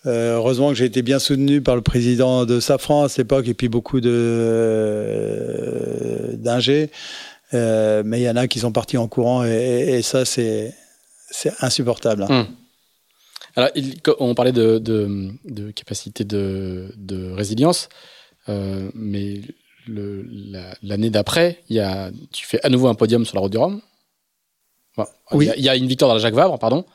euh, heureusement que j'ai été bien soutenu par le président de Safran à cette époque et puis beaucoup de euh, d'ingés. Euh, mais il y en a qui sont partis en courant et, ça, c'est insupportable. Hum. Alors, on parlait de, capacité de, résilience, mais l'année d'après, tu fais à nouveau un podium sur la route du Rhum. Oui. Il y, a, une victoire dans la Jacques Vabre, pardon.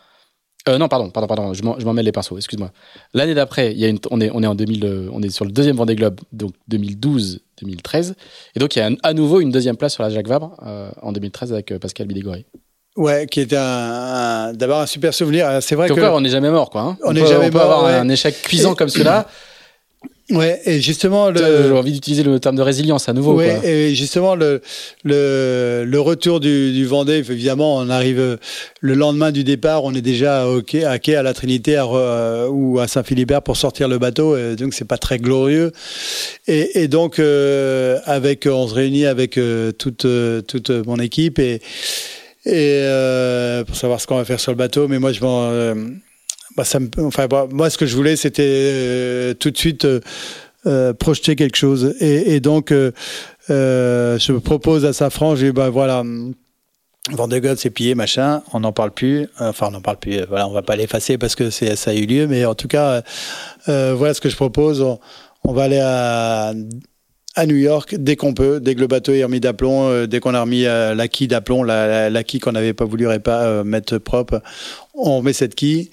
Euh, non, pardon, pardon, pardon, je m'en mêle les pinceaux, excuse-moi. L'année d'après, il y a une, on, est, on, est en 2000, euh, on est sur le deuxième Vendée Globe, donc 2012-2013. Et donc, il y a à nouveau une deuxième place sur la Jacques Vabre euh, en 2013 avec Pascal Bidégory. Ouais, qui était un, d'abord un super souvenir. C'est vrai donc que. on n'est jamais mort, quoi. Hein. On n'est jamais on peut mort. avoir un échec cuisant comme celui-là. Ouais, et justement, le... j'ai envie d'utiliser le terme de résilience à nouveau. Ouais, quoi. et justement le le, le retour du, du Vendée, évidemment, on arrive le lendemain du départ, on est déjà au quai, à quai à la Trinité à, ou à Saint-Philibert pour sortir le bateau, et donc c'est pas très glorieux. Et, et donc euh, avec, on se réunit avec euh, toute toute mon équipe et et euh, pour savoir ce qu'on va faire sur le bateau, mais moi je m'en euh, bah, me, bah, moi, ce que je voulais, c'était euh, tout de suite euh, euh, projeter quelque chose. Et, donc, je propose à Safran, je dis, bah voilà, Vendée c'est pillé, machin, on n'en parle plus. Enfin, on n'en parle plus. Voilà, on va pas l'effacer parce que ça a eu lieu, mais en tout cas, voilà ce que je propose. On, va aller à New York dès qu'on peut, dès que le bateau est remis d'aplomb, dès qu'on a remis la quille d'aplomb, la, la, quille qu'on n'avait pas voulu pas, mettre propre, on met cette quille.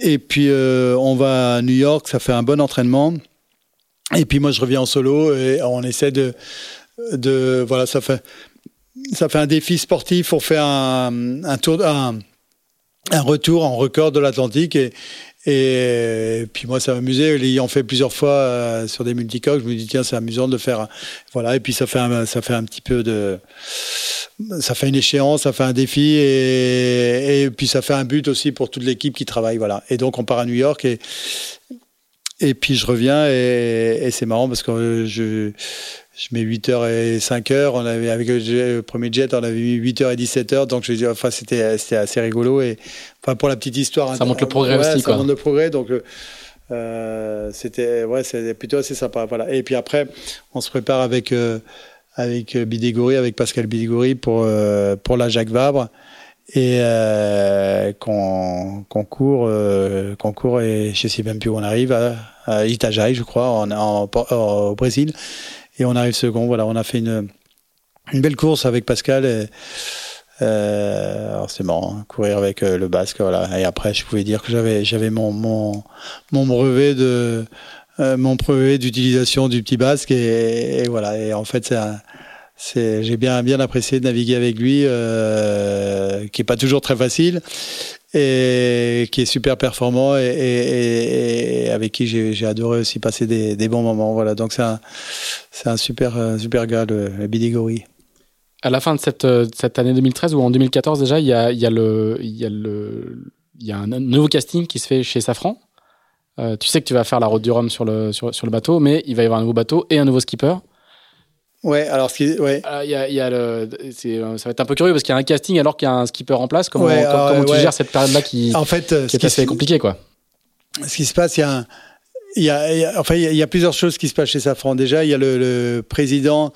Et puis euh, on va à New York, ça fait un bon entraînement. Et puis moi je reviens en solo et on essaie de, de voilà, ça fait ça fait un défi sportif. On fait un, un, un retour en record de l'Atlantique et, et puis moi, ça m'amusait. L'ayant fait plusieurs fois euh, sur des multicoques, je me dis tiens, c'est amusant de faire. Voilà. Et puis ça fait un, ça fait un petit peu de, ça fait une échéance, ça fait un défi et, et puis ça fait un but aussi pour toute l'équipe qui travaille. Voilà. Et donc on part à New York et et puis je reviens et, et c'est marrant parce que je je mets 8h et 5h. On avait, avec le, premier jet, on avait mis 8h et 17h. Donc, je dis, enfin, c'était, c'était assez rigolo. Et, enfin, pour la petite histoire. Ça montre le progrès ouais, aussi, ça quoi. montre le progrès. Donc, euh, c'était, ouais, c'était plutôt assez sympa. Voilà. Et puis après, on se prépare avec, euh, avec Bidégory, avec Pascal Bidégory pour, euh, pour la Jacques Vabre. Et euh, qu'on qu'on court, euh, qu'on court et je sais même plus où on arrive à, à Itajaí, je crois, en, en, en, au Brésil et on arrive second. Voilà, on a fait une, une belle course avec Pascal. Et, euh, alors c'est marrant, hein, courir avec euh, le basque, voilà. Et après, je pouvais dire que j'avais j'avais mon mon mon brevet de euh, mon brevet d'utilisation du petit basque et, et, voilà. Et en fait, c'est c'est j'ai bien bien apprécié de naviguer avec lui, euh, qui est pas toujours très facile et qui est super performant et, avec qui j'ai adoré aussi passer des, bons moments. Voilà, donc c'est un, un super, super gars, le, le Bidigori. À la fin de cette, cette année 2013 ou en 2014 déjà, il y a, y a, y y a un nouveau casting qui se fait chez Safran. Euh, tu sais que tu vas faire la route du Rhum sur le, sur le bateau, mais il va y avoir un nouveau bateau et un nouveau skipper. Ouais, alors ce qui, ouais. Euh, y a, y a le, ça va être un peu curieux parce qu'il y a un casting alors qu'il y a un skipper en place. Comment, ouais, comment, euh, comment tu ouais. gères cette période-là qui, en fait, qui est assez compliqué, quoi Ce qui se passe, il y a un, il y a, il y a, enfin, il y, a, plusieurs choses qui se passent chez Safran. Déjà, il y a le, le président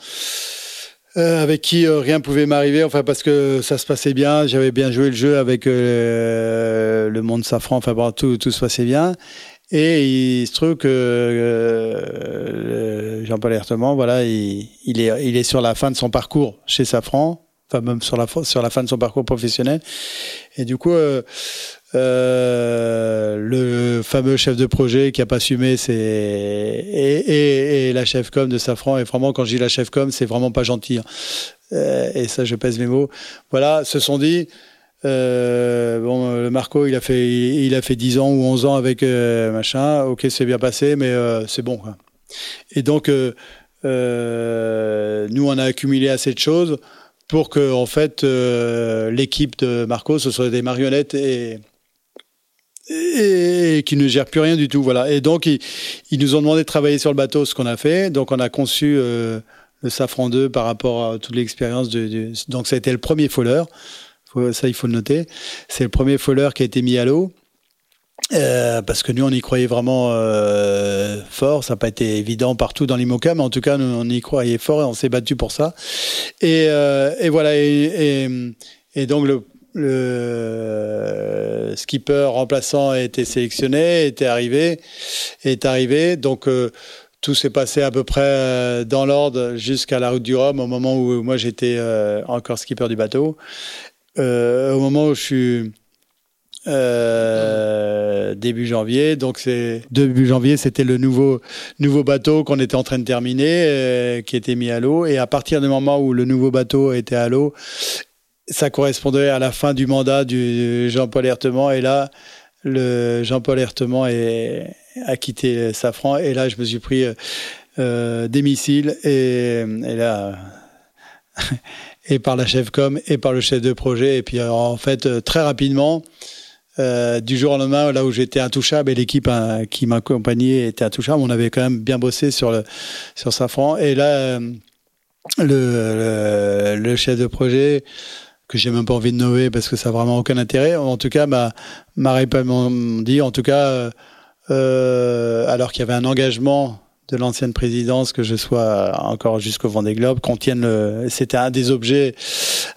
euh, avec qui euh, rien pouvait m'arriver, enfin parce que ça se passait bien, j'avais bien joué le jeu avec euh, le monde safran, enfin bon, tout, tout se passait bien. Et il se trouve que Jean-Paul Herteman, voilà, il, est, il est sur la fin de son parcours chez Safran, enfin même sur la, sur la fin de son parcours professionnel. Et du coup, euh, le fameux chef de projet qui a pas assumé, c'est et, et, et, la chef com de Safran. Et vraiment, quand je dis la chef com, c'est vraiment pas gentil. Hein. Euh, et ça, je pèse mes mots. Voilà, se sont dit. Euh, bon, le Marco, il a fait, il a fait 10 ans ou 11 ans avec euh, machin. Ok, c'est bien passé, mais euh, c'est bon. Et donc, nous, on a accumulé assez de choses pour que, en fait, l'équipe de Marco, ce soit des marionnettes et qui ne gère plus rien du tout. Voilà. Et donc, ils, nous ont demandé de travailler sur le bateau, ce qu'on a fait. Donc, on a conçu le Safran 2 par rapport à toute l'expérience. Donc, ça a été le premier ça, il faut le noter. C'est le premier foller qui a été mis à l'eau. Euh, parce que nous, on y croyait vraiment euh, fort. Ça n'a pas été évident partout dans l'IMOCA, mais en tout cas, nous, on y croyait fort et on s'est battu pour ça. Et, et voilà. Et, donc, le le skipper remplaçant a été sélectionné, était arrivé, est arrivé. Donc euh, tout s'est passé à peu près euh, dans l'ordre jusqu'à la route du Rhum, au moment où moi j'étais euh, encore skipper du bateau. Au moment où je suis début janvier. Donc c'est début janvier, c'était le nouveau nouveau bateau qu'on était en train de terminer, qui était mis à l'eau. Et à partir du moment où le nouveau bateau était à l'eau ça correspondait à la fin du mandat du Jean-Paul Herteman. Et là, le Jean-Paul Herteman est, a quitté Safran. Et là, je me suis pris euh, des missiles. Et là, [LAUGHS] et par la chef com et par le chef de projet. Et puis, en fait, très rapidement, euh, du jour au lendemain, là où j'étais intouchable et l'équipe hein, qui m'accompagnait était intouchable, on avait quand même bien bossé sur le sur Safran. Et là, euh, le, le, le, chef de projet que j'ai même pas envie de nommer parce que ça n'a vraiment aucun intérêt. En tout cas, m'a m'a dit, en tout cas, euh, euh, alors qu'il y avait un engagement de l'ancienne présidence que je sois encore jusqu'au Vendée Globe, qu'on tienne le, c'était un des objets,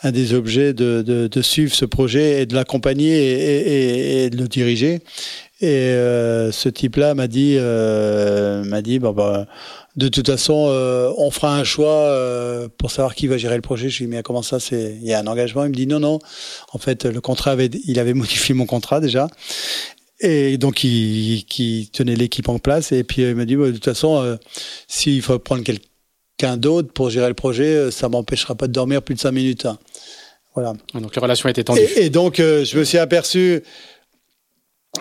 un des objets de, de, suivre ce projet et de l'accompagner et, de le diriger. Et euh, ce type-là m'a dit, euh, m'a dit, bon bah de toute façon, euh, on fera un choix pour savoir qui va gérer le projet. Je lui ai dit, mais comment ça, c'est, il y a un engagement? Il me dit, non, non. En fait, le contrat avait, il avait [LAUGHS] modifié mon contrat déjà. Et donc, il, qui tenait l'équipe en place. Et puis, il m'a dit, de toute façon, euh, s'il faut prendre quelqu'un d'autre pour gérer le projet, ça m'empêchera pas de dormir plus de cinq minutes. Hein. Voilà. Donc, la relation était tendue. Et, et donc, je me suis aperçu,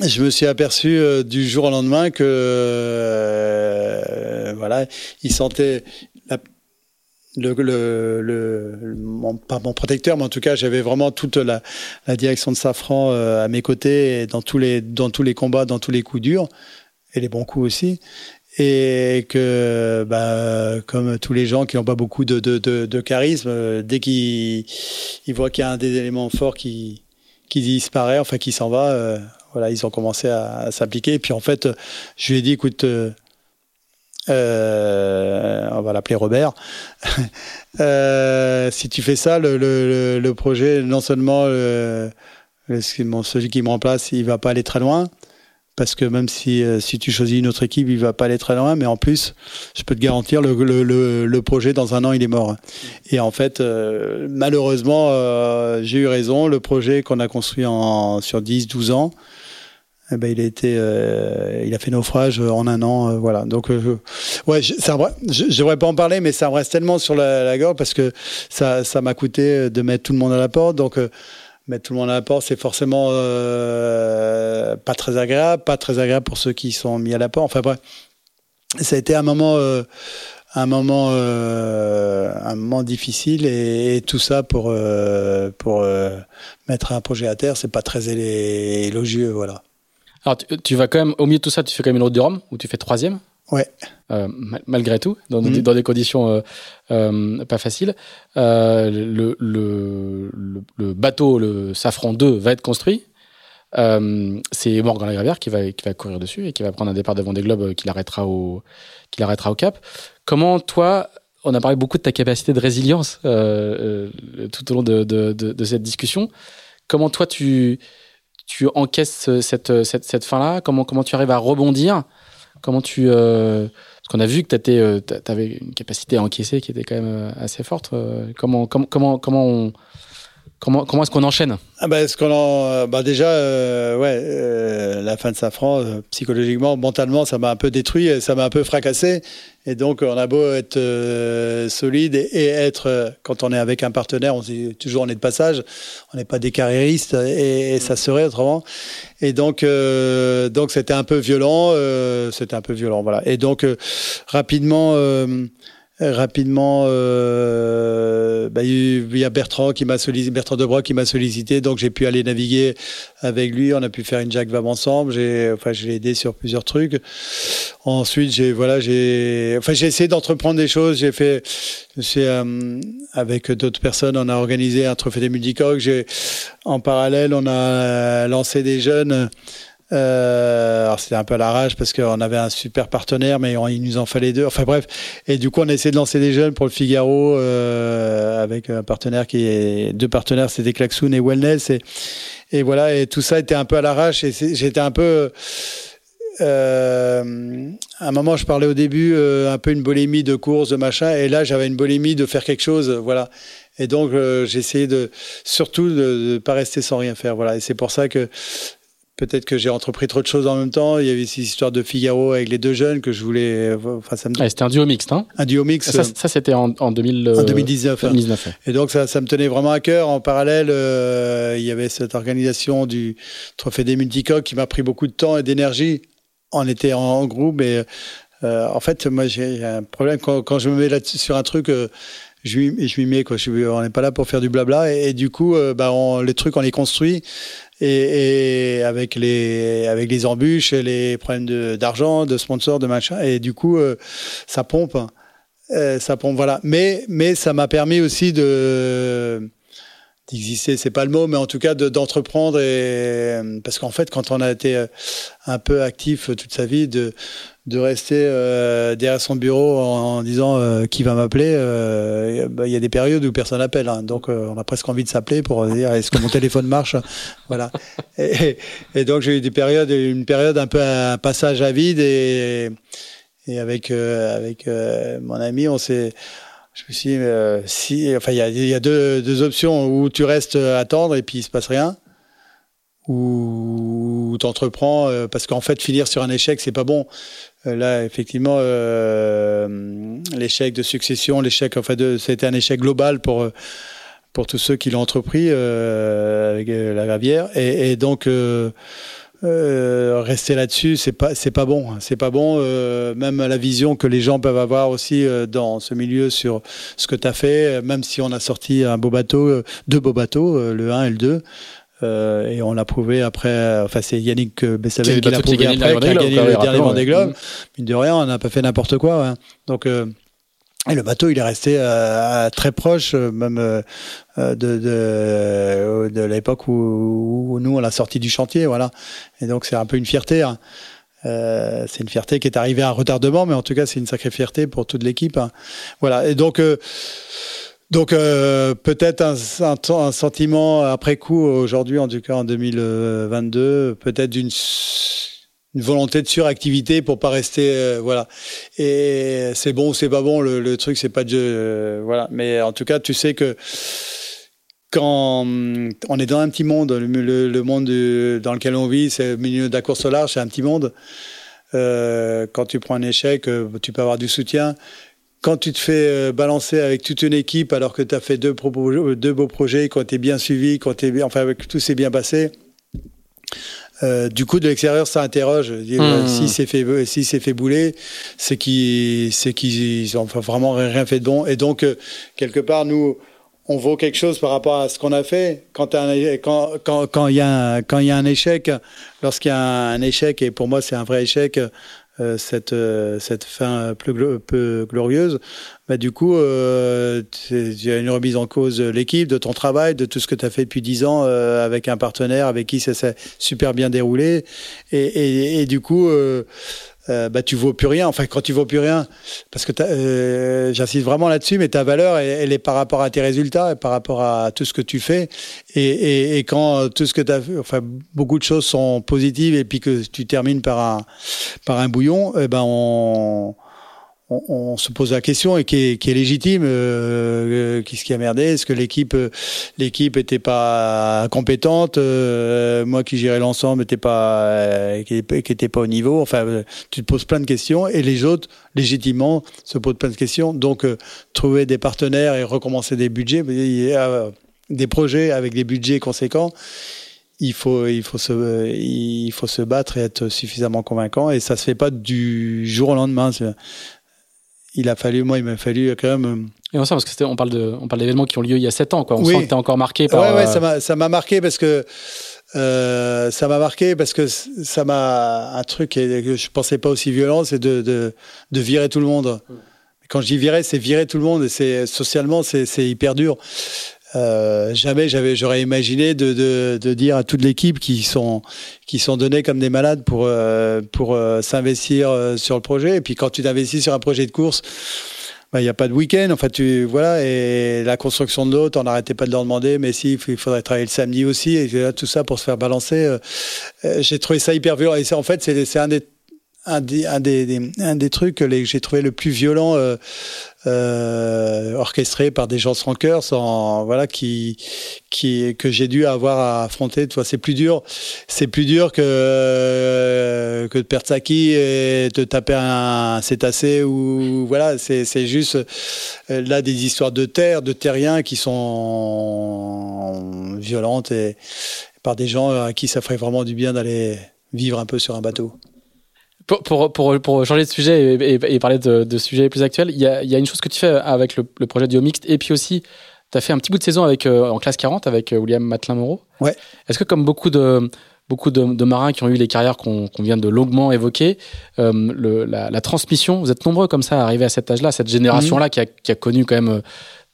je me suis aperçu euh, du jour au lendemain que euh, voilà, il sentait la, le, le, le mon, pas mon protecteur, mais en tout cas, j'avais vraiment toute la, la direction de Safran euh, à mes côtés, dans tous les dans tous les combats, dans tous les coups durs et les bons coups aussi. Et que, bah, comme tous les gens qui n'ont pas beaucoup de, de, de, charisme, dès qu'ils ils voient qu'il y a un des éléments forts qui, qui disparaît, enfin qui s'en va, voilà, ils ont commencé à, s'appliquer. Et puis en fait, je lui ai dit, écoute, euh, euh on va l'appeler Robert. [LAUGHS] euh, si tu fais ça, le, le, projet, non seulement le, celui qui me remplace, il va pas aller très loin parce que même si, euh, si tu choisis une autre équipe, il va pas aller très loin, mais en plus, je peux te garantir, le, projet, dans un an, il est mort. Et en fait, euh, malheureusement, euh, j'ai eu raison, le projet qu'on a construit en, sur 10, 12 ans, eh ben, il a été, il a fait naufrage en un an, voilà. Donc, ouais, ça, je, je devrais pas en parler, mais ça me reste tellement sur la, gorge parce que ça, m'a coûté de mettre tout le monde à la porte. Donc, mettre tout le monde à la porte, c'est forcément euh, pas très agréable, pas très agréable pour ceux qui sont mis à la porte. Enfin bref, ça a été un moment, euh, un moment, euh, un moment difficile et, tout ça pour euh, pour euh, mettre un projet à terre, c'est pas très élogieux, voilà. Alors tu, tu, vas quand même au milieu de tout ça, tu fais quand même une route de Rome où tu fais troisième. Ouais. Euh, malgré tout, dans, mmh. dans des conditions euh, euh, pas faciles. Le, le, le, bateau, le Safran 2, va être construit. C'est Morgan Lagravère qui va, qui va courir dessus et qui va prendre un départ devant des globes qui l'arrêtera au, au cap. Comment toi, on a parlé beaucoup de ta capacité de résilience tout au long de, de, de, cette discussion. Comment toi tu, tu encaisses cette, cette, cette fin-là comment, comment tu arrives à rebondir? Comment tu euh, parce qu'on a vu que tu avais une capacité à encaisser qui était quand même assez forte. comment comment comment comment Comment, comment est-ce qu'on enchaîne? Ah bah, qu'on en, bah déjà, euh, ouais, euh, la fin de Safran, euh, psychologiquement, mentalement, ça m'a un peu détruit, ça m'a un peu fracassé. Et donc, on a beau être solide et, être, quand on est avec un partenaire, on dit toujours on est de passage, on n'est pas des carriéristes et, ça serait autrement. Et donc, donc c'était un peu violent, c'était un peu violent, voilà. Et donc, rapidement rapidement, euh, bah, il y a Bertrand qui m'a sollicité, qui m'a sollicité, donc j'ai pu aller naviguer avec lui. On a pu faire une Jack Vab ensemble. J'ai, enfin, je aidé sur plusieurs trucs. Ensuite, j'ai, voilà, j'ai, enfin, j'ai essayé d'entreprendre des choses. J'ai fait, euh, avec d'autres personnes, on a organisé un trophée des multicoques. En parallèle, on a lancé des jeunes. Euh, alors c'était un peu à l'arrache parce qu'on avait un super partenaire, mais il nous en fallait deux. Enfin bref, et du coup on a de lancer des jeunes pour le Figaro euh, avec un partenaire qui est deux partenaires, c'était Klaxoon et Wellness. Et voilà. Et tout ça était un peu à l'arrache et j'étais un peu euh, à un moment, je parlais au début un peu une bolémie de course, de machin, et là, j'avais une bolémie de faire quelque chose, voilà. Et donc, essayé de, surtout, de ne pas rester sans rien faire, voilà. Et c'est pour ça que Peut-être que j'ai entrepris trop de choses en même temps. Il y avait cette histoire de Figaro avec les deux jeunes que je voulais. Enfin, ça me... c'était un duo mixte, hein Un duo mixte. Ça, ça c'était en, en, 2000, en 2019. 2019 Et donc, ça, ça me tenait vraiment à cœur. En parallèle, euh, il y avait cette organisation du Trophée des Multicoques qui m'a pris beaucoup de temps et d'énergie. On était en, groupe, mais euh, en fait, moi, j'ai un problème quand, quand je me mets là sur un truc. Euh, je m'y mets quoi. Je, on n'est pas là pour faire du blabla et, et du coup, euh, bah, on, les trucs on les construit et, avec les avec les embûches et les problèmes d'argent, de, sponsors, de machin. Et du coup, euh, ça pompe, euh, ça pompe. Voilà. Mais mais ça m'a permis aussi de d'exister, c'est pas le mot, mais en tout cas d'entreprendre et parce qu'en fait, quand on a été euh, un peu actif toute sa vie, de de rester euh, derrière son bureau en, disant euh, qui va m'appeler, bah, il y a des périodes où personne n'appelle, hein. donc on a presque envie de s'appeler pour dire est-ce que mon [LAUGHS] téléphone marche, voilà. Et, et donc j'ai eu des périodes, une période un peu un passage à vide et et avec avec mon ami, on s'est je me suis dit, euh, enfin, il y a, deux, options. Où tu restes à attendre et puis il se passe rien, ou tu entreprends euh, parce qu'en fait, finir sur un échec, c'est pas bon. Euh, là, effectivement, l'échec de succession, l'échec, enfin, c'était un échec global pour pour tous ceux qui l'ont entrepris avec la gravière, et donc euh, rester là-dessus, c'est pas c'est pas bon. Hein. C'est pas bon. Euh, même la vision que les gens peuvent avoir aussi euh, dans ce milieu sur ce que tu as fait, même si on a sorti un beau bateau, deux beaux bateaux, le 1 et le 2. et on l'a prouvé après. Enfin, c'est Yannick Bessavel qui l'a prouvé après, qui a gagné le dernier Vendée Globe. Ouais. Mine de rien, on n'a pas fait n'importe quoi. Hein. Donc et le bateau, il est resté euh, très proche, euh, même euh, de, de, de l'époque où, où, nous on l'a sorti du chantier, voilà. Et donc c'est un peu une fierté. Hein. Euh, c'est une fierté qui est arrivée à retardement, mais en tout cas c'est une sacrée fierté pour toute l'équipe. Hein. Voilà. Et donc donc peut-être un, un, un, sentiment après coup aujourd'hui, en tout cas en 2022, peut-être d'une une volonté de suractivité pour pas rester euh, voilà. Et c'est bon ou c'est pas bon le, truc c'est pas de euh, voilà. Mais en tout cas tu sais que quand on est dans un petit monde le, monde dans lequel on vit c'est le milieu de la course au large c'est un petit monde. Euh, quand tu prends un échec euh, tu peux avoir du soutien. Quand tu te fais balancer avec toute une équipe alors que tu as fait deux, deux beaux projets, quand tu es bien suivi, quand es enfin, tout s'est bien passé, euh, du coup, de l'extérieur, ça interroge. Mmh. Si c'est fait, si c'est fait bouler, c'est qu'ils, c'est qu'ils ont vraiment rien fait de bon. Et donc, euh, quelque part, nous, on vaut quelque chose par rapport à ce qu'on a fait. Quand il quand, quand, quand y, a un, quand y a un échec, lorsqu'il y a un échec, et pour moi, c'est un vrai échec, cette, euh, cette fin peu, peu glorieuse, bah, du coup, euh, il y a une remise en cause de l'équipe, de ton travail, de tout ce que tu as fait depuis dix ans euh, avec un partenaire avec qui ça s'est super bien déroulé. Et, et, et du coup, euh, euh, bah, tu vaux plus rien. Enfin, quand tu vaux plus rien, parce que euh, j'insiste vraiment là-dessus, mais ta valeur, elle, est par rapport à tes résultats et par rapport à tout ce que tu fais. Et, et, et quand tout ce que tu as fait, enfin, beaucoup de choses sont positives et puis que tu termines par un, par un bouillon, eh ben, on, on, se pose la question et qui est, légitime. Euh, euh, qu'est-ce qui a merdé Est-ce que l'équipe, euh, l'équipe était pas compétente Moi qui gérais l'ensemble, n'était pas, était pas au niveau. Enfin, tu te poses plein de questions et les autres, légitimement, se posent plein de questions. Donc, trouver des partenaires et recommencer des budgets, des projets avec des budgets conséquents il faut, il faut se, il faut se battre et être suffisamment convaincant. Et ça se fait pas du jour au lendemain il a fallu, moi, il m'a fallu quand même. Euh, et on sent parce que on parle de, on parle d'événements qui ont lieu il y a 7 ans, quoi. On sent que t'es encore marqué par. Ouais, ouais, euh, ça m'a, marqué parce que. Euh, ça m'a marqué parce que ça m'a un truc que je pensais pas aussi violent, c'est de, de, de, virer tout le monde. Quand je dis virer, c'est virer tout le monde et c'est socialement c'est hyper dur. Euh, jamais j'avais j'aurais imaginé de, de, de, dire à toute l'équipe qui sont qui sont donnés comme des malades pour euh, pour euh, s'investir sur le projet. Et puis quand tu t'investis sur un projet de course bah, il n'y a pas de week-end, enfin tu voilà et la construction de l'autre, on n'arrêtait pas de leur demander, mais si il faudrait travailler le samedi aussi. Et tout ça pour se faire balancer. J'ai trouvé ça hyper violent. Et en fait c'est un des un des, trucs que j'ai trouvé le plus violent euh, euh, orchestré par des gens sans cœur, sans voilà que j'ai dû avoir à affronter. C'est plus dur, c'est plus dur que de perdre sa quille et de taper un cétacé ou voilà. C'est c'est juste euh, là des histoires de terre, de terriens qui sont violentes et par des gens à qui ça ferait vraiment du bien d'aller vivre un peu sur un bateau. Pour, pour, pour, changer de sujet et, parler de, de, sujets plus actuels, il y a, y a, une chose que tu fais avec le, projet Duo Mixte et puis aussi, tu as fait un petit bout de saison avec, euh, en classe 40 avec euh, William Matelin-Moreau. Ouais. Est-ce que, comme beaucoup de, beaucoup de, marins qui ont eu les carrières qu'on vient de longuement évoquer, euh, le, la, transmission, vous êtes nombreux comme ça à arriver à cet âge-là, cette génération-là mhm. qui, a, qui, a, connu quand même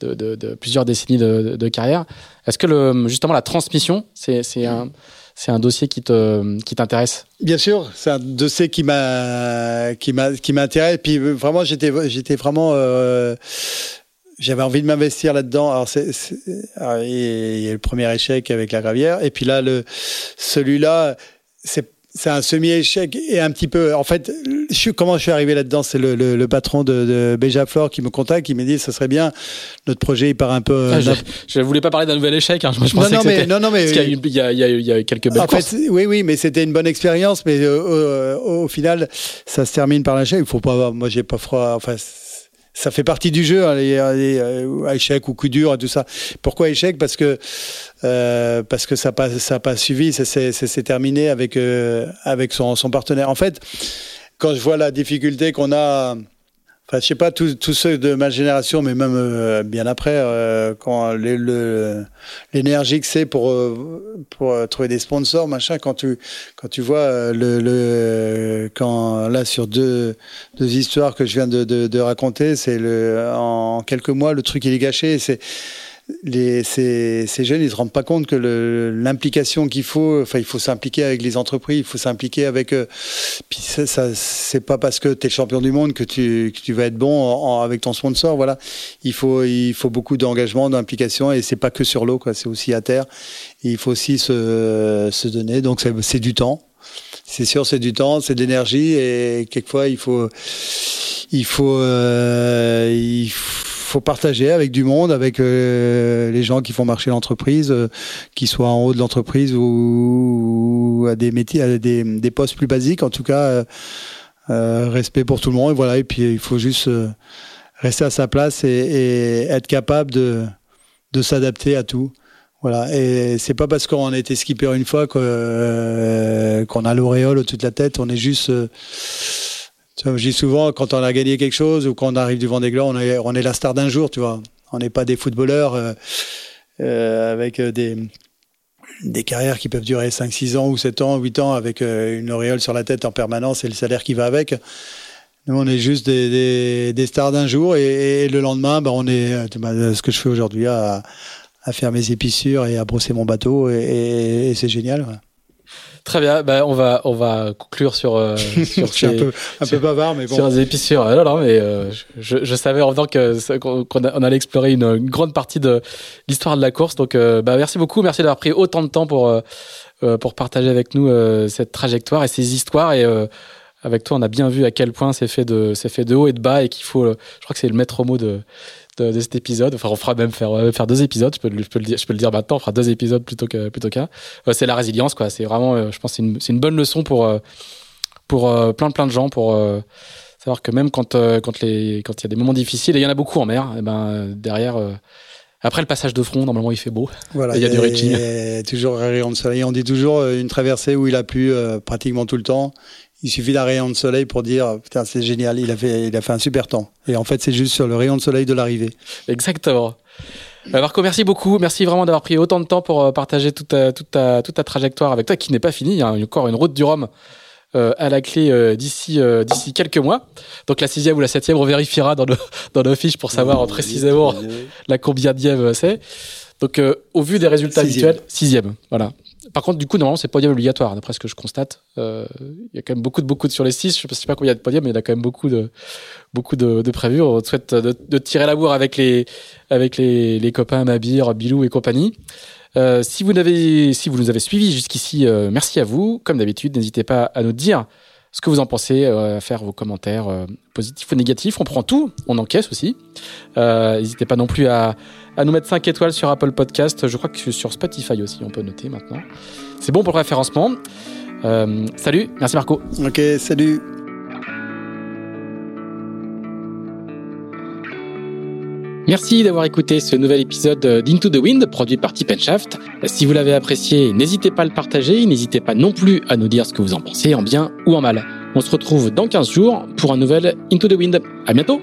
de, de plusieurs décennies de, carrière. Est-ce que le, justement la transmission, c'est un c'est un dossier qui te qui t'intéresse? Bien sûr, c'est un dossier qui m'a qui m'a qui m'intéresse. Puis euh, vraiment, j'étais j'étais vraiment euh, j'avais envie de m'investir là-dedans. Alors, il y a le premier échec avec la gravière, et puis là, le celui-là, c'est c'est un semi-échec et un petit peu. En fait, je, comment je suis arrivé là-dedans? C'est le, le, le, patron de, de Béjaflor qui me contacte, qui me dit ça serait bien. Notre projet, il part un peu. Ah, je, ne voulais pas parler d'un nouvel échec. Hein. Je, je pensais non, non, mais, non, non, mais parce y a, il y, a, il y a quelques belles en Fait, oui, oui, mais c'était une bonne expérience. Mais euh, euh, au final, ça se termine par l'échec. Il faut pas. Moi, j'ai pas froid. Enfin ça fait partie du jeu, hein, les, euh, échec ou coup dur et tout ça. Pourquoi échec? Parce que euh, parce que ça pas ça pas suivi, c'est terminé avec euh, avec son, son partenaire. En fait, quand je vois la difficulté qu'on a Enfin, je sais pas tous, ceux de ma génération, mais même euh, bien après, euh, quand l'énergie que c'est pour euh, pour trouver des sponsors, machin, quand tu quand tu vois le, le quand là sur deux deux histoires que je viens de, de, de raconter, c'est le en quelques mois le truc il est gâché. C'est les, ces, ces, jeunes, ils se rendent pas compte que l'implication qu'il faut, enfin, il faut s'impliquer avec les entreprises, il faut s'impliquer avec. Euh, puis ça, ça c'est pas parce que tu es champion du monde que tu, que tu vas être bon avec ton sponsor. Voilà, il faut, il faut beaucoup d'engagement, d'implication, et c'est pas que sur l'eau, quoi. C'est aussi à terre. il faut aussi se, se donner. Donc c'est du temps. C'est sûr, c'est du temps, c'est de l'énergie, et quelquefois il faut, il faut, euh, il faut faut partager avec du monde, avec euh, les gens qui font marcher l'entreprise, euh, qui soient en haut de l'entreprise ou, à des métiers, à des, des, postes plus basiques. En tout cas, euh, respect pour tout le monde. Et voilà. Et puis il faut juste rester à sa place et, être capable de, de s'adapter à tout. Voilà, et c'est pas parce qu'on a été skipper une fois qu'on a l'auréole au-dessus de la tête, on est juste je dis souvent, quand on a gagné quelque chose ou quand on arrive du Vendée Gloire, on est, on est la star d'un jour, tu vois. On n'est pas des footballeurs euh, euh, avec euh, des, des carrières qui peuvent durer 5, 6 ans ou 7 ans, 8 ans avec une auréole sur la tête en permanence et le salaire qui va avec. Nous, on est juste des, des, des stars d'un jour et, le lendemain, bah, on est ce que je fais aujourd'hui à, à, faire mes épissures et à brosser mon bateau et, et c'est génial. Très bien, bah, on va on va conclure sur euh, [LAUGHS] sur Je suis un peu, un peu bavard, mais sur bon. des épicures. Non, non, mais euh, je, je savais en venant qu'on allait explorer une, une grande partie de l'histoire de la course. Donc, euh, bah, merci beaucoup, merci d'avoir pris autant de temps pour euh, euh, pour partager avec nous euh, cette trajectoire et ces histoires. Et euh, avec toi, on a bien vu à quel point c'est fait de fait de haut et de bas et qu'il faut. euh, je crois que c'est le maître mot de de, de cet épisode. Enfin, on fera même faire euh, faire deux épisodes. Je peux, le- je peux le dire, je peux le dire maintenant. On fera deux épisodes plutôt que plutôt qu'un. Euh, c'est la résilience, quoi. C'est vraiment, euh, je pense, c'est une une bonne leçon pour euh, pour euh, plein plein de gens pour euh, savoir que même quand euh, quand les quand il y a des moments difficiles et il y en a beaucoup en mer, et ben euh, derrière. euh, après le passage de front, normalement il fait beau. Voilà, Il y a du reaching. toujours un rayon de soleil. On dit toujours euh, une traversée où il a plu euh, pratiquement tout le temps. Il suffit d'un rayon de soleil pour dire putain c'est génial, il a fait il a fait un super temps. Et en fait c'est juste sur le rayon de soleil de l'arrivée. Exactement. Euh, Marco, merci beaucoup. Merci vraiment d'avoir pris autant de temps pour euh, partager toute ta, toute ta, toute ta trajectoire avec toi qui n'est pas finie. Il y a encore une route du Rhum euh, à la clé euh, d'ici euh, d'ici quelques mois. Donc la sixième ou la septième, on vérifiera dans nos, [LAUGHS] dans nos fiches pour savoir précisément [LAUGHS] la combienième c'est. Donc euh, au vu des résultats Sixième. habituels, sixième. Voilà. Par contre, du coup, normalement, c'est podium obligatoire, d'après ce que je constate. Euh, Il y a quand même beaucoup de beaucoup de sur les six. Je sais pas- je sais pas combien il y a de podiums, mais il y a quand même beaucoup de beaucoup de, de prévus. On te souhaite de, de tirer la bourre avec les avec les, les copains Mabir, Bilou et compagnie. Euh, si vous n'avez si vous nous avez suivis jusqu'ici, euh, merci à vous. Comme d'habitude, n'hésitez pas à nous dire ce que vous en pensez, à faire vos commentaires positifs ou négatifs. On prend tout, on encaisse aussi. N'hésitez pas non plus à, à nous mettre 5 étoiles sur Apple Podcast. Je crois que sur Spotify aussi, on peut noter maintenant. C'est bon pour le référencement. Euh, salut, merci Marco. Ok, salut. Merci d'avoir écouté ce nouvel épisode d'Into the Wind produit par Tip Shaft. Si vous l'avez apprécié, n'hésitez pas à le partager, n'hésitez pas non plus à nous dire ce que vous en pensez en bien ou en mal. On se retrouve dans 15 jours pour un nouvel Into the Wind. À bientôt!